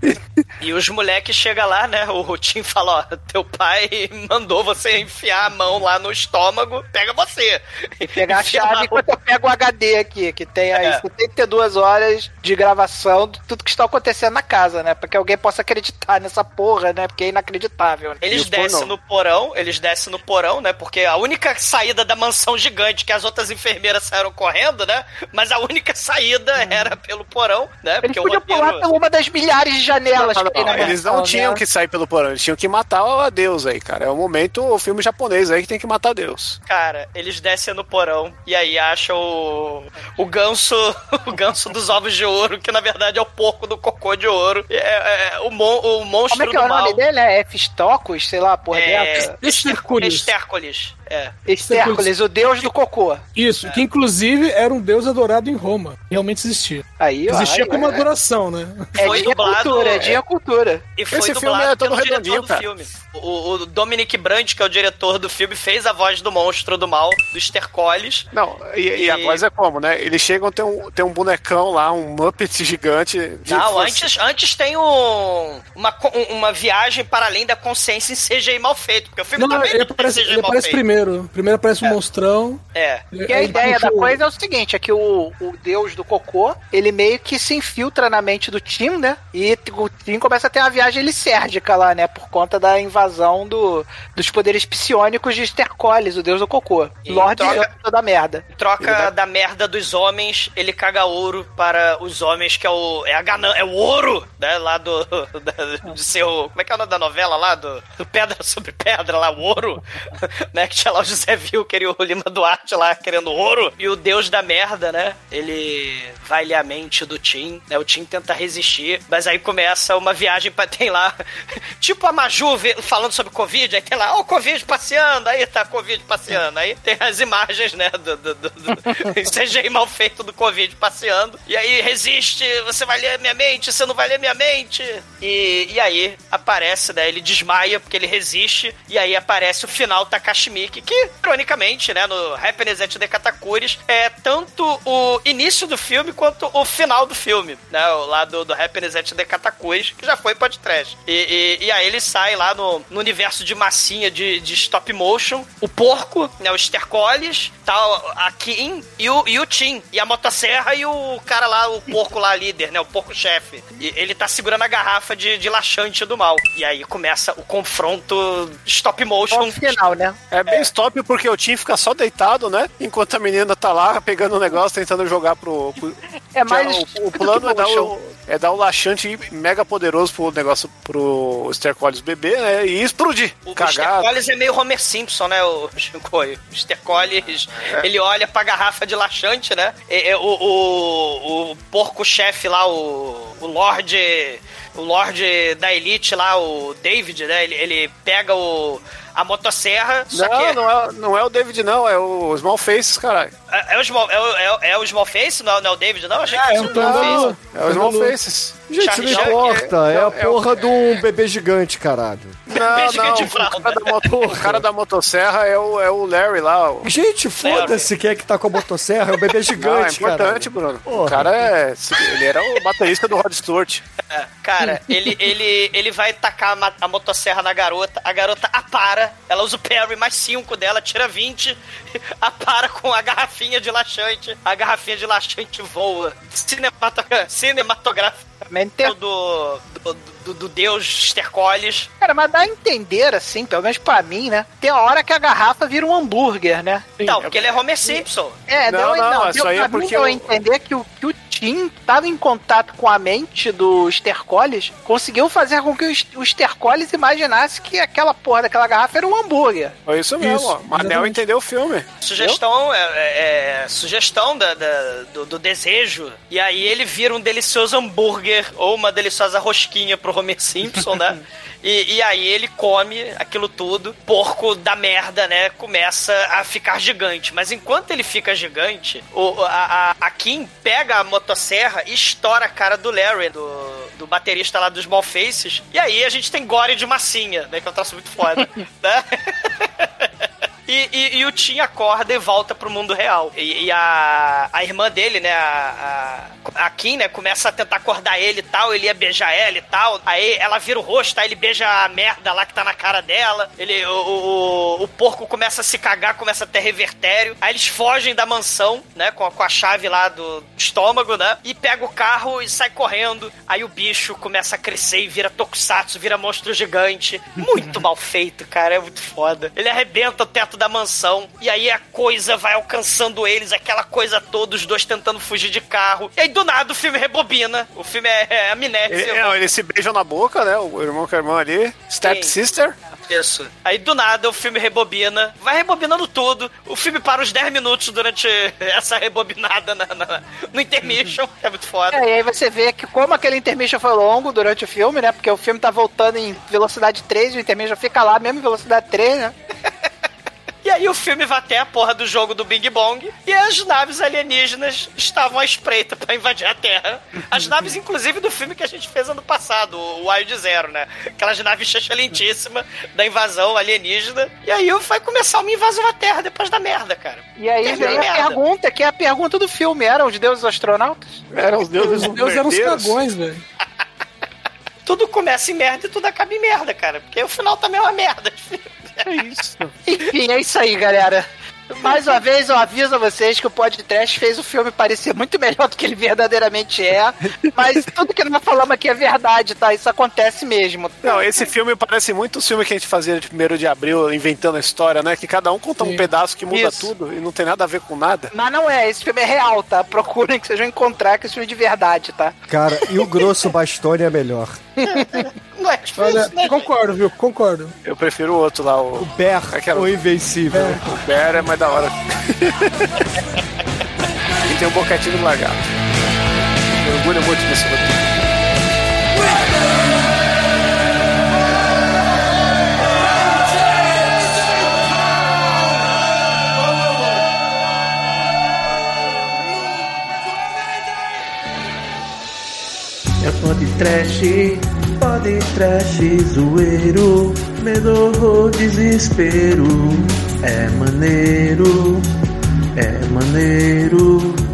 E os moleques chegam lá, né? O Rutinho fala: Ó, teu pai mandou você enfiar a mão lá no estômago, pega você. E pegar a chave enquanto eu pego o HD aqui, que tem aí. é. 72 horas de gravação de tudo que está acontecendo na casa, né? Pra que alguém possa acreditar nessa porra, né? Porque é inacreditável. Né? Eles descem no porão, eles descem no porão, né? Porque a única saída da mansão gigante que as outras enfermeiras saíram correndo, né? Mas a única saída Uhum. era pelo porão, né? Eles Porque o podiam roteiro... pular por uma das milhares de janelas Não, que tem na não, eles mansão, não tinham né? que sair pelo porão, eles tinham que matar a Deus aí, cara. É o momento, o filme japonês aí que tem que matar Deus. Cara, eles descem no porão e aí acham o, o ganso, o ganso dos ovos de ouro, que na verdade é o porco do cocô de ouro. É, é, o, mon, o monstro Como é que é o mal. nome dele? É Efistocos? Sei lá, porra É, dessa. Estercolis. Estércolis. É. Estércolis, o deus do cocô. Isso, que inclusive era um deus adorado em Roma. Realmente existia. Aí, ó, Existia aí, como é. adoração, né? É Foi dia dublado, cultura, é é. dia cultura. E foi Esse filme dublado é todo redondinho, do cara. filme. O, o Dominic Brandt, que é o diretor do filme, fez a voz do monstro do mal, do Estercolis. Não, e, e a coisa é como, né? Eles chegam, tem um, tem um bonecão lá, um Muppet gigante. de Não, antes, antes tem um, uma, uma viagem para além da consciência em CGI mal feito, porque o filme Não, também ele tem aparece, CGI ele mal aparece feito. Primeiro. Primeiro aparece um monstrão. É. Porque a ideia da coisa é o seguinte, é que o, o deus do cocô, ele meio que se infiltra na mente do Tim, né? E o Tim começa a ter uma viagem licérgica lá, né? Por conta da invasão do, dos poderes psionicos de Stercolis, o deus do cocô. E Lorde troca- da merda. Troca da merda dos homens, ele caga ouro para os homens, que é o. É a ganan é o ouro, né? Lá do. da- de seu. Como é que é o nome da novela lá? Do, do Pedra sobre Pedra, lá, o ouro. né? Que tinha lá o José Wilker e o Lima Duarte lá querendo ouro. E o deus da merda, né? Ele vai ler a mente do Tim, né? O Tim tenta resistir, mas aí começa uma viagem pra. Tem lá. tipo a Maju falando sobre Covid, aí tem lá, ó, o Covid passeando, aí tá Covid passeando. Aí tem as imagens, né? Do, do, do, do CGI mal feito do Covid passeando. E aí resiste, você vai ler minha mente, você não vai ler minha mente. E, e aí aparece, né? Ele desmaia porque ele resiste. E aí aparece o final Takashi Que, ironicamente, né? No Happiness at the Katakuri, é tanto o início do filme quanto o final do filme, né? O lado do Happiness at the Katakuri, que já foi podcast. E, e, e aí ele sai lá no, no universo de massinha de, de stop motion, o porco, né? O Stercolis, tal, a Kim e o, e o Tim. E a motosserra e o cara lá, o porco lá, líder, né? O porco-chefe. E ele tá segurando a garrafa de, de laxante do mal. E aí começa o confronto stop motion. No final, né? É bem stop porque o Tim fica só deitado, né? Enquanto a menina tá lá pegando o negócio, tentando jogar pro. pro- É mais o, o plano é dar o, é dar o laxante mega poderoso pro negócio pro Stercolis bebê, né? E explodir. O Cagar. Stercolis é meio Homer Simpson, né, o Chicoio? O Stercolis, ele olha pra garrafa de laxante, né? E- e- o, o, o porco-chefe lá, o, o Lorde... O Lorde da Elite lá, o David, né? Ele, ele pega o, a motosserra, só Não, que... não é, não é o David, não, é o Small Faces, caralho. É, é o Small, é, é, o- é o Small Face? Não, não é o David, não? Achei que é o Face. É o Small Faces. Gente, Charlie não importa. É, é- a é porra de um bebê gigante, caralho. Não, não, o cara, da moto- o cara da motosserra é o, é o Larry lá. o- Gente, foda-se quem é que tá com a motosserra. É o bebê Não, é gigante, cara. importante, Bruno. Porra. O cara é. Ele era o baterista do Rod Stewart. É, Cara, ele, ele, ele vai tacar a a motosserra na garota, a garota apara, ela usa o parry mais 5 dela, tira 20, apara com a garrafinha de laxante, a garrafinha de laxante voa. Cinematogra cinematográfico do, do, do, do deus Stercolis. Cara, mas dá a entender, assim, pelo menos pra mim, né? Tem a hora que a garrafa vira um hambúrguer, né? Então, porque ele é Homer Simpson. É, Não, deu, não, não, isso deu aí pra é mim porque deu a o- entender que o, que o Tim tava em contato com a mente do Stercolis, conseguiu fazer com que o, St- o Stercolis imaginasse que aquela porra daquela garrafa era um hambúrguer. Foi isso mesmo, Isso, ó. Manel entendeu o filme. Sugestão é, é- é sugestão da, da- do, do desejo. E aí ele vira um delicioso hambúrguer ou uma deliciosa rosquinha pro Homer Simpson, né? E, e aí ele come aquilo tudo, porco da merda, né? Começa a ficar gigante. Mas enquanto ele fica gigante, o, a, a, Kim pega a motosserra e estoura a cara do Larry, do, do baterista lá dos Small Faces. E aí a gente tem gore de massinha, né? Que é um troço muito foda. né? e, e, e o Tim acorda e volta pro mundo real. E, e a, a irmã dele, né, a, a, a Kim, né, começa a tentar acordar ele e tal, ele ia beijar ela e tal. Aí ela vira o rosto, aí ele beija a merda lá que tá na cara dela. Ele, o, o, o porco começa a se cagar, começa a ter revertério. Aí eles fogem da mansão, né, com, a- com a chave lá do estômago, né, e pega o carro e sai correndo. Aí o bicho começa a crescer e vira tokusatsu, vira monstro gigante. Muito mal feito, cara, é muito foda. Ele arrebenta o teto da mansão e aí a coisa vai alcançando eles, aquela coisa toda, os dois tentando fugir de carro. E aí do nada o filme rebobina. O filme é, é amnésia. Ele, não, eles se beijam na boca, né? O irmão com a irmã ali. Step Sim. Sister. Isso. Aí do nada o filme rebobina, vai rebobinando tudo. O filme para uns 10 minutos durante essa rebobinada na, na- no intermission. É muito foda. É, e aí você vê que como aquele intermission foi longo durante o filme, né? Porque o filme tá voltando em velocidade 3 e o intermission fica lá mesmo em velocidade 3, né? E aí o filme vai até a porra do jogo do Bing Bong e as naves alienígenas estavam à espreita pra invadir a Terra. As naves, inclusive, do filme que a gente fez ano passado, o Wild Zero, né? Aquelas naves excelentíssimas da invasão alienígena. E aí vai começar uma invasão à Terra depois da merda, cara. E aí vem a merda. pergunta, que é a pergunta do filme: eram os deuses astronautas? Eram os deuses Os deuses eram os cagões, velho. Tudo começa em merda e tudo acaba em merda, cara. Porque o final também é uma merda. É isso. Enfim, é isso aí, galera. Mais uma vez, eu aviso a vocês que o podcast fez o filme parecer muito melhor do que ele verdadeiramente é. Mas tudo que nós falamos aqui é verdade, tá? Isso acontece mesmo. Não, esse filme parece muito o filme que a gente fazia de 1 de abril, inventando a história, né? Que cada um conta um Sim. pedaço que muda Isso. tudo e não tem nada a ver com nada. Mas não é, esse filme é real, tá? Procurem que vocês vão encontrar que esse filme é de verdade, tá? Cara, e o grosso Bastone é melhor. Não é difícil, Olha, né, concordo, viu? Concordo. Eu prefiro o outro lá, o, O Ber, Aquela- o Invencível. o Bear é mais da hora. e tem um boquetinho do lagarto. Eu orgulho muito desse roteiro. É pode trash, pode trash, zoeiro, medo, horror, desespero. É maneiro, é maneiro.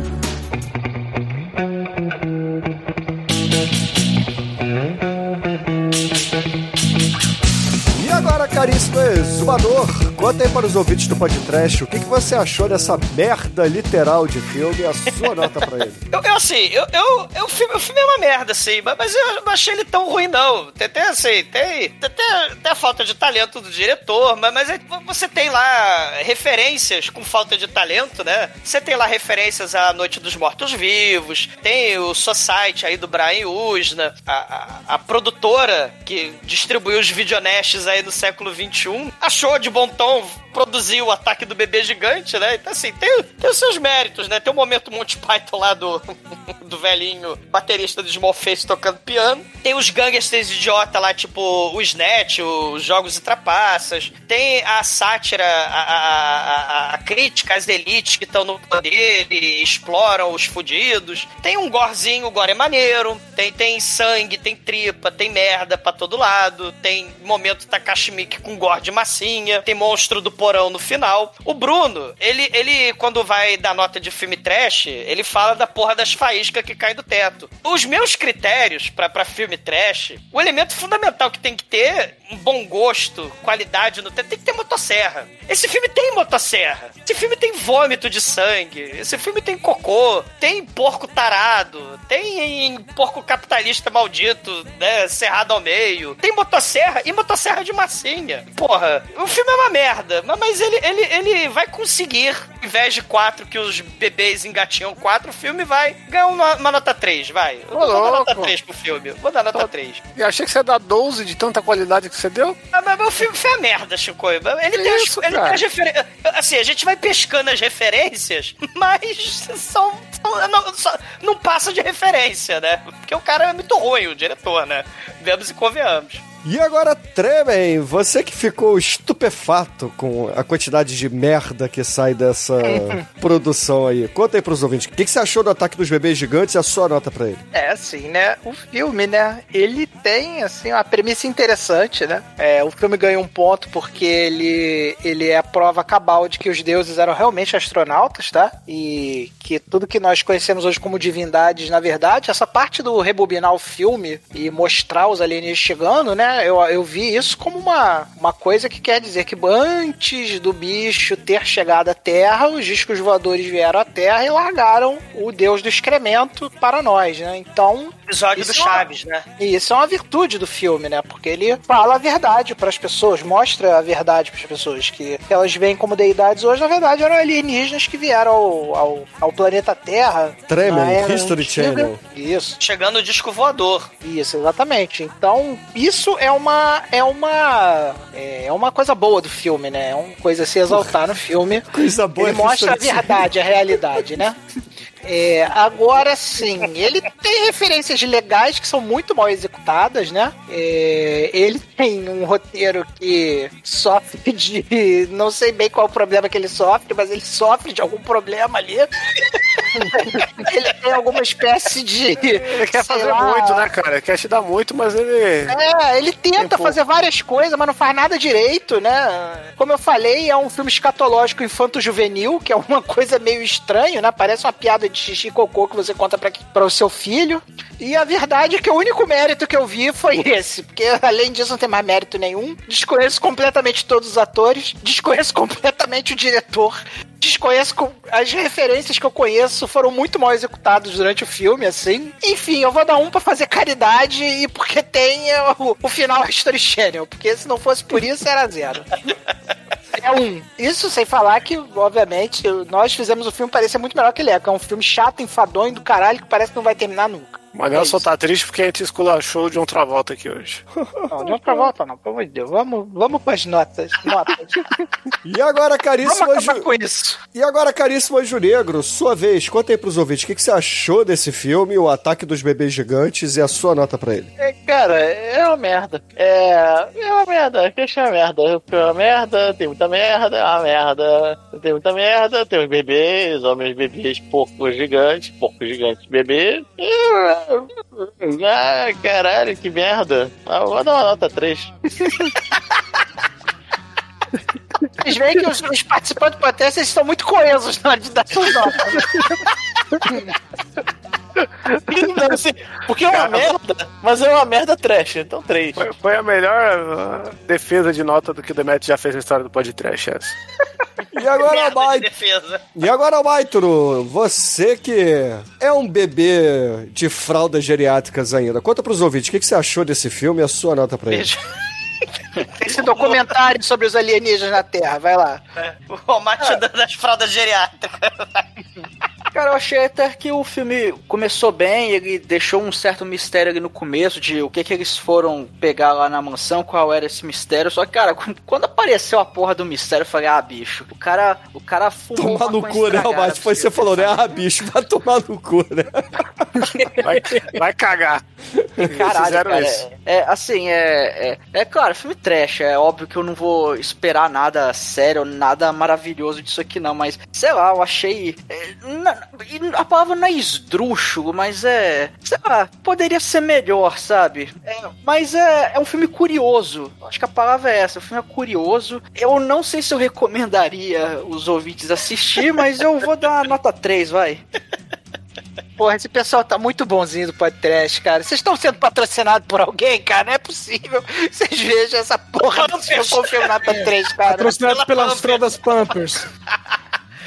Caríssimo exumador, conta aí para os ouvintes do podcast o que, que você achou dessa merda literal de filme e a sua nota pra ele. Eu, eu, assim, eu, eu, eu, o, filme, o filme é uma merda, assim, mas, eu não achei ele tão ruim, não. Tem, tem assim, tem, tem, tem, tem a falta de talento do diretor, mas, mas você tem lá referências com falta de talento, né? Você tem lá referências à Noite dos Mortos-Vivos, tem o Society aí do Brian Usna, a, a, a produtora que distribuiu os videonestes aí no século XXI, achou de bom tom produzir o ataque do bebê gigante, né? Então, assim, tem, tem os seus méritos, né? Tem o momento Monty Python lá do, do velhinho baterista do Small Face tocando piano. Tem os gangsters idiota lá, tipo o Snatch, os Jogos e Trapaças. Tem a sátira, a, a, a, a crítica às elites que estão no poder e exploram os fudidos. Tem um gorezinho, o gore é maneiro. Tem, tem sangue, tem tripa, tem merda pra todo lado. Tem momento Takashi Com gore de massinha. Tem monstro do porão no final. O Bruno, ele, ele quando vai dar nota de filme trash, ele fala da porra das faíscas que caem do teto. Os meus critérios pra filme trash, o elemento fundamental que tem que ter um bom gosto, qualidade no teto, tem que ter motosserra. Esse filme tem motosserra. Esse filme tem vômito de sangue. Esse filme tem cocô. Tem porco tarado. Tem porco capitalista maldito, né? Cerrado ao meio. Tem motosserra e motosserra de massinha. Porra, o filme é uma merda. ma- Mas ele, ele, ele vai conseguir, ao invés de 4 que os bebês engatinham 4, o filme vai ganhar uma, uma nota 3, vai. Eu Ô, vou dar nota louco. 3 pro filme. Vou dar nota 3. E achei que você ia dar 12 de tanta qualidade que você deu. Ah, Mas, o filme foi a merda, Chico. Ele tem, as, isso, ele tem as referências. Assim, a gente vai pescando as referências, mas são. são- não, só- não passa de referência, né? Porque o cara é muito ruim, o diretor, né? Vemos e convenhamos. E agora, Tremen, você que ficou estupefato com a quantidade de merda que sai dessa produção aí. Conta aí pros ouvintes, o que, que você achou do Ataque dos Bebês Gigantes e a sua nota pra ele? É, assim, né? O filme, né? Ele tem, assim, uma premissa interessante, né? É, o filme ganha um ponto porque ele, ele é a prova cabal de que os deuses eram realmente astronautas, tá? E que tudo que nós conhecemos hoje como divindades, na verdade, essa parte do rebobinar o filme e mostrar os alienígenas chegando, né? Eu, eu vi isso como uma, uma coisa que quer dizer que antes do bicho ter chegado à Terra, os discos voadores vieram à Terra e largaram o deus do excremento para nós, né? Então. Episódio do Chaves, é, né? E isso é uma virtude do filme, né? Porque ele fala a verdade para as pessoas, mostra a verdade para as pessoas, que elas veem como deidades hoje, na verdade, eram alienígenas que vieram ao, ao, ao planeta Terra. Tremen, History Channel. Isso. Chegando o disco voador. Isso, exatamente. Então, isso é uma é uma é uma coisa boa do filme, né? É uma coisa a se exaltar no filme. Coisa boa. Ele mostra a verdade, a realidade, né? É, agora sim, ele tem referências legais que são muito mal executadas, né? É, ele tem um roteiro que sofre de. Não sei bem qual é o problema que ele sofre, mas ele sofre de algum problema ali. ele tem alguma espécie de. Ele quer fazer lá, muito, né, cara? Ele quer te dar muito, mas ele. É, ele tenta fazer várias coisas, mas não faz nada direito, né? Como eu falei, é um filme escatológico infanto-juvenil, que é uma coisa meio estranha, né? Parece uma piada de xixi e cocô que você conta para o seu filho. E a verdade é que o único mérito que eu vi foi esse, porque além disso não tem mais mérito nenhum. Desconheço completamente todos os atores, desconheço completamente o diretor, desconheço as referências que eu conheço foram muito mal executadas durante o filme, assim. Enfim, eu vou dar um para fazer caridade e porque tem o, o final History Channel, porque se não fosse por isso era zero. É um. Isso sem falar que, obviamente, nós fizemos o filme parecer muito melhor que ele é, que é um filme chato, enfadonho do caralho que parece que não vai terminar nunca. Mas é só tá triste porque a gente esculachou de um Travolta aqui hoje. Não, de um Travolta não, pelo amor de Deus. Vamos, vamos para as notas. notas. e agora, caríssimo Ju... com isso. E agora, caríssimo Anjo Negro, sua vez, conta aí pros ouvintes, o que, que você achou desse filme, o Ataque dos Bebês Gigantes e a sua nota pra ele? É, cara, é uma merda. É, é uma merda, que é uma merda. É uma merda, tem muita merda, é uma merda. Tem muita merda, tem os bebês, homens bebês, porcos gigantes, porcos gigantes bebês. Ah, caralho, que merda. Ah, vou dar uma nota 3. Vocês veem que os, os participantes do podcast estão muito coesos na hora de dar suas notas. Não, assim, porque é uma merda, mas é uma merda trash, então 3. Foi, foi a melhor uh, defesa de nota do que o Demet já fez na história do podcast, essa. E agora, Baitro. E agora, Baitro, você que é um bebê de fraldas geriátricas ainda, conta pros ouvintes o que, que você achou desse filme e a sua nota pra ele. Esse documentário sobre os alienígenas na Terra, vai lá. É, o mate ah. das fraldas geriátricas. Cara, eu achei até que o filme começou bem, ele deixou um certo mistério ali no começo de o que que eles foram pegar lá na mansão, qual era esse mistério. Só que, cara, quando apareceu a porra do mistério, eu falei, ah, bicho, o cara, o cara fumou Tomar no cu, né, Mate? Foi você falou, né? Ah, bicho, vai tomar no cu, né? vai, vai cagar. Caralho, cara, é, é, assim, é, é, é claro, filme trash, é óbvio que eu não vou esperar nada sério, nada maravilhoso disso aqui não, mas, sei lá, eu achei... É, na, a palavra não é esdrúxulo, mas é. Sei lá, poderia ser melhor, sabe? É, mas é, é um filme curioso. Acho que a palavra é essa. O filme é curioso. Eu não sei se eu recomendaria os ouvintes assistir, mas eu vou dar nota 3, vai. Porra, esse pessoal tá muito bonzinho do podcast, cara. Vocês estão sendo patrocinados por alguém, cara? Não é possível. Vocês vejam essa porra do seu confirmo nota 3, cara. Patrocinados pelas fraldas Pampers.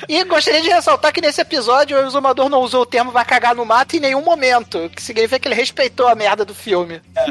E gostaria de ressaltar que nesse episódio o exumador não usou o termo vai cagar no mato em nenhum momento, que significa que ele respeitou a merda do filme. É.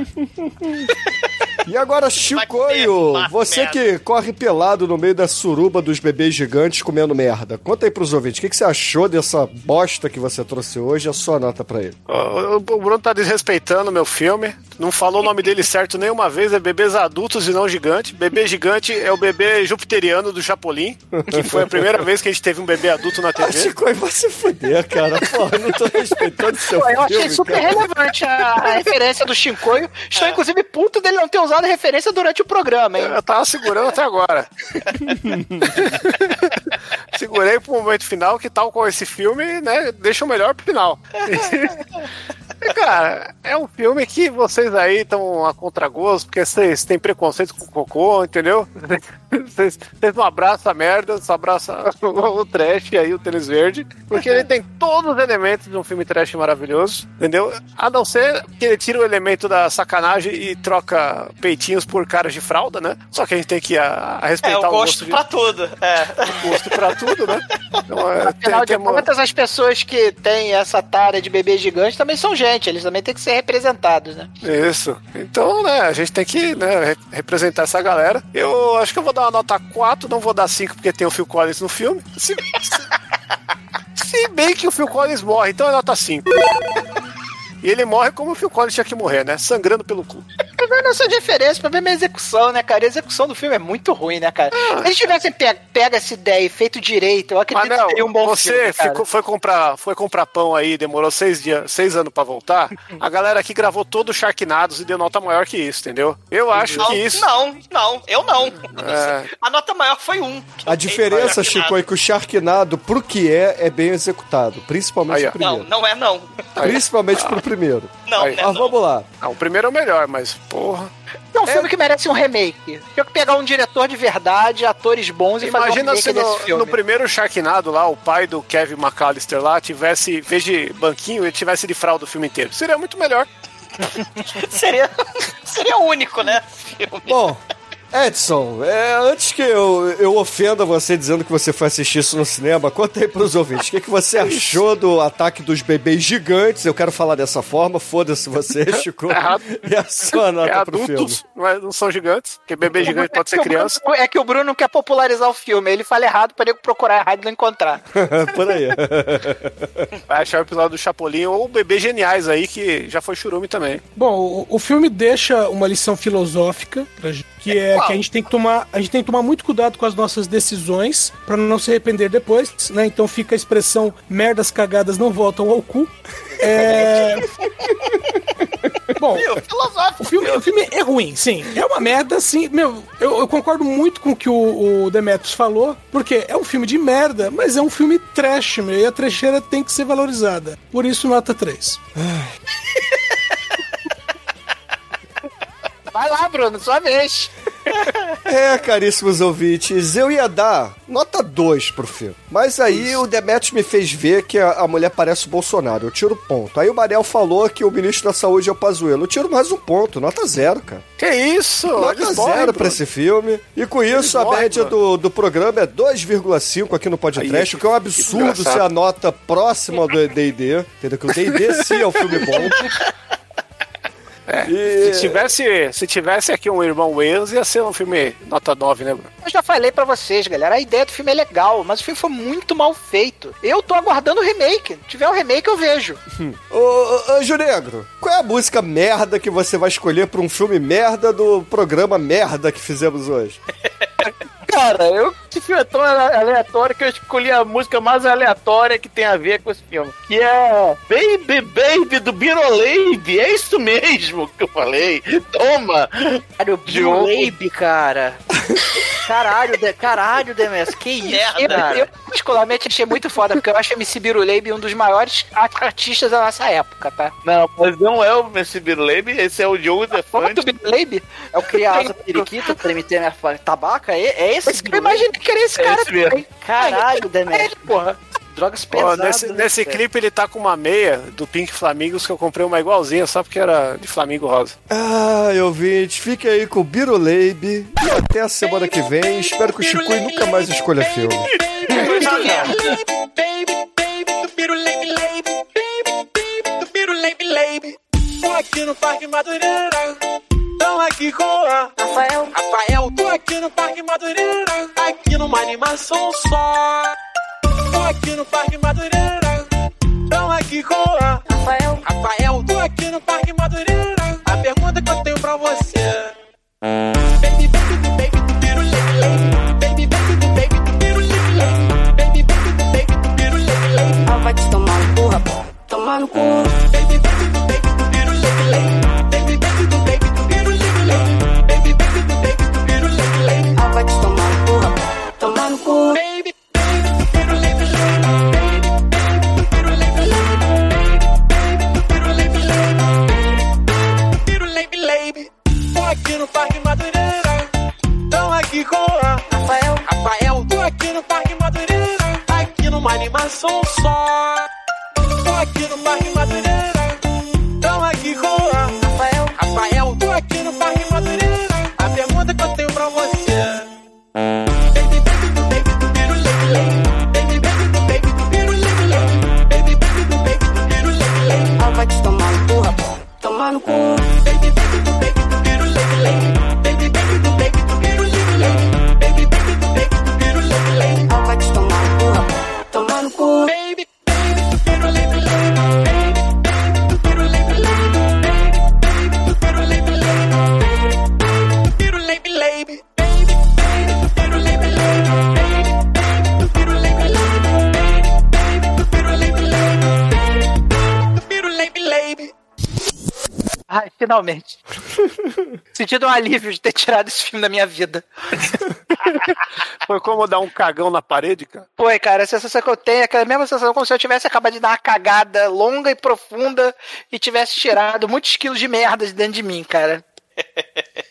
e agora, Chicoio, você que corre pelado no meio da suruba dos bebês gigantes comendo merda, conta aí pros ouvintes, o que, que você achou dessa bosta que você trouxe hoje, a sua nota pra ele? O, o Bruno tá desrespeitando o meu filme, não falou o nome dele certo nenhuma vez, é bebês adultos e não gigante. Bebê gigante é o bebê jupiteriano do Chapolin, que foi a primeira vez que a gente teve um bebê adulto na TV. Chico, vai se fuder, cara. Porra, não tô respeitando seu Pô, Eu filme, achei super cara. relevante a, a, referência do Shinkoio. Estou, é. inclusive, puto dele não ter usado falado referência durante o programa, hein? Eu tava segurando até agora. Segurei pro momento final, que tal com esse filme, né? Deixa o melhor pro final. Cara, é um filme que vocês aí estão a contragosto, porque vocês têm preconceito com cocô, entendeu? Vocês, não abraçam a merda, só abraçam o trash e aí o tênis verde, porque ele tem todos os elementos de um filme trash maravilhoso, entendeu? A não ser que ele tira o elemento da sacanagem e troca peitinhos por caras de fralda, né? Só que a gente tem que a, a respeitar É, o o gosto de- pra tudo. É. o gosto pra tudo, né? Então, é, Afinal de tem uma- contas, as pessoas que têm essa tara de bebê gigante também são gente, eles também têm que ser representados, né? Isso. Então, né, a gente tem que né, re- representar essa galera. Eu acho que eu vou dar uma nota 4, não vou dar 5 porque tem o Phil Collins no filme. Se, se- se bem que o Phil Collins morre, então é nota 5. E ele morre como o Phil Collins tinha que morrer, né? Sangrando pelo cu. Mas não essa diferença, o problema é a execução, né, cara? A execução do filme é muito ruim, né, cara? Se eles tivessem pe pego essa ideia e feito direito, eu acredito Manel, que seria um bom você filme, cara. ficou- foi, comprar, foi comprar pão aí, demorou seis, dias, seis anos pra voltar. A galera aqui gravou todo o Sharknados e deu nota maior que isso, entendeu? Eu acho não, que isso. Não, não, eu não. É. A nota maior foi um. A diferença, Chico, é que o Sharknado, pro que é, é bem executado. Principalmente Aí, o primeiro. Não, não é não. Principalmente pro primeiro. Não, Aí. né, Mas não. vamos lá. Não, o primeiro é o melhor, mas, porra. É um filme que merece um remake. Tinha que pegar um diretor de verdade, atores bons e Imagina fazer se um remake no, desse filme. no primeiro Sharknado lá, o pai do Kevin McAllister lá tivesse, em vez de banquinho, ele tivesse de fralda o filme inteiro. Seria muito melhor. Seria, seria único, né? Filme. Bom, Edson, é, antes que eu, eu ofenda você dizendo que você foi assistir isso no cinema, conta aí pros ouvintes. O que, que você achou do ataque dos bebês gigantes? Eu quero falar dessa forma, foda-se você, Chico. errado. E a sua nota é pro filme? adultos, não, é- não são gigantes, porque bebê gigante pode ser É o Bruno- criança. É que o Bruno não quer popularizar o filme. Ele fala errado pra ele procurar errado e não encontrar. Por aí. Vai achar o episódio do Chapolin ou Bebês Geniais aí, que já foi churume também. Bom, o, o filme deixa uma lição filosófica pra gente, que é Qual? que a gente tem que tomar, a gente tem que tomar muito cuidado com as nossas decisões pra não se arrepender depois, né? Então fica a expressão merdas cagadas não voltam ao cu. É... Bom, Meu, o filme, o filme é ruim, sim. É uma merda, sim. Meu, eu, eu concordo muito com o que o, o Demetrius falou, porque é um filme de merda, mas é um filme trash, meu, e a trecheira tem que ser valorizada. Por isso, nota 3. Vai lá, Bruno, sua vez. É, caríssimos ouvintes, eu ia dar nota 2 pro filme. Mas aí o Demetrius me fez ver que a, a mulher parece o Bolsonaro. Eu tiro ponto. Aí o Manel falou que o ministro da Saúde é o Pazuello. Eu tiro mais um ponto, nota zero, cara. Que isso? Nota Eles morrem, zero pra Bruno. esse filme. E com isso, a morrem, média mano. do, do programa é 2,5 aqui no podcast, o que é um absurdo ser a nota próxima do D&D. Entendeu? Que o D&D sim é um filme bom. E- Se tivesse, se tivesse aqui um irmão Wales, ia ser um filme nota 9, né, Bruno? Eu já falei pra vocês, galera, a ideia do filme é legal, mas o filme foi muito mal feito. Eu tô aguardando o remake. Se tiver o remake, eu vejo. Ô, ô, Anjo Negro, qual é a música merda que você vai escolher pra um filme merda do programa merda que fizemos hoje? Cara, eu, esse filme é tão aleatório que eu escolhi a música mais aleatória que tem a ver com esse filme. Que é Baby Baby do Birolave. É isso mesmo que eu falei. Toma! Cara, o cara. Caralho, de, caralho, Demes, que isso, merda. Eu, eu, particularmente, achei muito foda, porque eu acho MC Biruleibe um dos maiores artistas da nossa época, tá? Não, mas não é o Messi Birolave, esse é o Como do Defante. Biruleibe? É o Criasa Periquita, Tremeter minha tabaca? É, é esse? Eu imaginei que era esse É cara esse mesmo. também. Caralho, É Demes. ele, porra. Drogas pesadas. nesse né, nesse clipe ele tá com uma meia do Pink Flamingos que eu comprei uma igualzinha só porque era de Flamingo Rosa. Ah, ouvinte, fique aí com o Biruleibe e até a semana que vem. Espero que o Chico nunca mais escolha filme. Tô aqui no Parque Madureira. Tão aqui com a Rafael. Rafael, tô aqui no Parque Madureira. Aqui numa animação só. Tô aqui no Parque Madureira. Tão aqui com a Rafael. Rafael, tô aqui no Parque Madureira. A pergunta que eu tenho pra você. Baby, baby, do baby, do piru, lady, lady. Baby, baby, do baby, do piru, lady, lady. Baby, baby, do baby, do piru, lady, lady. Ah, vai te tomar no cu, rapaz. Tomar no cu. numa animação só. Tô aqui no rima Madureira. Finalmente. Sentido um alívio de ter tirado esse filme da minha vida. Foi como dar um cagão na parede, cara? Foi, cara. A sensação que eu tenho é aquela mesma sensação como se eu tivesse acabado de dar uma cagada longa e profunda e tivesse tirado muitos quilos de merda de dentro de mim, cara.